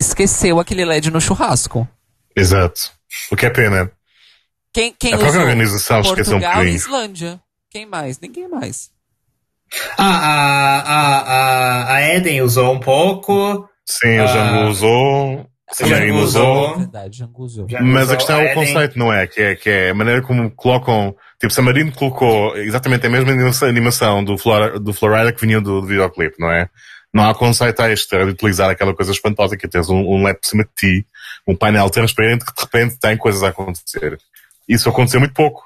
esqueceu aquele LED no churrasco. Exato. O que é pena. Quem, quem A própria organização esqueceu um Portugal e. Islândia. Quem mais? Ninguém mais. Ah, a, a, a, a Eden usou um pouco. Sim, o Ah, Jango usou, Jango usou. usou. Verdade, Jango usou. Mas a questão é o conceito, não é? Que é, que é a maneira como colocam. Tipo, San Marino colocou exatamente a mesma anima- animação do, Flora, do Florida que vinha do, do videoclipe, não é? Não há conceito extra de utilizar aquela coisa espantosa que é tens um, um LED por cima de ti, um painel transparente que de repente tem coisas a acontecer. Isso aconteceu muito pouco.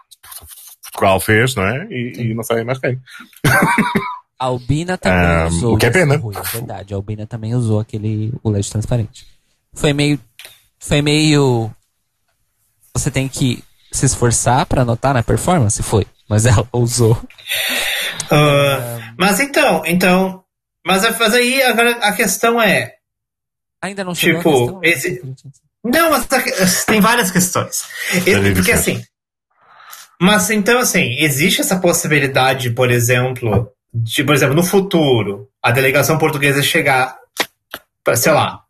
Portugal fez, não é? E, e não sei mais quem. A Albina também Ah, usou. o que é pena. Rui, é verdade, a Albina também usou aquele o LED transparente. Foi meio. Foi meio. Você tem que se esforçar pra anotar na performance? Foi. Mas ela usou. Ah, mas então, então. Mas, mas aí agora a questão é. Ainda não chegou Tipo, esse- Não, mas tem várias questões. E- Deve Porque assim. Mas então, assim, existe essa possibilidade, por exemplo, de, por exemplo, no futuro, a delegação portuguesa chegar, sei lá,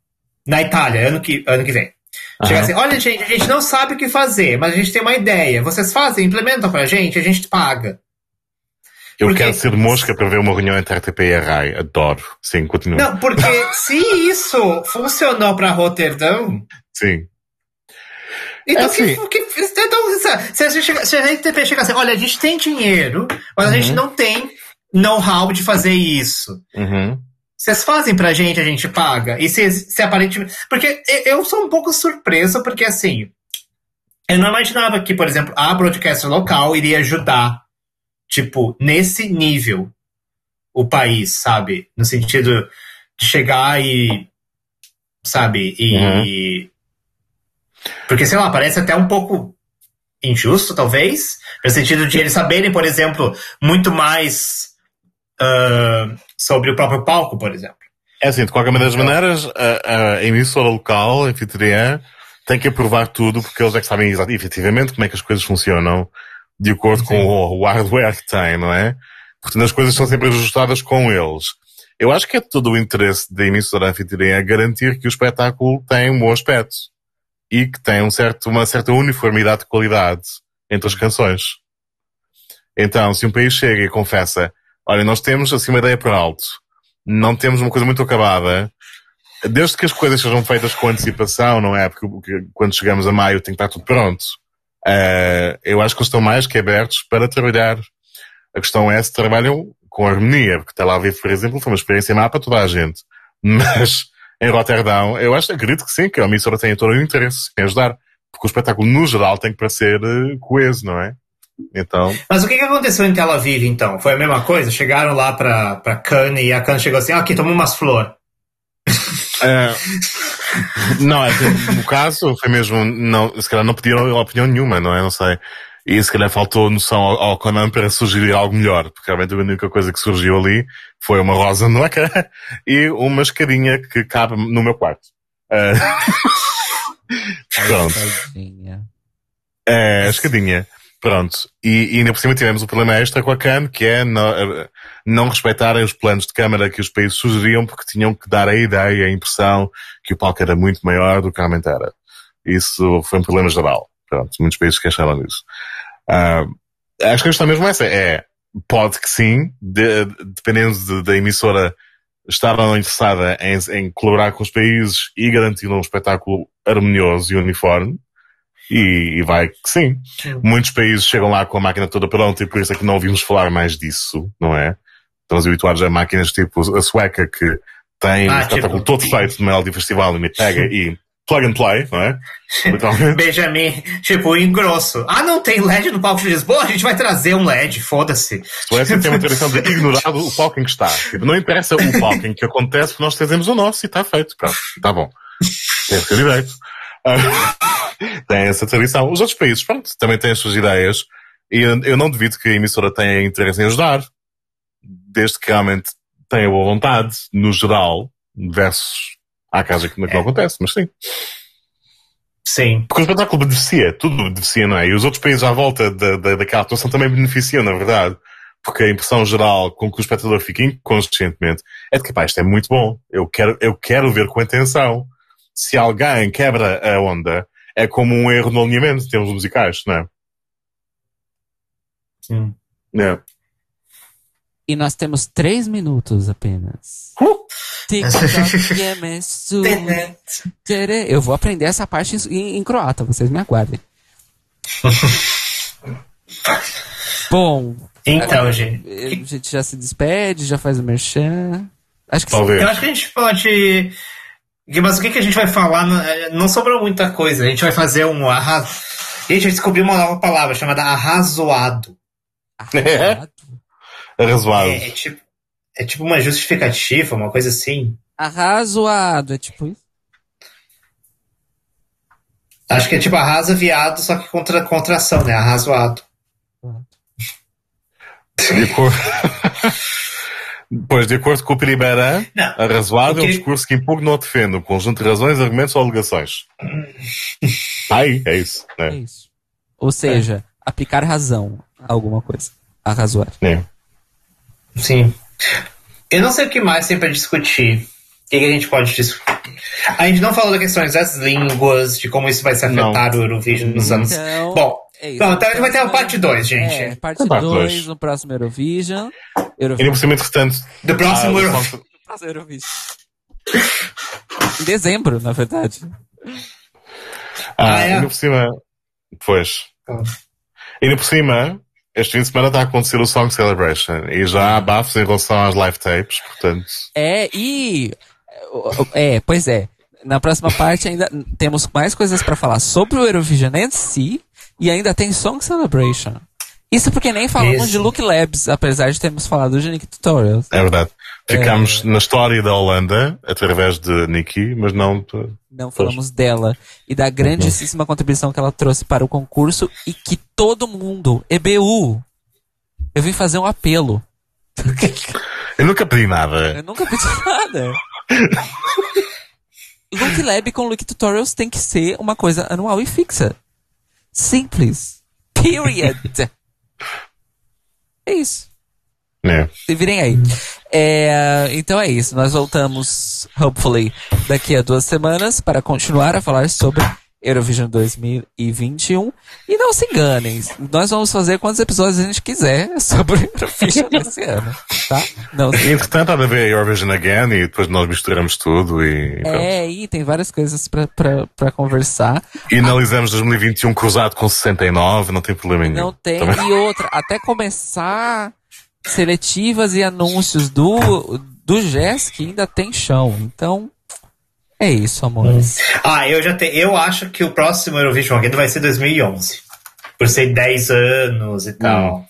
na Itália, ano que, ano que vem. Chegar Aham. assim, olha, gente, a gente não sabe o que fazer, mas a gente tem uma ideia. Vocês fazem, implementam pra gente, a gente paga. Eu Porque- quero ser mosca para ver uma reunião entre a RTP e a RAI. Adoro. Sim, continua. Não, porque se isso funcionou pra Roterdão, Sim. Então, É assim. que, que, então se, a gente chega- se a RTP chegar assim, olha, a gente tem dinheiro, mas a gente Uhum. não tem know-how de fazer isso. Uhum. Vocês fazem pra gente, a gente paga. E se, se aparentemente. Porque eu sou um pouco surpreso, porque assim. Eu não imaginava que, por exemplo, a broadcaster local iria ajudar, tipo, nesse nível, o país, sabe? No sentido de chegar e. Sabe? E. Uhum. Porque, sei lá, parece até um pouco injusto, talvez, no sentido de eles saberem, por exemplo, muito mais uh, sobre o próprio palco, por exemplo. É assim, de qualquer das maneiras, a, a emissora local, a anfitriã, tem que aprovar tudo, porque eles é que sabem efetivamente como é que as coisas funcionam, de acordo Sim. com o, o hardware que têm, não é? Portanto, as coisas são sempre ajustadas com eles. Eu acho que é todo o interesse da emissora anfitriã garantir que o espetáculo tem um bom aspecto e que tem um certo, uma certa uniformidade de qualidade entre as canções. Então, se um país chega e confessa, olha, nós temos assim uma ideia por alto, não temos uma coisa muito acabada, desde que as coisas sejam feitas com antecipação, não é? Porque, porque quando chegamos a maio tem que estar tudo pronto. Uh, eu acho que estão mais que abertos para trabalhar. A questão é se trabalham com harmonia, porque Tel Aviv, por exemplo, foi uma experiência má para toda a gente. Mas em Roterdão, eu acho, acredito que sim, que a emissora tem todo o interesse em ajudar. Porque o espetáculo, no geral, tem que parecer uh, coeso, não é? Então. Mas o que, que aconteceu em Tel Aviv, então? Foi a mesma coisa? Chegaram lá pra, pra Cannes e a Cannes chegou assim, ah, aqui, toma umas flores. É, não, é no caso foi mesmo, não, se calhar não pediram opinião nenhuma, não é? Não sei. E se calhar faltou noção ao, ao Conan para sugerir algo melhor, porque realmente a única coisa que surgiu ali foi uma rosa no ecrã e uma escadinha que cabe no meu quarto. Uh... Pronto. É, a escadinha. Pronto. E, e ainda por cima tivemos o problema extra com a CAN, que é não, não respeitarem os planos de câmara que os países sugeriam porque tinham que dar a ideia, a impressão que o palco era muito maior do que realmente era. Isso foi um problema geral. Pronto, muitos países queixaram disso. Uh, acho que a questão mesmo é essa. É, pode que sim, de, dependendo de, da emissora estar ou não interessada em, em colaborar com os países e garantir um espetáculo harmonioso e uniforme. E, e, vai que sim. sim. Muitos países chegam lá com a máquina toda pronta e por isso é que não ouvimos falar mais disso, não é? Estamos habituados a máquinas tipo a sueca que tem ah, um espetáculo tipo... todo feito no Melody Festival e me pega e plug and play, não é? Benjamin, tipo, engrosso. Ah, não tem LED no palco de Lisboa? A gente vai trazer um LED, foda-se. Suécia tem uma tradição de ignorar o palco em que está. Tipo, não interessa o palco em que acontece, nós trazemos o nosso e está feito. Pronto, está bom. Tem esse direito. Tem essa tradição. Os outros países, pronto, também têm as suas ideias. E eu não duvido que a emissora tenha interesse em ajudar. Desde que realmente tenha boa vontade, no geral, versus Há casos que não é. acontece, mas sim. Sim. Porque o espetáculo beneficia, tudo beneficia, não é? E os outros países à volta da, da, daquela atuação também beneficiam, na verdade. Porque a impressão geral com que o espectador fica inconscientemente é de que, pá, isto é muito bom. Eu quero, eu quero ver com atenção. Se alguém quebra a onda, é como um erro no alinhamento em termos musicais, não é? Sim. É. E nós temos três minutos apenas. Uh! Eu vou aprender essa parte em, em croata, vocês me aguardem. Bom. Então, a, gente. A gente já se despede, já faz o merchan. Acho que Talvez. Eu acho que a gente pode. Mas o que, que a gente vai falar? Não sobrou muita coisa. A gente vai fazer um arraso. A gente descobriu uma nova palavra chamada arrazoado. Arrazoado? Arrazoado. É, é, tipo, é tipo uma justificativa, uma coisa assim. Arrazoado, é tipo isso? Acho que é tipo arrasa viado, só que contra contração, né? Arrazoado. Acordo... Pois, de acordo com o Primeira, arrazoado é um discurso que impugna ou defende um conjunto de razões, argumentos ou alegações. Aí, é isso. Né? É isso. Ou seja, é. aplicar razão a alguma coisa. Arrazoar. É. Sim. Eu não sei o que mais tem para discutir. O que, a gente pode discutir? A gente não falou da questões das línguas, de como isso vai se afetar não. o Eurovision nos anos. Então, Bom, é então, então a gente vai ter a parte 2, gente. É, parte 2 no próximo Eurovision. Eurovision. E no próximo, entretanto. Do próximo ah, Eurovision. próximo Eurovision. em dezembro, na verdade. Ah, ah é? e no por cima. Pois. Ah. E no por cima, este fim de semana está a acontecer o Song Celebration e já há bafos em relação às live tapes, portanto. É, e. É, pois é. Na próxima parte ainda temos mais coisas para falar sobre o Eurovision em si e ainda tem Song Celebration. Isso porque nem falamos Isso. de Look Labs, apesar de termos falado de Nick Tutorials. É verdade. Ficamos É. na história da Holanda através de Nikki, mas não. Não falamos dela e da grandíssima contribuição que ela trouxe para o concurso e que todo mundo, EBU, eu vim fazer um apelo. Eu nunca pedi nada. Eu nunca pedi nada. Look Lab com Look Tutorials tem que ser uma coisa anual e fixa. Simples. Period. É isso. né? Se virem aí. É, então é isso. Nós voltamos, hopefully, daqui a duas semanas para continuar a falar sobre Eurovision 2021. E não se enganem, nós vamos fazer quantos episódios a gente quiser sobre Eurovision esse ano, tá? Não se entretanto, há de haver Eurovision Again e depois nós misturamos tudo e. É, e tem várias coisas pra conversar. E analisamos 2021 cruzado com 69, não tem problema nenhum. Não tem. Também- E outra, até começar seletivas e anúncios do, do GESC ainda tem chão. Então, é isso, amores. Ah, eu já te, eu acho que o próximo Eurovision Again vai ser 2011. Por ser 10 anos e tal.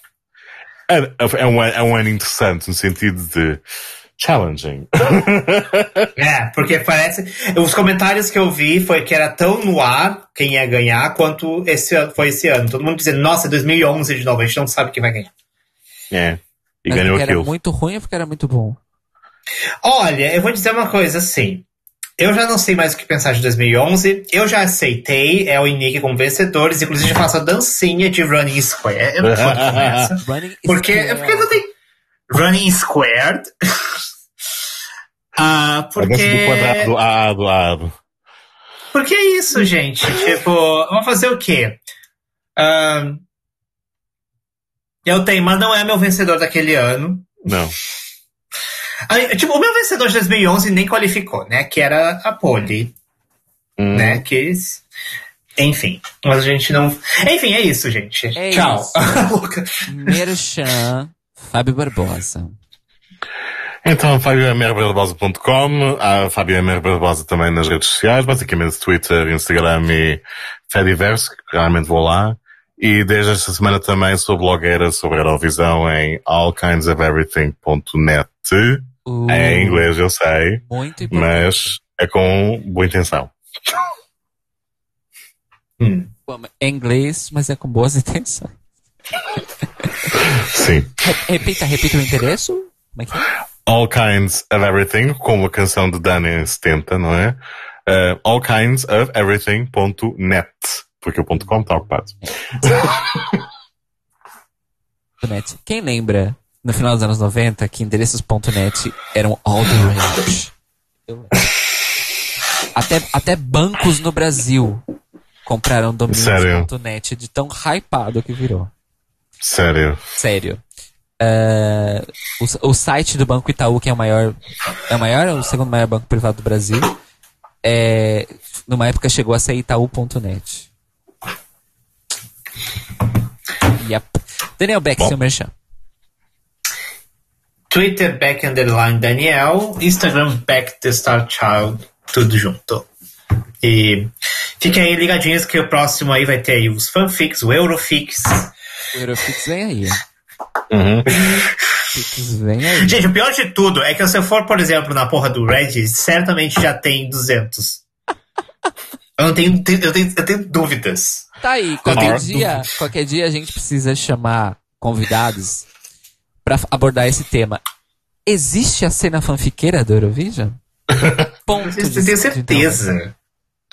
É, é, um, é um ano interessante no sentido de challenging. É, porque parece. Os comentários que eu vi foi que era tão no ar quem ia ganhar quanto esse ano, foi esse ano. Todo mundo dizendo, nossa, é 2011 de novo, a gente não sabe quem vai ganhar. é. E Mas ganhou porque era aquilo. muito ruim ou porque era muito bom? Olha, eu vou dizer uma coisa assim. Eu já não sei mais o que pensar de 2011. Eu já aceitei El e Nick como vencedores. Inclusive, eu faço a dancinha de Running Square. Eu não começa. Running Porque, Square. porque não tem. Running Squared. ah, A porque. do quadrado, ado, ado. Porque é isso, gente. tipo, vamos fazer o quê? Ahn, eu tenho, mas não é meu vencedor daquele ano. Não. Tipo, o meu vencedor de 2011 nem qualificou, né? Que era a Poli, Hum. né? Que. Enfim, mas a gente não. Enfim, é isso, gente. É Tchau. isso. Merchan, Fábio Barbosa. Então, FabioMRBarbosa.com, há Fabio MR Barbosa também nas redes sociais, basicamente Twitter, Instagram e Fediverse, que realmente vou lá. E desde esta semana também sou blogueira sobre Eurovisão em allkindsoferything.net. Uh, É em inglês, eu sei, Muito importante. mas é com boa intenção. Hum. É inglês, mas é com boas intenções. Sim. Re- Repita, repita o endereço. Como é que é? All Kinds of Everything, com a canção de Dana 70, não é? Uh, allkindsoferything.net, porque o ponto .com está ocupado. .net. Quem lembra, no final dos anos 90, que endereços.net eram all the rage? Até, até bancos no Brasil compraram domínios.net de tão hypado que virou. Sério. Sério. É, o, o site do Banco Itaú, que é o maior. É o maior ou o segundo maior banco privado do Brasil? É, numa época chegou a ser Itaú.net. Yep. Daniel Beck, Bom. seu merchan. Twitter back underline Daniel, Instagram back the Star Child, tudo junto. E fiquem aí ligadinhos que o próximo aí vai ter aí os fanfics, o Eurofix. O Eurofix vem aí. Uhum. Eurofix vem aí. Gente, o pior de tudo é que se eu for, por exemplo, na porra do Reddit, certamente já tem 200. Eu não tenho, eu tenho, eu tenho dúvidas. Tá aí, qualquer dia, qualquer dia a gente precisa chamar convidados pra abordar esse tema. Existe a cena fanfiqueira do Eurovision? Ponto Eu tenho certeza.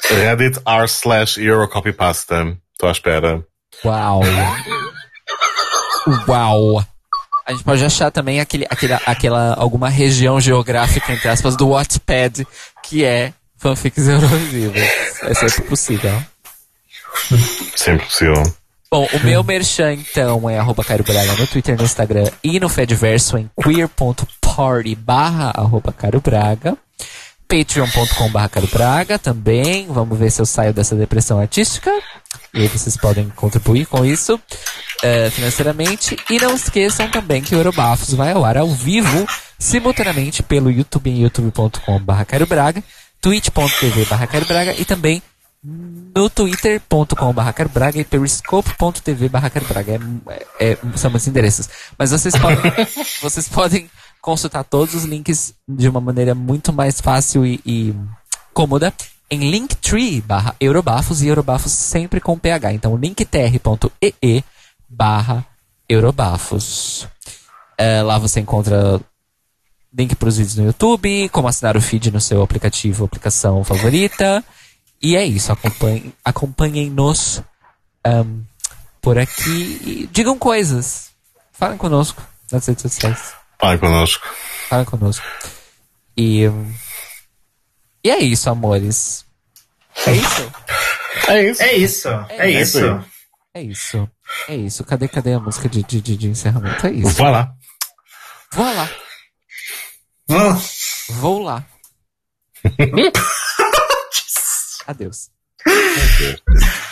Reddit r slash Eurocopypasta. Estou à espera. Uau. Uau. A gente pode achar também aquele, aquele, aquela, alguma região geográfica, entre aspas, do Wattpad, que é fanfics Eurovisivas. É sempre possível. Sempre possível. Bom, o meu merchan, então, é arroba Cairo Braga no Twitter, no Instagram e no Fediverso em queer.party barra arroba Cairo Braga. patreon.com.br Praga também. Vamos ver se eu saio dessa depressão artística. E aí vocês podem contribuir com isso eh, financeiramente. E não esqueçam também que o Eurobafos vai ao ar ao vivo, simultaneamente pelo YouTube em youtube.com.br Braga, twitch.tv Braga e também no twitter.com.br e periscope.tv Braga. É, é, são meus endereços. Mas vocês podem, vocês podem consultar todos os links de uma maneira muito mais fácil e, e cômoda em linktree barra eurobafos e eurobafos sempre com ph. Então linktr.ee barra eurobafos. É, lá você encontra link para os vídeos no YouTube, como assinar o feed no seu aplicativo, aplicação favorita. E é isso, acompanhem, acompanhem-nos um, por aqui e digam coisas. Falem conosco nas redes sociais. Falem conosco. Falem conosco. E, e é isso, amores. É isso? É isso. É isso. É, isso. isso. É isso. É isso. Cadê, cadê a música de, de, de, encerramento? É isso. Vai lá. Vou lá. Vou lá. Adeus. Meu Deus.